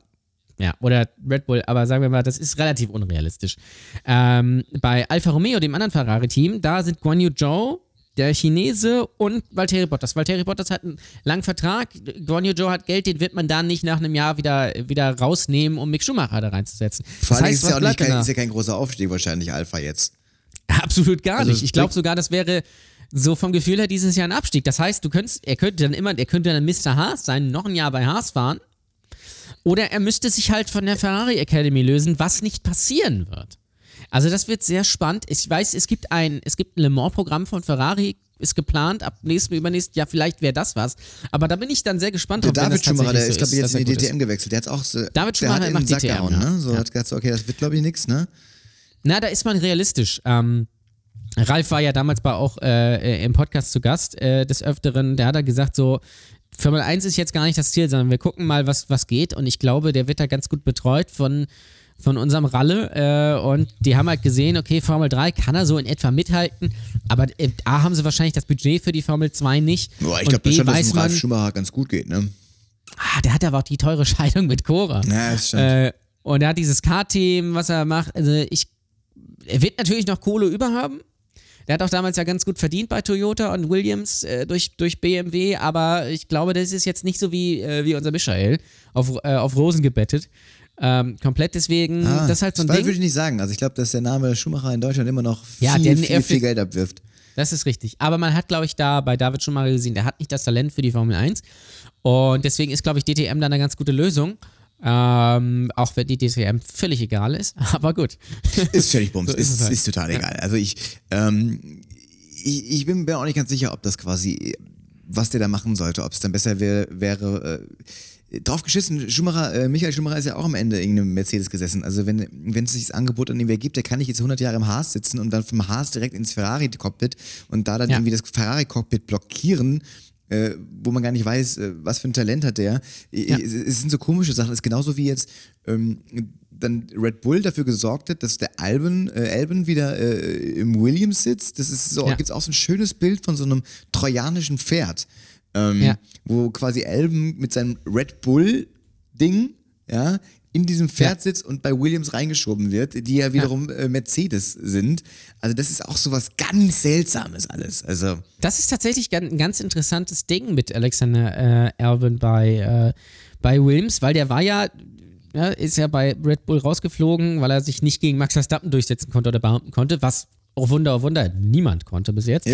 ja, oder Red Bull, aber sagen wir mal, das ist relativ unrealistisch. Ähm, bei Alfa Romeo, dem anderen Ferrari-Team, da sind Guan Yu Zhou, der Chinese und Valtteri Bottas. Valtteri Bottas hat einen langen Vertrag, Guan Yu Zhou hat Geld, den wird man dann nicht nach einem Jahr wieder, wieder rausnehmen, um Mick Schumacher da reinzusetzen. Vor allem heißt, ist, ja auch nicht kein, da? ist ja kein großer Aufstieg wahrscheinlich, Alpha jetzt. Absolut gar Also nicht. Ich glaube sogar, das wäre so vom Gefühl her dieses Jahr ein Abstieg. Das heißt, du könntest, er könnte dann immer, er könnte dann Mr. Haas sein, noch ein Jahr bei Haas fahren. Oder er müsste sich halt von der Ferrari Academy lösen, was nicht passieren wird. Also das wird sehr spannend. Ich weiß, es gibt ein, es gibt ein Le Mans-Programm von Ferrari, ist geplant, ab nächstem, übernächsten Jahr, vielleicht wäre das was. Aber da bin ich dann sehr gespannt Der wenn David Schumacher, der tatsächlich ist, glaube so ich, jetzt in die. DTM gewechselt. Der hat auch so, David Schumacher macht Sack DTM, gehauen, ja. ne? So Ja. hat gesagt, so, okay, das wird, glaube ich, nix, ne? Na, da ist man realistisch. Ähm, Ralf war ja damals bei auch äh, äh, im Podcast zu Gast äh, des Öfteren. Der hat da gesagt, so, Formel 1 ist jetzt gar nicht das Ziel, sondern wir gucken mal, was, was geht. Und ich glaube, der wird da ganz gut betreut von, von unserem Ralle. Äh, und die haben halt gesehen, okay, Formel 3 kann er so in etwa mithalten. Aber äh, A, haben sie wahrscheinlich das Budget für die Formel 2 nicht. Boah, ich glaube schon, dass es Ralf Schumacher ganz gut geht, ne? ah, der hat aber auch die teure Scheidung mit Cora. Ja, das stimmt. Äh, und er hat dieses K-Team, was er macht. Also ich, er wird natürlich noch Kohle überhaben. Der hat auch damals ja ganz gut verdient bei Toyota und Williams äh, durch, durch BMW, aber ich glaube, das ist jetzt nicht so wie, äh, wie unser Michael auf, äh, auf Rosen gebettet. Ähm, komplett deswegen, Ah, das ist halt so ein das Ding. würde ich nicht sagen. Also ich glaube, dass der Name Schumacher in Deutschland immer noch viel, Ja, viel, viel für- Geld abwirft. Das ist richtig. Aber man hat, glaube ich, da bei David mal gesehen, der hat nicht das Talent für die Formel 1. Und deswegen ist, glaube ich, DTM da eine ganz gute Lösung. Ähm, auch wenn die DTM völlig egal ist. Aber gut. Ist völlig bums. So ist ist, halt. ist total egal. Also ich, ähm, ich, ich bin mir auch nicht ganz sicher, ob das quasi, was der da machen sollte, ob es dann besser wär, wäre. Äh, drauf geschissen, Schumacher, äh, Michael Schumacher ist ja auch am Ende in einem Mercedes gesessen. Also wenn, wenn es sich das Angebot an ihm ergibt, der kann nicht jetzt 100 Jahre im Haas sitzen und dann vom Haas direkt ins Ferrari-Cockpit und da dann Ja. irgendwie das Ferrari-Cockpit blockieren, äh, wo man gar nicht weiß, äh, was für ein Talent hat der. Ja. Es, es sind so komische Sachen. Es ist genauso wie jetzt ähm, dann Red Bull dafür gesorgt hat, dass der Albon, äh, Albon wieder äh, im Williams sitzt. Das ist so, Ja. gibt's auch so ein schönes Bild von so einem trojanischen Pferd, ähm, Ja. wo quasi Albon mit seinem Red Bull Ding, ja, in diesem Pferd Ja. sitzt und bei Williams reingeschoben wird, die ja wiederum äh, Mercedes sind. Also das ist auch so was ganz Seltsames alles. Also Das ist tatsächlich ein ganz interessantes Ding mit Alexander äh, bei, äh, bei Williams, weil der war ja, ja, ist ja bei Red Bull rausgeflogen, weil er sich nicht gegen Max Verstappen durchsetzen konnte oder behaupten konnte, was, oh Wunder, oh Wunder, niemand konnte bis jetzt.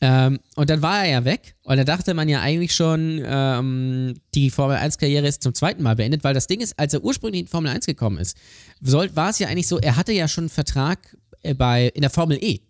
Ähm, und dann war er ja weg. Und da dachte man ja eigentlich schon, ähm, die Formel 1-Karriere ist zum zweiten Mal beendet, weil das Ding ist, als er ursprünglich in die Formel 1 gekommen ist, soll, war es ja eigentlich so, er hatte ja schon einen Vertrag äh, bei, in der Formel E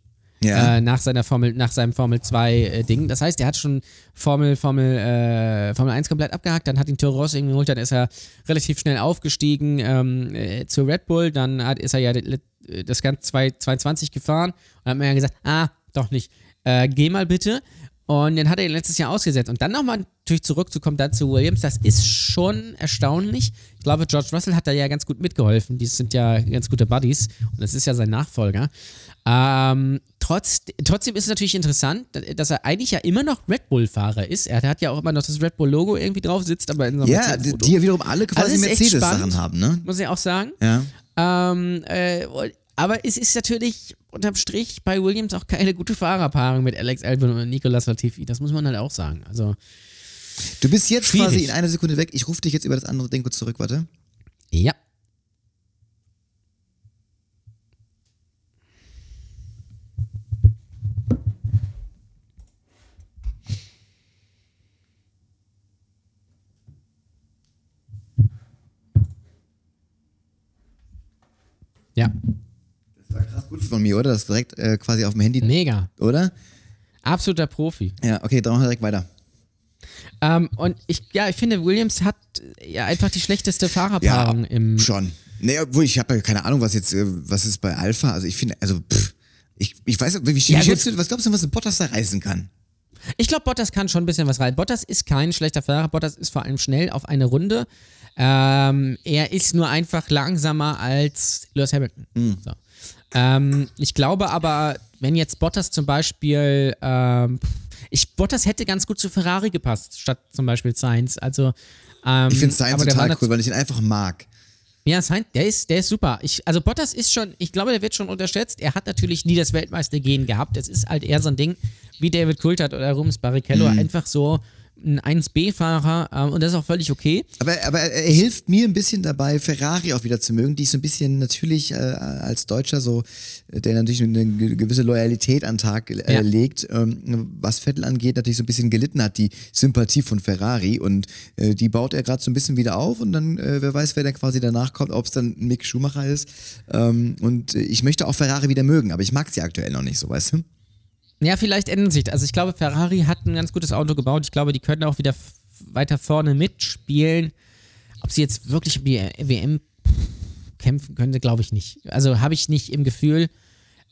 Ja. äh, nach seiner Formel, nach seinem Formel 2 äh, Ding. Das heißt, er hat schon Formel, Formel, äh, Formel 1 komplett abgehakt, dann hat ihn Toro Rosso irgendwie geholt, dann ist er relativ schnell aufgestiegen ähm, äh, zu Red Bull, dann hat, ist er ja de- das ganze 222 gefahren und dann hat man ja gesagt, ah, doch nicht, äh, geh mal bitte. Und dann hat er ihn letztes Jahr ausgesetzt. Und dann nochmal natürlich zurückzukommen dann zu Williams, das ist schon erstaunlich. Ich glaube, George Russell hat da ja ganz gut mitgeholfen. Die sind ja ganz gute Buddies und das ist ja sein Nachfolger. Ähm, trotz, trotzdem ist es natürlich interessant, dass er eigentlich ja immer noch Red Bull-Fahrer ist. Er hat ja auch immer noch das Red Bull-Logo irgendwie drauf, sitzt aber in so einem Ja, die, die ja wiederum alle quasi Also Mercedes-Sachen haben, ne? Muss ich auch sagen. Ja. Ähm, äh, aber es ist natürlich unterm Strich bei Williams auch keine gute Fahrerpaarung mit Alex Albon und Nicolas Latifi. Das muss man halt auch sagen. Also, Du bist jetzt Schwierig. quasi in einer Sekunde weg. Ich rufe dich jetzt über das andere Ding kurz zurück, warte. ja. Ja, Das war krass gut von mir, oder? Das direkt äh, quasi auf dem Handy, mega. oder? Absoluter Profi. Ja, okay, dann machen wir direkt weiter. Ähm, und ich, ja, ich finde, Williams hat ja einfach die schlechteste Fahrerpaarung im. Schon. Nee, obwohl ich habe ja keine Ahnung, was jetzt, äh, was ist bei Alpha. Also ich finde, also pff, ich, ich weiß, wie, wie, Ja, schätzt du, was glaubst du, was ein Bottas da reißen kann? Ich glaube, Bottas kann schon ein bisschen was rein. Bottas ist kein schlechter Fahrer. Bottas ist vor allem schnell auf eine Runde. Ähm, er ist nur einfach langsamer als Lewis Hamilton. So. Ähm, ich glaube aber, wenn jetzt Bottas zum Beispiel, ähm, ich, Bottas hätte ganz gut zu Ferrari gepasst, statt zum Beispiel Sainz. Also, ähm, Ich finde war total cool, weil ich ihn einfach mag. Ja, Sainz, der ist, der ist super. Ich, also Bottas ist schon, ich glaube, der wird schon unterschätzt. Er hat natürlich nie das Weltmeistergehen gehabt. Es ist halt eher so ein Ding wie David Coulthard oder Rubens Barrichello. Einfach so ein 1B-Fahrer ähm, und das ist auch völlig okay. Aber, aber er hilft mir ein bisschen dabei, Ferrari auch wieder zu mögen, die ich so ein bisschen natürlich äh, als Deutscher so, der natürlich eine ge- gewisse Loyalität an den Tag äh, Ja. legt, ähm, was Vettel angeht, natürlich so ein bisschen gelitten hat, die Sympathie von Ferrari und äh, die baut er gerade so ein bisschen wieder auf und dann, äh, wer weiß, wer dann quasi danach kommt, ob es dann Mick Schumacher ist. Ähm, und ich möchte auch Ferrari wieder mögen, aber ich mag sie aktuell noch nicht so, weißt du? Ja, vielleicht ändern sich. Also ich glaube, Ferrari hat ein ganz gutes Auto gebaut. Ich glaube, die können auch wieder weiter vorne mitspielen. Ob sie jetzt wirklich um die WM kämpfen könnte, glaube ich nicht. Also habe ich nicht im Gefühl.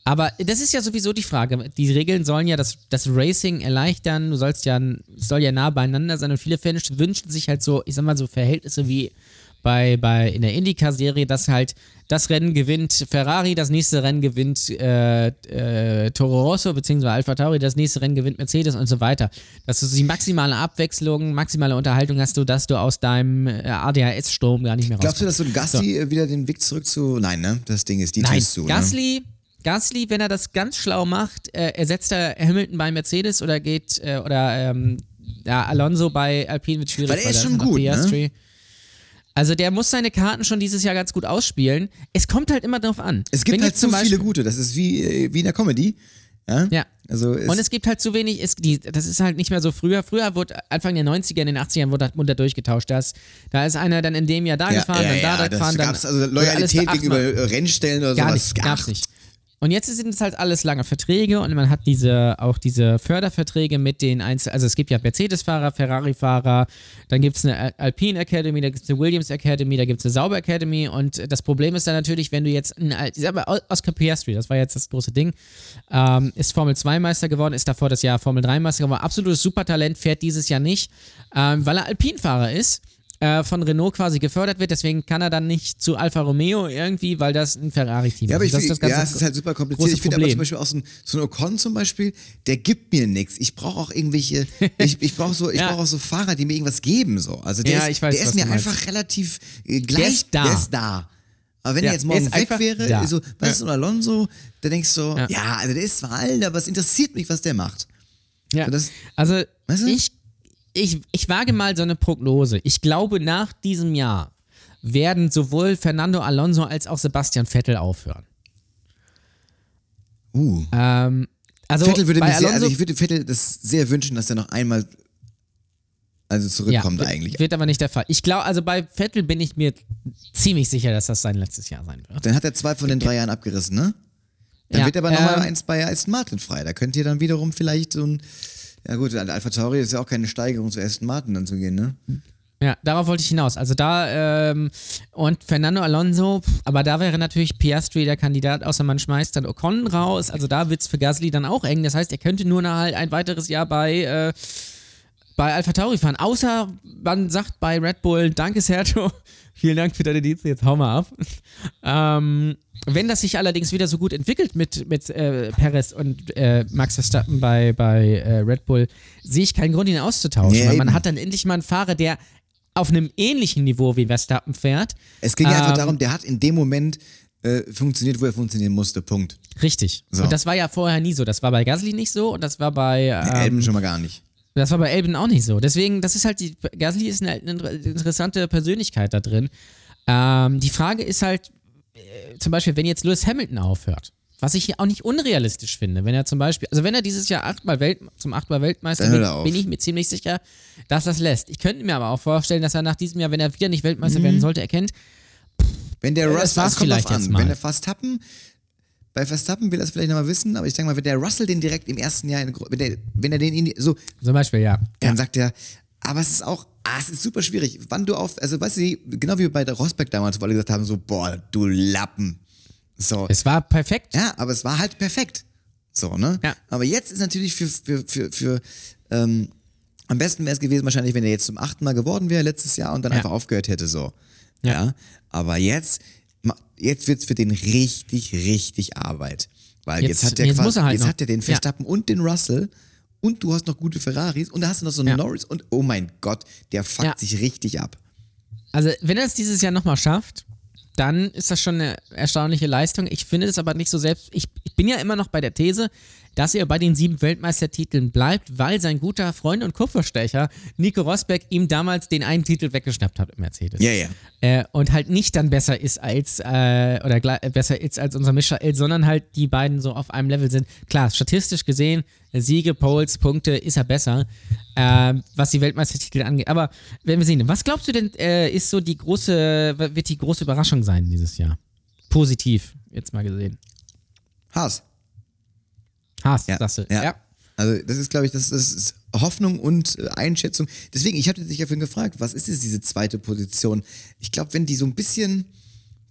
Aber das ist ja sowieso die Frage. Die Regeln sollen ja das, das Racing erleichtern. Du sollst ja, soll ja nah beieinander sein. Und viele Fans wünschen sich halt so, ich sag mal so Verhältnisse wie bei, bei in der IndyCar-Serie, dass halt das Rennen gewinnt Ferrari, das nächste Rennen gewinnt äh, äh, Toro Rosso beziehungsweise Alpha Tauri, das nächste Rennen gewinnt Mercedes und so weiter. Dass du die maximale Abwechslung, maximale Unterhaltung hast du, dass du aus deinem äh, ADHS-Sturm gar nicht mehr Glaubst du, rauskommst. dass so ein Gasly äh, wieder den Weg zurück zu. Nein, ne? Das Ding ist die Nein, zu. Ne? Gasly, Gasly, wenn er das ganz schlau macht, äh, ersetzt er Hamilton bei Mercedes oder geht, äh, oder ähm, ja, Alonso bei Alpine wird schwierig. Weil er ist schon gut, ne? Also der muss seine Karten schon dieses Jahr ganz gut ausspielen. Es kommt halt immer drauf an. Es gibt Wenn halt zu Beispiel, viele gute. Das ist wie, äh, wie in der Comedy. Ja. Ja. Also es, Und es gibt halt zu wenig, es, die, das ist halt nicht mehr so früher. Früher wurde Anfang der 90er, in den 80ern wurde das munter durchgetauscht. Das, da ist einer dann in dem Jahr da ja, gefahren, ja, dann da, ja, da das gefahren, dann. also Loyalität gegenüber Rennstellen oder Gar sowas. nicht, gab's nicht. Und jetzt sind es halt alles lange Verträge und man hat diese auch diese Förderverträge mit den Einzel also es gibt ja Mercedes-Fahrer, Ferrari-Fahrer, dann gibt es eine Al- Alpine Academy, da gibt es eine Williams Academy, da gibt es eine Sauber Academy und das Problem ist dann natürlich, wenn du jetzt, ein, ich sag mal, Oscar Piastri, das war jetzt das große Ding, ähm, ist Formel 2 Meister geworden, ist davor das Jahr Formel 3 Meister geworden, absolutes Supertalent, fährt dieses Jahr nicht, ähm, weil er Alpinfahrer ist äh, von Renault quasi gefördert wird, deswegen kann er dann nicht zu Alfa Romeo irgendwie, weil das ein Ferrari-Team Ja, aber ist. ich Das find, ist das ja, es ist halt super kompliziert. Ich finde aber zum Beispiel auch so ein, so ein Ocon zum Beispiel, der gibt mir nichts. Ich brauche auch irgendwelche, ich, ich brauche so, ich Ja. brauche auch so Fahrer, die mir irgendwas geben. So. Also der Ja, ist, weiß, der ist mir einfach relativ äh, gleich. ist da. Der ist da. Aber wenn Ja, er jetzt der morgen weg wäre, da. so, was ist so ein Alonso, da denkst du, ja. Ja. also der ist zwar alt, aber es interessiert mich, was der macht. Ja. So, das- also Weißt du? ich, ich, ich wage mal so eine Prognose. Ich glaube, nach diesem Jahr werden sowohl Fernando Alonso als auch Sebastian Vettel aufhören. Uh. Ähm, also Vettel würde mir sehr, also ich würde Vettel das sehr wünschen, dass er noch einmal also zurückkommt ja, eigentlich. Wird aber nicht der Fall. Ich glaube, also bei Vettel bin ich mir ziemlich sicher, dass das sein letztes Jahr sein wird. Dann hat er zwei von den drei Jahren abgerissen, ne? Dann Ja, wird aber nochmal ähm, eins bei Aston Martin frei. Da könnt ihr dann wiederum vielleicht so ein. Ja gut, Alpha Tauri ist ja auch keine Steigerung zu Aston Martin dann zu gehen, ne? Ja, darauf wollte ich hinaus. Also da, ähm, und Fernando Alonso, aber da wäre natürlich Piastri der Kandidat, außer man schmeißt dann Ocon raus. Also da wird es für Gasly dann auch eng. Das heißt, er könnte nur noch halt ein weiteres Jahr bei, äh, bei Alpha Tauri fahren. Außer man sagt bei Red Bull, danke Sergio, vielen Dank für deine Dienste, jetzt hau mal ab. ähm, wenn das sich allerdings wieder so gut entwickelt mit, mit äh, Perez und äh, Max Verstappen bei, bei äh, Red Bull, sehe ich keinen Grund, ihn auszutauschen. Nee, weil man hat dann endlich mal einen Fahrer, der auf einem ähnlichen Niveau wie Verstappen fährt. Es ging ja einfach Ähm, darum, der hat in dem Moment äh, funktioniert, wo er funktionieren musste. Punkt. Richtig. So. Und das war ja vorher nie so. Das war bei Gasly nicht so und das war bei ähm, Elben schon mal gar nicht. Das war bei Elben auch nicht so. Deswegen, das ist halt, die, Gasly ist eine, eine interessante Persönlichkeit da drin. Ähm, die Frage ist halt, äh, zum Beispiel, wenn jetzt Lewis Hamilton aufhört, was ich hier auch nicht unrealistisch finde, wenn er zum Beispiel, also wenn er dieses Jahr achtmal Welt, zum achtmal Weltmeister wird, bin ich mir ziemlich sicher, dass das lässt. Ich könnte mir aber auch vorstellen, dass er nach diesem Jahr, wenn er wieder nicht Weltmeister werden sollte, erkennt, Wenn der das Russell, war's es kommt vielleicht jetzt an, mal. wenn der Verstappen, bei Verstappen will es vielleicht nochmal wissen, aber ich denke mal, wenn der Russell den direkt im ersten Jahr, in, wenn, der, wenn er den in so, zum Beispiel, ja. dann sagt er, aber es ist auch, ah, es ist super schwierig, wann du auf, also weißt du, genau wie bei der Rosberg damals, wo alle gesagt haben, so, boah, du Lappen. So. Es war perfekt. Ja, aber es war halt perfekt. So, ne? Ja. Aber jetzt ist natürlich für, für, für, für ähm, am besten wäre es gewesen, wahrscheinlich, wenn er jetzt zum achten Mal geworden wäre letztes Jahr und dann Ja. einfach aufgehört hätte, so. Ja. Ja. Aber jetzt, jetzt wird's für den richtig, richtig Arbeit. Weil jetzt, Jetzt- hat der jetzt quasi, muss er halt jetzt noch. hat er den Ja. Verstappen und den Russell und du hast noch gute Ferraris und da hast du noch so einen Ja. Norris und oh mein Gott, der fuckt Ja. sich richtig ab. Also, wenn er es dieses Jahr nochmal schafft, dann ist das schon eine erstaunliche Leistung. Ich finde es aber nicht so selbst. Ich, ich bin ja immer noch bei der These, dass er bei den sieben Weltmeistertiteln bleibt, weil sein guter Freund und Kupferstecher Nico Rosberg ihm damals den einen Titel weggeschnappt hat im Mercedes. Ja, ja. Äh, und halt nicht dann besser ist als äh, oder äh, besser ist als unser Michael, sondern halt die beiden so auf einem Level sind. Klar, statistisch gesehen, Siege, Poles, Punkte ist er besser, ähm, was die Weltmeistertitel angeht. Aber wenn wir sehen, was glaubst du denn, äh, ist so die große, wird die große Überraschung sein dieses Jahr? Positiv, jetzt mal gesehen. Haas. Haas, Ja, sagst du. ja. Also das ist, glaube ich, das, ist Hoffnung und äh, Einschätzung. Deswegen, ich hatte dich ja vorhin gefragt, was ist jetzt diese zweite Position? Ich glaube, wenn die so ein bisschen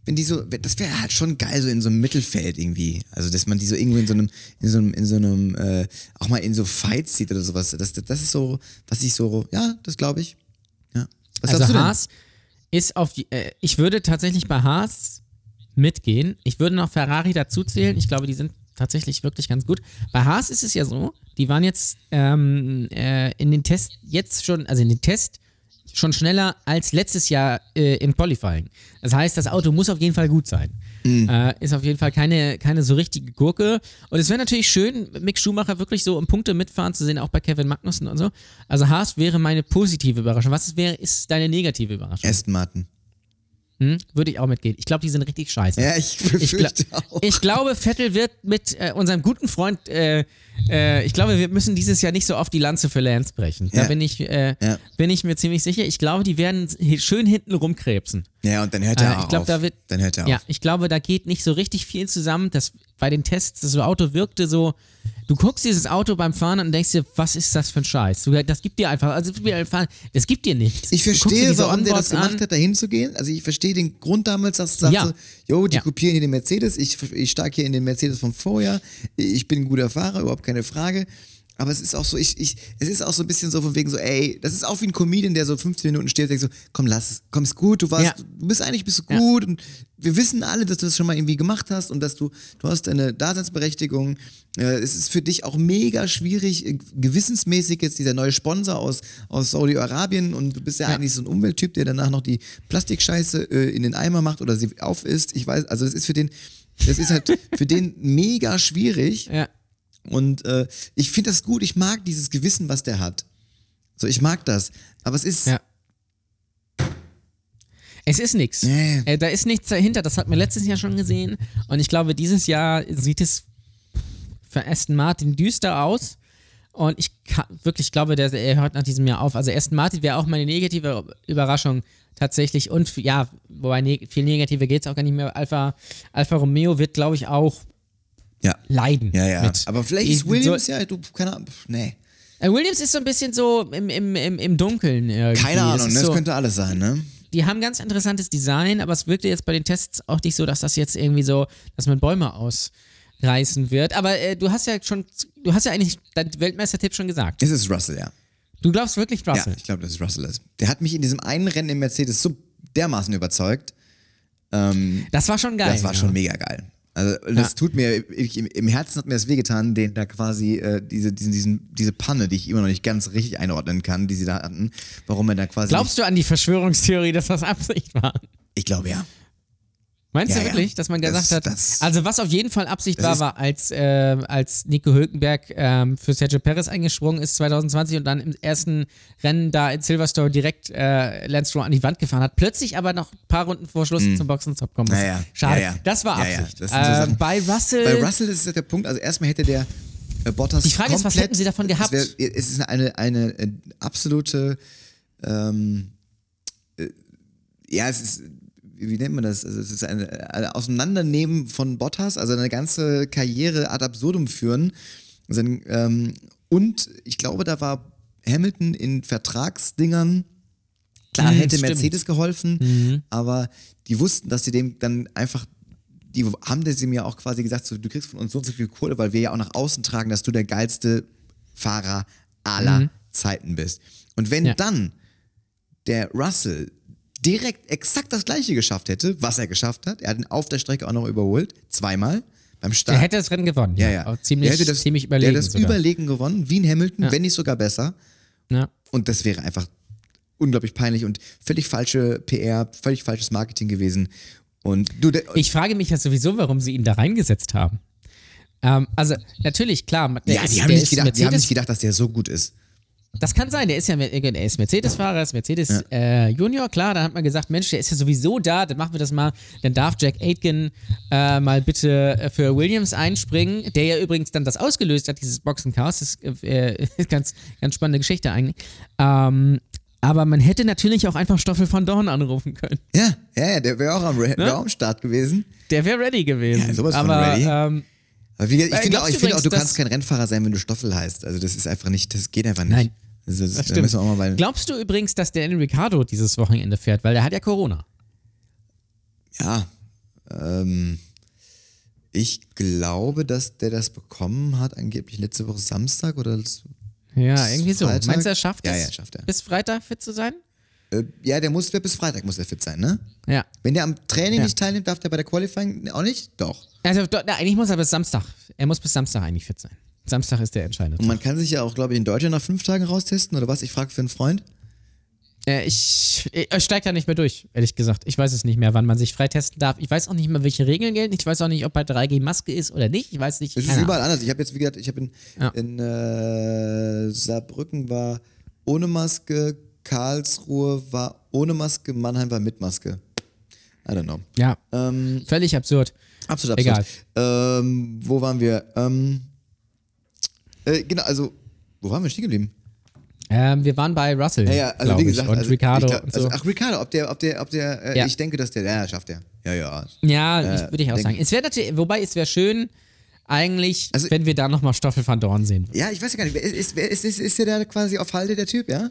wenn die so, das wäre halt schon geil, so in so einem Mittelfeld irgendwie. Also, dass man die so irgendwo in so einem, in so einem, in so einem, äh, auch mal in so Fights sieht oder sowas. Das, das, das ist so, was ich so, ja, das glaube ich. Ja. Was also? Haas ist auf die, äh, ich würde tatsächlich bei Haas mitgehen. Ich würde noch Ferrari dazuzählen. Ich glaube, die sind tatsächlich wirklich ganz gut. Bei Haas ist es ja so, die waren jetzt ähm, äh, in den Test jetzt schon, also in den Test schon schneller als letztes Jahr äh, im Qualifying. Das heißt, das Auto muss auf jeden Fall gut sein. Äh, ist auf jeden Fall keine, keine so richtige Gurke. Und es wäre natürlich schön, Mick Schumacher wirklich so um Punkte mitfahren zu sehen, auch bei Kevin Magnussen und so. Also Haas wäre meine positive Überraschung. Was wäre, ist deine negative Überraschung? Aston Martin. Hm? Würde ich auch mitgehen. Ich glaube, die sind richtig scheiße. Ja, ich Ich, befürchte auch. ich glaube, Vettel wird mit äh, unserem guten Freund, äh, äh, ich glaube, wir müssen dieses Jahr nicht so oft die Lanze für Lance brechen. Da Ja. bin, ich, äh, Ja. bin ich mir ziemlich sicher. Ich glaube, die werden schön hinten rumkrebsen. Ja, und dann hört er Äh, auch ich glaube, auf. da wird. dann hört er Ja, auf. ich glaube, da geht nicht so richtig viel zusammen. Das, bei den Tests, das Auto wirkte so. Du guckst dieses Auto beim Fahren und denkst dir, was ist das für ein Scheiß? Du, das gibt dir einfach, also das gibt dir nichts. Ich verstehe, warum der das gemacht an. hat, da hinzugehen. Also ich verstehe den Grund damals, dass du sagst, Ja. so, jo, die Ja. kopieren hier den Mercedes, ich, ich stark hier in den Mercedes vom Vorjahr, ich bin ein guter Fahrer, überhaupt keine Frage. Aber es ist auch so, ich, ich, es ist auch so ein bisschen so von wegen so, ey, das ist auch wie ein Comedian, der so 15 Minuten steht und denkt so, komm, lass es, komm, ist gut, du warst, Ja. du bist eigentlich, bist du Ja. gut und wir wissen alle, dass du das schon mal irgendwie gemacht hast und dass du, du hast eine Daseinsberechtigung. Äh, es ist für dich auch mega schwierig, äh, gewissensmäßig jetzt dieser neue Sponsor aus, aus Saudi-Arabien und du bist ja, eigentlich so ein Umwelttyp, der danach noch die Plastikscheiße äh, in den Eimer macht oder sie aufisst. Ich weiß, also das ist für den, das ist halt für den mega schwierig. Ja. Und äh, ich finde das gut, ich mag dieses Gewissen, was der hat. So, ich mag das. Aber es ist, Ja. Es ist nichts. Nee. Äh, da ist nichts dahinter. Das hat man letztes Jahr schon gesehen. Und ich glaube, dieses Jahr sieht es für Aston Martin düster aus. Und ich kann, wirklich glaube, der, er hört nach diesem Jahr auf. Also Aston Martin wäre auch meine negative Überraschung tatsächlich. Und ja, wobei ne, viel negative geht es auch gar nicht mehr. Alfa, Alfa Romeo wird, glaube ich, auch ja. leiden. Ja, ja. Mit. Aber vielleicht Ich- ist Williams ja, du, keine Ahnung, nee. Äh, Williams ist so ein bisschen so im, im, im, im Dunkeln. Irgendwie. Keine Ahnung, ist ne? das so, könnte alles sein, ne? die haben ganz interessantes Design, aber es wirkte jetzt bei den Tests auch nicht so, dass das jetzt irgendwie so, dass man Bäume ausreißen wird. Aber äh, du hast ja schon, du hast ja eigentlich deinen Weltmeistertipp schon gesagt. Es ist Russell, ja. Du glaubst wirklich Russell? Ja, ich glaube, dass es Russell ist. Der hat mich in diesem einen Rennen im Mercedes so dermaßen überzeugt. Das war schon geil. Das war ja. schon mega geil. Also das Ja. tut mir, ich, im, Herzen hat mir das wehgetan, den da quasi äh, diese, diesen, diesen, diese Panne, die ich immer noch nicht ganz richtig einordnen kann, die sie da hatten, warum er da quasi. Glaubst du an die Verschwörungstheorie, dass das Absicht war? Ich glaube ja. Meinst Ja, du ja. wirklich, dass man gesagt Das- hat? das- also was auf jeden Fall Absicht war, war, als, äh, als Nico Hülkenberg ähm, für Sergio Perez eingesprungen ist 2020 und dann im ersten Rennen da in Silverstone direkt äh, Lance Stroll an die Wand gefahren hat. Plötzlich aber noch ein paar Runden vor Schluss zum Boxenstopp kommen muss. Mhm. Ja, ja. Schade. Ja, ja. Das war Ja, ja. Absicht. Das äh, bei Russell. Bei Russell ist der Punkt, also erstmal hätte der äh, Bottas Die Frage ist, was komplett- hätten sie davon gehabt? Es, wär, es ist eine, eine äh, absolute, ähm, äh, ja, es ist, wie nennt man das? Also es ist ein, ein Auseinandernehmen von Bottas, also eine ganze Karriere ad absurdum führen. Also, ähm, und ich glaube, da war Hamilton in Vertragsdingern Klar Mhm, hätte stimmt. Mercedes geholfen, aber die wussten, dass sie dem dann einfach, die haben ihm ja auch quasi gesagt, so, du kriegst von uns so und so viel Kohle, weil wir ja auch nach außen tragen, dass du der geilste Fahrer aller Zeiten bist. Und wenn Ja. dann der Russell direkt exakt das gleiche geschafft hätte, was er geschafft hat, er hat ihn auf der Strecke auch noch überholt, zweimal beim Start. der hätte das Rennen gewonnen. ja, ja. Auch ziemlich, der hätte das, ziemlich überlegen. Der hat das sogar. überlegen gewonnen, wie ein Hamilton, wenn nicht sogar besser. ja. Und das wäre einfach unglaublich peinlich und völlig falsche PR, völlig falsches Marketing gewesen. Und du, Ich frage mich ja sowieso, warum sie ihn da reingesetzt haben. Ähm, also, natürlich, klar. Ja, ist, die haben, nicht gedacht, die haben nicht gedacht, dass der so gut ist. Das kann sein, der ist ja er ist Mercedes-Fahrer, ist Mercedes äh, Junior, klar, da hat man gesagt, Mensch, der ist ja sowieso da, dann machen wir das mal, dann darf Jack Aitken äh, mal bitte äh, für Williams einspringen, der ja übrigens dann das ausgelöst hat, dieses Boxenchaos, das ist äh, ganz, ganz spannende Geschichte eigentlich. Ähm, aber man hätte natürlich auch einfach Stoffel von Dorn anrufen können. Ja, ja, ja der wäre auch am, Ne? Ra- wär auch am Start gewesen. Der wäre ready gewesen. Ja, sowas von aber, ready. Ähm, wie, ich Äh, finde auch, ich finde auch, du kannst kein Rennfahrer sein, wenn du Stoffel heißt. Also das ist einfach nicht, das geht einfach nicht. Nein. Das, das da stimmt. mal, Glaubst du übrigens, dass der Daniel Ricciardo dieses Wochenende fährt? Weil der hat ja Corona. ja, Ähm, ich glaube, dass der das bekommen hat, angeblich letzte Woche Samstag oder Ja, irgendwie so. Freitag? Meinst du, er schafft Ja, es? ja, schafft er. Bis Freitag fit zu sein? Äh, ja, der muss bis Freitag muss er fit sein, ne? Ja. Wenn der am Training Ja. nicht teilnimmt, darf der bei der Qualifying auch nicht? Doch. Also, do- na, eigentlich muss er bis Samstag. Er muss bis Samstag eigentlich fit sein. Samstag ist der entscheidende. Und man kann sich ja auch, glaube ich, in Deutschland nach fünf Tagen raustesten oder was? Ich frage für einen Freund. Äh, ich ich steige da nicht mehr durch, ehrlich gesagt. Ich weiß es nicht mehr, wann man sich freitesten darf. Ich weiß auch nicht mehr, welche Regeln gelten. Ich weiß auch nicht, ob bei 3G Maske ist oder nicht. Ich weiß nicht. Es ist überall anders. Ich habe jetzt, wie gesagt, ich habe in, Ja. in äh, Saarbrücken war ohne Maske, Karlsruhe war ohne Maske, Mannheim war mit Maske. I don't know. Ja, Ähm, völlig absurd. absolut Egal. absurd. Ähm, wo waren wir? Ähm, äh, genau, also, wo waren wir stehen geblieben? Ähm, wir waren bei Russell, Ja, ja, also wie gesagt, und also, Ricardo glaub, also, ach, Ricardo, ob der, ob der, ob der, äh, Ja. ich denke, dass der, ja, schafft er. Ja, ja. ja, äh, würde ich auch sagen. Es wäre natürlich, wobei es wäre schön, eigentlich, Also- wenn wir da nochmal Stoffel van Dorn sehen. Ja, ich weiß ja gar nicht, ist, ist, ist, ist der da quasi auf Halde, der Typ, ja?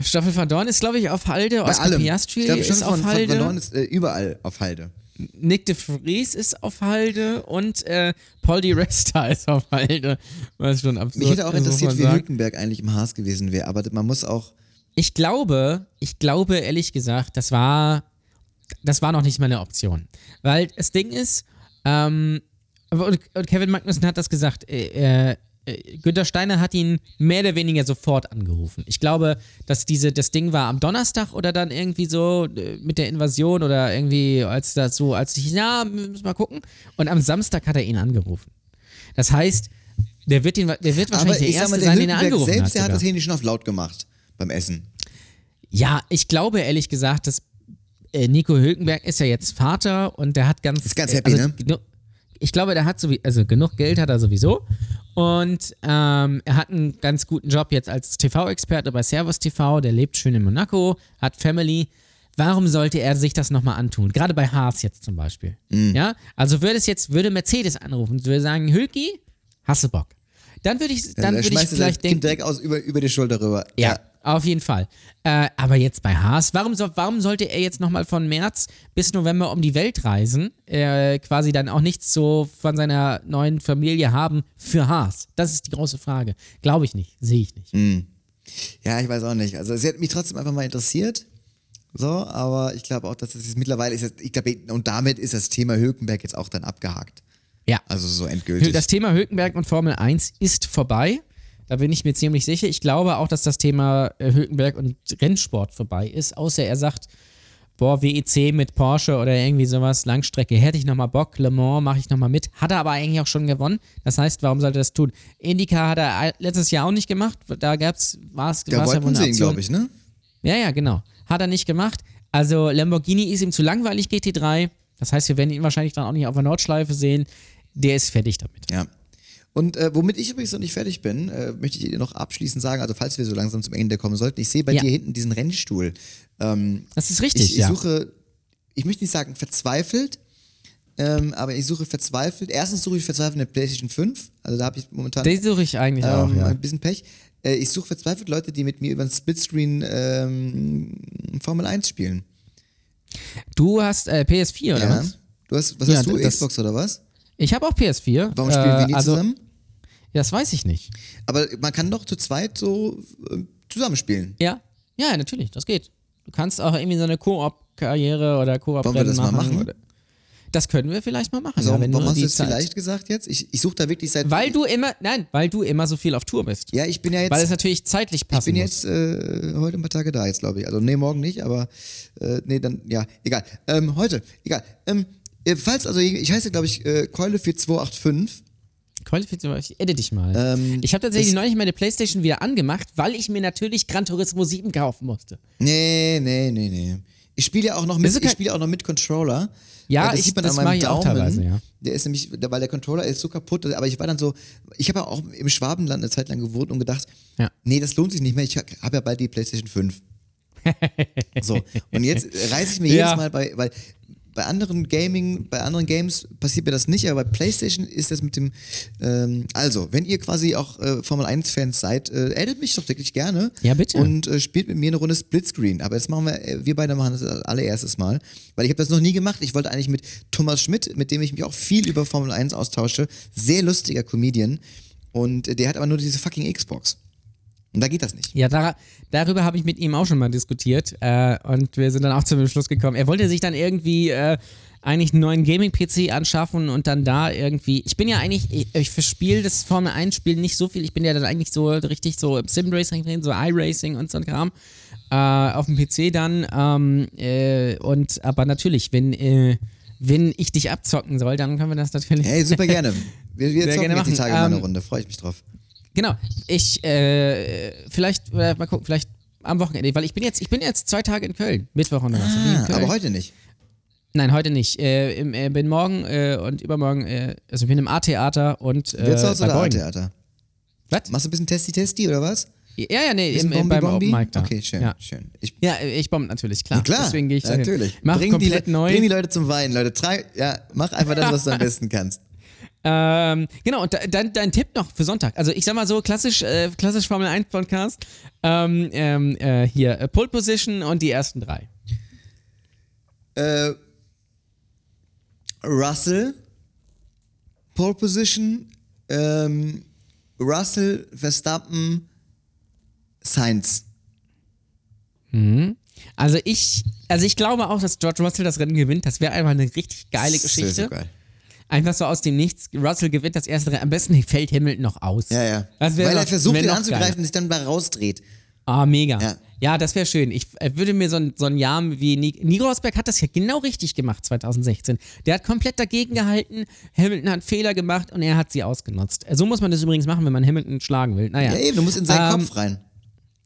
Stoffel van Dorn ist, glaube ich, auf Halde. Bei Oscar allem. Piastri ich glaube, ist auf von, Halde. Van Dorn ist äh, überall auf Halde. Nick de Vries ist auf Halde und äh, Paul Di Resta ist auf Halde. Was schon absurd Mich hätte auch interessiert, wie. Hülkenberg eigentlich im Haas gewesen wäre, aber man muss auch. Ich glaube, ich glaube ehrlich gesagt, das war, das war noch nicht mal eine Option. Weil das Ding ist, ähm, und, und Kevin Magnussen hat das gesagt, äh, äh, Günther Steiner hat ihn mehr oder weniger sofort angerufen. Ich glaube, dass diese, das Ding war am Donnerstag oder dann irgendwie so äh, mit der Invasion oder irgendwie als das so, als ich, ja, wir müssen mal gucken. Und am Samstag hat er ihn angerufen. Das heißt, der wird, ihn, der wird wahrscheinlich der Erste mal, der sein, den er angerufen selbst, hat. der hat das Handy schon auf laut gemacht beim Essen. Ja, ich glaube ehrlich gesagt, dass äh, Nico Hülkenberg ist ja jetzt Vater und der hat ganz. Ist ganz happy, also, ne? Ich glaube, der hat so also genug Geld hat er sowieso. Und ähm, er hat einen ganz guten Job jetzt als TV-Experte bei Servus TV. Der lebt schön in Monaco, hat Family. Warum sollte er sich das nochmal antun? Gerade bei Haas jetzt zum Beispiel. Mhm. Ja, also würde es jetzt, würde Mercedes anrufen, würde sagen, Hülki, hast du Bock? Dann würde ich, dann würde ich das vielleicht denken, direkt aus über, über die Schulter rüber. ja, auf jeden Fall. Äh, aber jetzt bei Haas, warum, so, warum sollte er jetzt nochmal von März bis November um die Welt reisen? Äh, quasi dann auch nichts so von seiner neuen Familie haben für Haas? Das ist die große Frage. Glaube ich nicht, sehe ich nicht. Ja, ich weiß auch nicht. Also, es hat mich trotzdem einfach mal interessiert. So, aber ich glaube auch, dass es jetzt mittlerweile ist, ich glaube, und damit ist das Thema Hülkenberg jetzt auch dann abgehakt. Ja. Also so endgültig. Das Thema Hülkenberg und Formel 1 ist vorbei. Da bin ich mir ziemlich sicher. Ich glaube auch, dass das Thema äh, Hülkenberg und Rennsport vorbei ist, außer er sagt, boah, WEC mit Porsche oder irgendwie sowas, Langstrecke, hätte ich nochmal Bock, Le Mans mache ich nochmal mit. Hat er aber eigentlich auch schon gewonnen. Das heißt, warum sollte er das tun? Indycar hat er letztes Jahr auch nicht gemacht. Da gab's, war es da war's ja wohl wollten eine sie ihn, glaube ich, ne? Ja, ja, genau. Hat er nicht gemacht. Also Lamborghini ist ihm zu langweilig, GT3. Das heißt, wir werden ihn wahrscheinlich dann auch nicht auf der Nordschleife sehen. Der ist fertig damit. Ja. Und äh, womit ich übrigens noch nicht fertig bin, äh, möchte ich dir noch abschließend sagen, also falls wir so langsam zum Ende kommen sollten, ich sehe bei Ja. dir hinten diesen Rennstuhl. Ähm, Das ist richtig, ich, ich ja. suche, ich möchte nicht sagen verzweifelt, ähm, aber ich suche verzweifelt. Erstens suche ich verzweifelt eine PlayStation 5, also da habe ich momentan Den suche ich eigentlich auch, ähm, ja. ein bisschen Pech. Äh, ich suche verzweifelt Leute, die mit mir über den Splitscreen ähm, Formel 1 spielen. Du hast äh, PS4 oder Ja. was? Du hast, was Ja, hast du, Xbox oder was? Ich habe auch PS4. Warum spielen wir nie also, zusammen? Das weiß ich nicht. Aber man kann doch zu zweit so äh, zusammenspielen. Ja, ja, natürlich, das geht. Du kannst auch irgendwie so eine Koop-Karriere oder koop Wollen wir das mal machen? Oder das können wir vielleicht mal machen. Also, ja, warum hast du das vielleicht gesagt jetzt? Ich, ich suche da wirklich seit. Weil du immer, nein, weil du immer so viel auf Tour bist. Ja, ich bin ja jetzt. Weil es natürlich zeitlich ich passen bin jetzt äh, heute ein paar Tage da, jetzt glaube ich. Also, nee, morgen nicht, aber äh, nee, dann, ja, egal. Ähm, heute, egal. Ähm, äh, falls, also ich heiße, glaube ich, äh, Keule 4285. Qualifiziert, ich edit dich mal. Ähm, ich habe tatsächlich neulich meine Playstation wieder angemacht, weil ich mir natürlich Gran Turismo 7 kaufen musste. Nee, nee, nee, nee. Ich spiele ja auch noch mit, ich spiele auch noch mit Controller. Ja, Äh, das ich- sieht man das an meinem ich auch Daumen. teilweise, ja. Der ist nämlich, weil der Controller ist so kaputt, aber ich war dann so, ich habe ja auch im Schwabenland eine Zeit lang gewohnt und gedacht, Ja. nee, das lohnt sich nicht mehr, ich habe ja bald die PlayStation 5. so, und jetzt reiße ich mir Ja. jedes Mal bei, weil bei anderen Gaming, bei anderen Games passiert mir das nicht, aber bei PlayStation ist das mit dem. Ähm, also, wenn ihr quasi auch äh, Formel 1-Fans seid, äh, addet mich doch wirklich gerne. Ja, bitte. Und äh, spielt mit mir eine Runde Splitscreen. Aber jetzt machen wir, äh, wir beide machen das allererstes Mal, weil ich habe das noch nie gemacht. Ich wollte eigentlich mit Thomas Schmidt, mit dem ich mich auch viel über Formel 1 austausche, sehr lustiger Comedian. Und äh, der hat aber nur diese fucking Xbox. Und da geht das nicht. Ja, da, darüber habe ich mit ihm auch schon mal diskutiert äh, und wir sind dann auch zum Schluss gekommen. Er wollte sich dann irgendwie äh, eigentlich einen neuen Gaming-PC anschaffen und dann da irgendwie. Ich bin ja eigentlich, ich, ich verspiele das Formel 1-Spiel nicht so viel. Ich bin ja dann eigentlich so richtig so im Sim-Racing drin, so iRacing und so ein Kram. Äh, auf dem PC dann. Ähm, äh, und aber natürlich, wenn, äh, wenn ich dich abzocken soll, dann können wir das natürlich. Hey, super gerne. Wir, wir zocken gerne jetzt die machen. Tage mal eine Ähm, Runde. Freue ich mich drauf. Genau. Ich, äh, vielleicht, äh, mal gucken, vielleicht am Wochenende, weil ich bin jetzt, ich bin jetzt zwei Tage in Köln. Mittwoch und Donnerstag. in Ah, aber heute nicht. Nein, heute nicht. Äh, im, äh, bin morgen äh, und übermorgen, äh, also ich bin im A-Theater und äh, Wirtshaus oder. A-Theater? Was? Machst du ein bisschen Testi-Testi oder was? Ja, ja, nee, im, im, beim Bombi-Bombi? Open Mic da. Okay, schön, Ja, schön. Ich, ja ich bomb natürlich, klar. Ja, klar, Deswegen gehe ich da natürlich. Mach bring, die, komplett Le- neu. bring die Leute zum Weinen, Leute. Trei ja, mach einfach das, was du am besten kannst. Ähm, genau, und da- dein, Tipp noch für Sonntag. Also ich sag mal so, klassisch, äh, klassisch Formel 1 Podcast. Ähm, ähm, äh, hier, äh, Pole Position und die ersten drei. Äh, Russell, Pole Position, ähm, Russell, Verstappen, Sainz. Also ich, also ich glaube auch, dass George Russell das Rennen gewinnt. Das wäre einfach eine richtig geile Geschichte. so geil. Einfach so aus dem Nichts. Russell gewinnt das erste Rennen. Am besten fällt Hamilton noch aus. Ja, ja. Weil er noch- versucht, wär ihn anzugreifen geiler. und sich dann mal rausdreht. Ah, mega. Ja. Ja, das wäre schön. Ich äh, würde mir so ein, so ein Jahr wie Ni- Nico Rosberg hat das ja genau richtig gemacht 2016. Der hat komplett dagegen gehalten. Hamilton hat Fehler gemacht und er hat sie ausgenutzt. So muss man das übrigens machen, wenn man Hamilton schlagen will. Naja. Ja, eben, du musst in seinen Ähm, Kopf rein.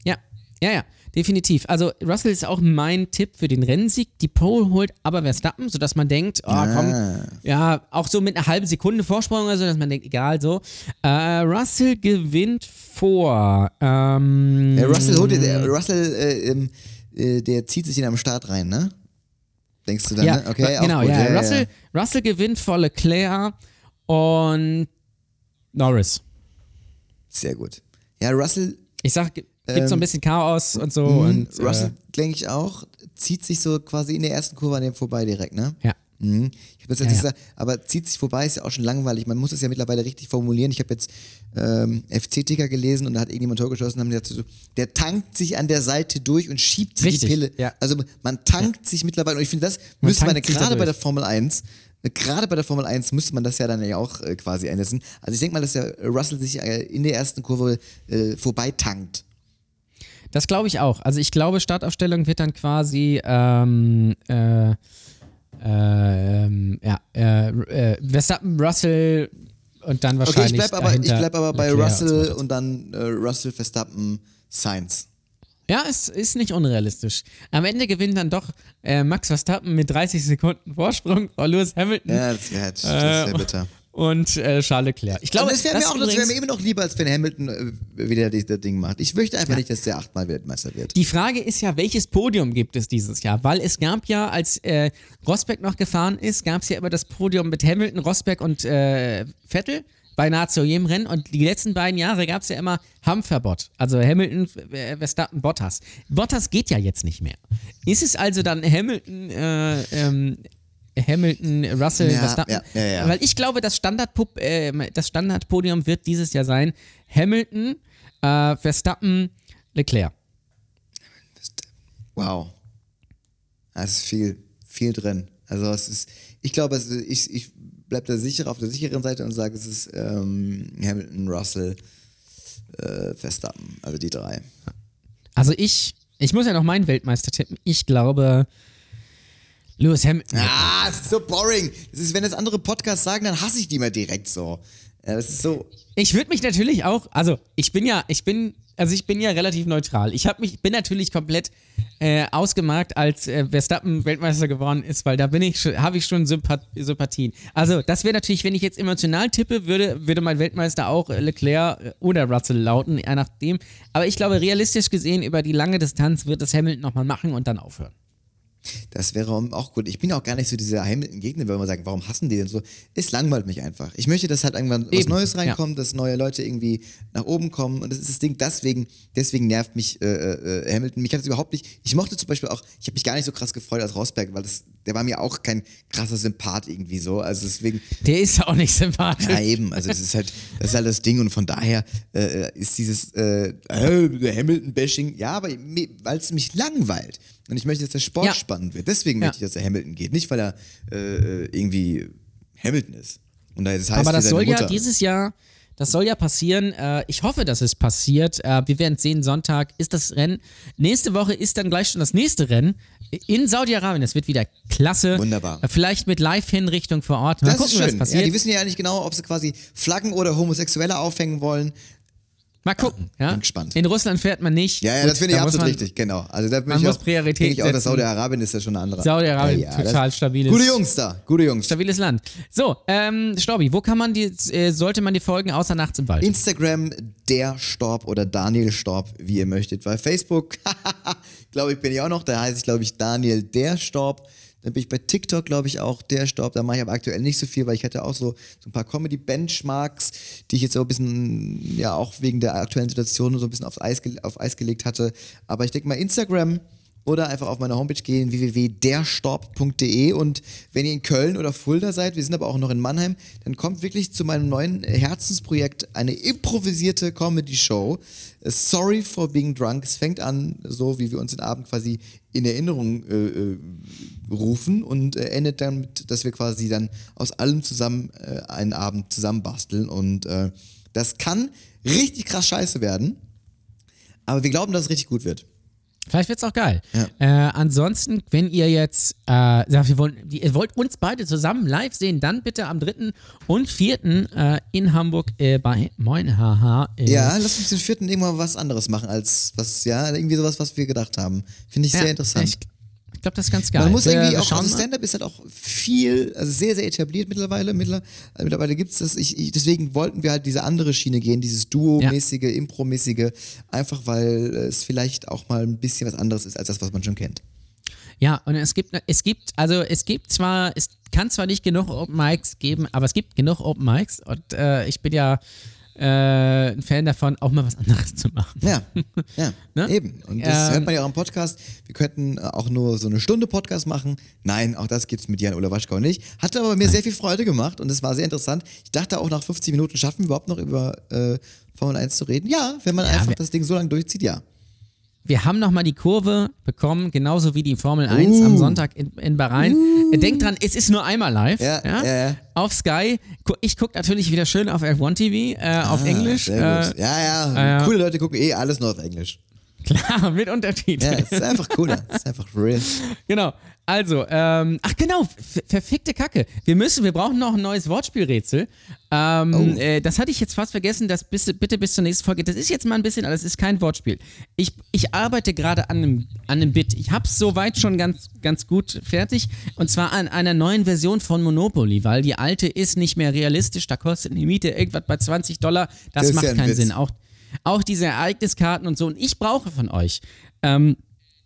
Ja, ja, ja, definitiv. Also Russell ist auch mein Tipp für den Rennsieg. Die Pole holt aber Verstappen, sodass man denkt, oh komm, ja, auch so mit einer halben Sekunde Vorsprung oder so, dass man denkt, egal so. Äh, Russell gewinnt vor. Ähm, Ja, Russell holt der, Russell, äh, ähm, äh, der zieht sich in am Start rein, ne? Denkst du dann, ja, ne? Okay, auch genau, ja. ja, Russell, Russell gewinnt vor Leclerc und Norris. Sehr gut. Ja, Russell, Ich sag, gibt so ein bisschen Chaos und so. Mhm, und, Russell, denke ich auch, zieht sich so quasi in der ersten Kurve an dem vorbei direkt, ne? Äh, ja. Mhm. Ich habe jetzt Ja, nicht ja. gesagt, aber zieht sich vorbei ist ja auch schon langweilig. Man muss es ja mittlerweile richtig formulieren. Ich habe jetzt ähm, FC-Ticker gelesen und da hat irgendjemand Tor geschossen und haben gesagt, so, der tankt sich an der Seite durch und schiebt sich Richtig, die Pille. ja. Also man tankt sich mittlerweile und ich finde, das Man müsste man gerade bei der. Formel 1 Gerade bei der Formel 1 müsste man das ja dann ja auch äh, quasi einsetzen. Also ich denke mal, dass der Russell sich äh, in der ersten Kurve äh, vorbei tankt. Das glaube ich auch. Also ich glaube, Startaufstellung wird dann quasi ähm, äh, ähm, ja, äh, äh, Verstappen, Russell und dann Okay, wahrscheinlich ich bleib aber, ich bleib aber bei Leclerc Russell und so und dann äh, Russell, Verstappen, Sainz. Ja, es ist nicht unrealistisch. Am Ende gewinnt dann doch äh, Max Verstappen mit 30 Sekunden Vorsprung vor Lewis Hamilton Ja, das wäre wär bitter. Und äh, Charles Leclerc. Ich glaube, das wäre mir auch wär mir immer noch lieber, als wenn Hamilton äh, wieder das Ding macht. Ich möchte einfach nicht, dass der achtmal Weltmeister wird. Die Frage ist ja, welches Podium gibt es dieses Jahr? Weil es gab ja, als äh, Rosberg noch gefahren ist, gab es ja immer das Podium mit Hamilton, Rosberg und äh, Vettel bei nahezu jedem Rennen. Und die letzten beiden Jahre gab es ja immer Hampferbot. Also Hamilton, äh, Verstappen, Bottas. Bottas geht ja jetzt nicht mehr. Ist es also dann Hamilton, äh, ähm, Hamilton, Russell, Ja, Verstappen? ja, ja. Weil ich glaube, das, Standardpup, äh, das Standardpodium wird dieses Jahr sein Hamilton, äh, Verstappen, Leclerc. Wow. Da ist viel, viel drin. Also es ist, ich glaube, ist, ich, ich bleibe da sicher auf der sicheren Seite und sage, es ist ähm, Hamilton, Russell, äh, Verstappen, also die drei. Also ich, ich muss ja noch meinen Weltmeister tippen. Ich glaube, Lewis Hamilton. Ah, es ist so boring. Das ist, wenn das andere Podcasts sagen, dann hasse ich die mal direkt so. Ja, das ist so. Ich würde mich natürlich auch, also ich bin ja, ich bin, also ich bin ja relativ neutral. Ich habe mich, bin natürlich komplett äh, ausgemarkt, als äh, Verstappen Weltmeister geworden ist, weil da bin ich, habe ich schon Sympath Sympathien. Also das wäre natürlich, wenn ich jetzt emotional tippe, würde, würde mein Weltmeister auch Leclerc äh, oder Russell lauten, je nachdem. Aber ich glaube, realistisch gesehen über die lange Distanz wird es Hamilton nochmal machen und dann aufhören. Das wäre auch gut. Ich bin auch gar nicht so dieser Hamilton-Gegner, weil man sagt, warum hassen die denn so? Es langweilt mich einfach. Ich möchte, dass halt irgendwann was Eben, Neues reinkommt, dass neue Leute irgendwie nach oben kommen. Und das ist das Ding, deswegen, deswegen nervt mich äh, äh, Hamilton. Mich hat es überhaupt nicht. Ich mochte zum Beispiel auch, ich habe mich gar nicht so krass gefreut als Rosberg, weil das, der war mir auch kein krasser Sympath irgendwie so. Also deswegen, Der ist auch nicht sympathisch. ja, eben. Also das ist halt, das ist halt das Ding und von daher äh, ist dieses äh, äh, Hamilton-Bashing, ja, aber weil es mich langweilt. Und ich möchte, dass der Sport Ja. spannend wird. Deswegen Ja. möchte ich, dass er Hamilton geht. Nicht, weil er äh, irgendwie Hamilton ist. Und das heißt Aber das soll ja Mutter. dieses Jahr, das soll ja passieren. Äh, ich hoffe, dass es passiert. Äh, wir werden sehen, Sonntag ist das Rennen. Nächste Woche ist dann gleich schon das nächste Rennen in Saudi-Arabien. Das wird wieder klasse. Wunderbar. Vielleicht mit Live-Hinrichtung vor Ort. Mal das gucken, ist was schön. passiert. Ja, die wissen ja nicht genau, ob sie quasi Flaggen oder Homosexuelle aufhängen wollen. Mal gucken. Ja? bin gespannt. In Russland fährt man nicht. Ja, ja, Gut, das finde ich absolut man- richtig, genau. Also da bin man ich muss auch, Priorität ich auch, dass. Saudi-Arabien ist ja schon eine andere. Saudi-Arabien, Ja, ja, total stabiles- Gute Jungs da, gute Jungs. Stabiles Land. So, ähm, Storbi, wo kann man die, äh, sollte man die folgen, außer nachts im Wald? Instagram der Storb oder Daniel Storb, wie ihr möchtet. Bei Facebook, glaube ich, bin ich auch noch. Da heiße ich, glaube ich, Daniel der Storb. Dann bin ich bei TikTok, glaube ich, auch der Storb. Da mache ich aber aktuell nicht so viel, weil ich hatte auch so, so ein paar Comedy-Benchmarks, die ich jetzt so ein bisschen, ja, auch wegen der aktuellen Situation so ein bisschen aufs Eis, auf Eis gelegt hatte. Aber ich denke mal, Instagram oder einfach auf meine Homepage gehen, www.derstorb.de und wenn ihr in Köln oder Fulda seid, wir sind aber auch noch in Mannheim, dann kommt wirklich zu meinem neuen Herzensprojekt eine improvisierte Comedy-Show. Sorry for being drunk. Es fängt an, so wie wir uns den Abend quasi in Erinnerung äh, äh, rufen und äh, endet damit, dass wir quasi dann aus allem zusammen äh, einen Abend zusammen basteln und äh, das kann richtig krass scheiße werden, aber wir glauben, dass es richtig gut wird. Vielleicht wird's auch geil. Ja. Äh, ansonsten, wenn ihr jetzt äh, sagt, wir wollen, ihr wollt uns beide zusammen live sehen, dann bitte am 3. und 4. Äh, in Hamburg äh, bei Moin Haha. Äh, Ja, lass uns den vierten irgendwann was anderes machen als was, ja, irgendwie sowas, was wir gedacht haben. Finde ich ja, sehr interessant. Ich, ich glaube, das ist ganz geil. Man muss Wir- irgendwie auch, schauen also. Stand-up ist halt auch viel, also sehr, sehr etabliert mittlerweile. Mittler, also mittlerweile gibt es das. Ich, ich, deswegen wollten wir halt diese andere Schiene gehen, dieses Duo-mäßige, Impro-mäßige, einfach weil es vielleicht auch mal ein bisschen was anderes ist als das, was man schon kennt. Ja, und es gibt, es gibt, also es gibt zwar, es kann zwar nicht genug Open Mics geben, aber es gibt genug Open Mics und äh, ich bin ja äh, ein Fan davon, auch mal was anderes zu machen. Ja, ja, Ne? eben. Und das Ähm, hört man ja auch im Podcast. Wir könnten äh, auch nur so eine Stunde Podcast machen. Nein, auch das gibt's mit Jan Ola Waschkau nicht. Hat aber mir sehr viel Freude gemacht und es war sehr interessant. Ich dachte auch nach 50 Minuten schaffen wir überhaupt noch über äh, Formel 1 zu reden. Ja, wenn man einfach wir- das Ding so lange durchzieht, ja. Wir haben nochmal die Kurve bekommen, genauso wie die Formel 1 am Sonntag in, in Bahrain. Denkt dran, es ist nur einmal live. Ja, ja, ja. Auf Sky. Ich gucke natürlich wieder schön auf F1 TV, äh, auf Englisch. Ah, Sehr gut. Äh, ja, ja. äh, Coole Leute gucken eh alles nur auf Englisch. klar, mit Ja, Untertiteln. es ist einfach cooler. Es ist einfach real. Genau. Also, ähm, ach genau, ver- verfickte Kacke. Wir müssen, wir brauchen noch ein neues Wortspielrätsel. Ähm, Oh. äh, das hatte ich jetzt fast vergessen, das bis, bitte bis zur nächsten Folge. Das ist jetzt mal ein bisschen, aber das ist kein Wortspiel. Ich, ich arbeite gerade an einem, an einem Bit. Ich hab's soweit schon ganz, ganz gut fertig. Und zwar an einer neuen Version von Monopoly, weil die alte ist nicht mehr realistisch. Da kostet eine Miete irgendwas bei 20 Dollar. Das, Das macht ja ein keinen Witz. Sinn. Auch, auch diese Ereigniskarten und so. Und ich brauche von euch. Ähm,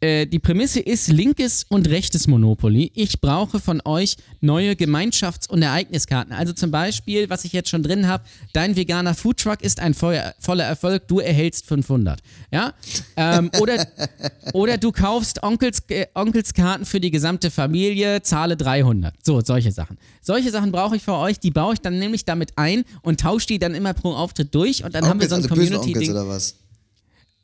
äh, die Prämisse ist linkes und rechtes Monopoly. Ich brauche von euch neue Gemeinschafts- und Ereigniskarten. Also zum Beispiel, was ich jetzt schon drin habe, dein veganer Foodtruck ist ein voller, Erfolg, du erhältst 500. Ja? Ähm, oder, oder du kaufst Onkels, äh, Onkelskarten für die gesamte Familie, zahle 300. So, solche Sachen. Solche Sachen brauche ich für euch, die baue ich dann nämlich damit ein und tausche die dann immer pro Auftritt durch und dann haben wir Onkels, so ein also Community-Ding.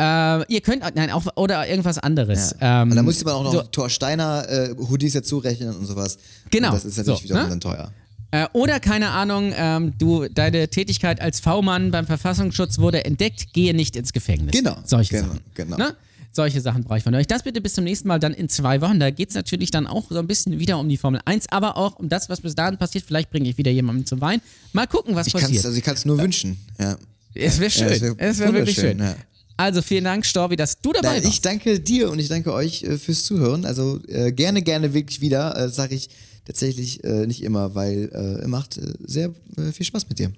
Äh, ihr könnt, nein, auch, oder irgendwas anderes. Ja. Ähm, und da musste man auch noch so, Thor Steiner äh, Hoodies dazu rechnen und sowas. Genau. Und das ist natürlich So, wieder ne? dann teuer. äh, oder keine Ahnung, ähm, du, deine Tätigkeit als V-Mann beim Verfassungsschutz wurde entdeckt, gehe nicht ins Gefängnis. Genau, Solche genau, Sachen. genau. Ne? Solche Sachen brauche ich von euch. Das bitte bis zum nächsten Mal, dann in zwei Wochen. Da geht es natürlich dann auch so ein bisschen wieder um die Formel 1, aber auch um das, was bis dahin passiert. Vielleicht bringe ich wieder jemanden zum Wein. Mal gucken, was Ich kann es passiert. also ich kann's nur wünschen. Ja. es wäre schön. es wär es wäre wirklich wunderschön, schön. ja. Also vielen Dank, Storbi, dass du dabei Nein, warst. ich danke dir und ich danke euch äh, fürs Zuhören. Also äh, gerne, gerne wirklich wieder. Äh, Sage ich tatsächlich äh, nicht immer, weil äh, macht äh, sehr äh, viel Spaß mit dir.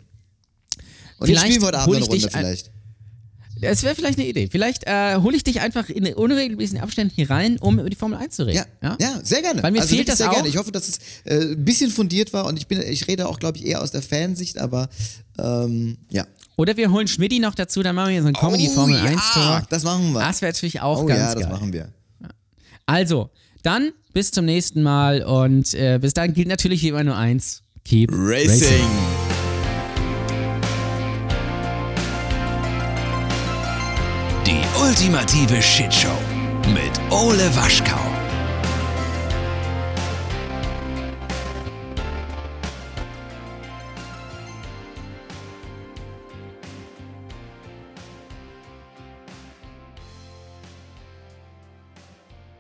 Und Vielleicht ich spiele heute Abend eine Runde vielleicht. Das wäre vielleicht eine Idee. Vielleicht äh, hole ich dich einfach in unregelmäßigen Abständen hier rein, um über die Formel 1 zu reden. Ja, ja, sehr gerne. Weil mir also fehlt das sehr auch. gerne. Ich hoffe, dass es äh, ein bisschen fundiert war und ich bin, ich rede auch, glaube ich, eher aus der Fansicht, aber ähm, ja. Oder wir holen Schmidti noch dazu, dann machen wir hier so ein Comedy-Formel oh, 1 ja, das machen wir. Das wäre natürlich auch oh ganz ja, das geil. machen wir. Also, dann bis zum nächsten Mal und äh, bis dann gilt natürlich wie immer nur eins. Keep Racing. Die ultimative Shitshow mit Ole Waschkau.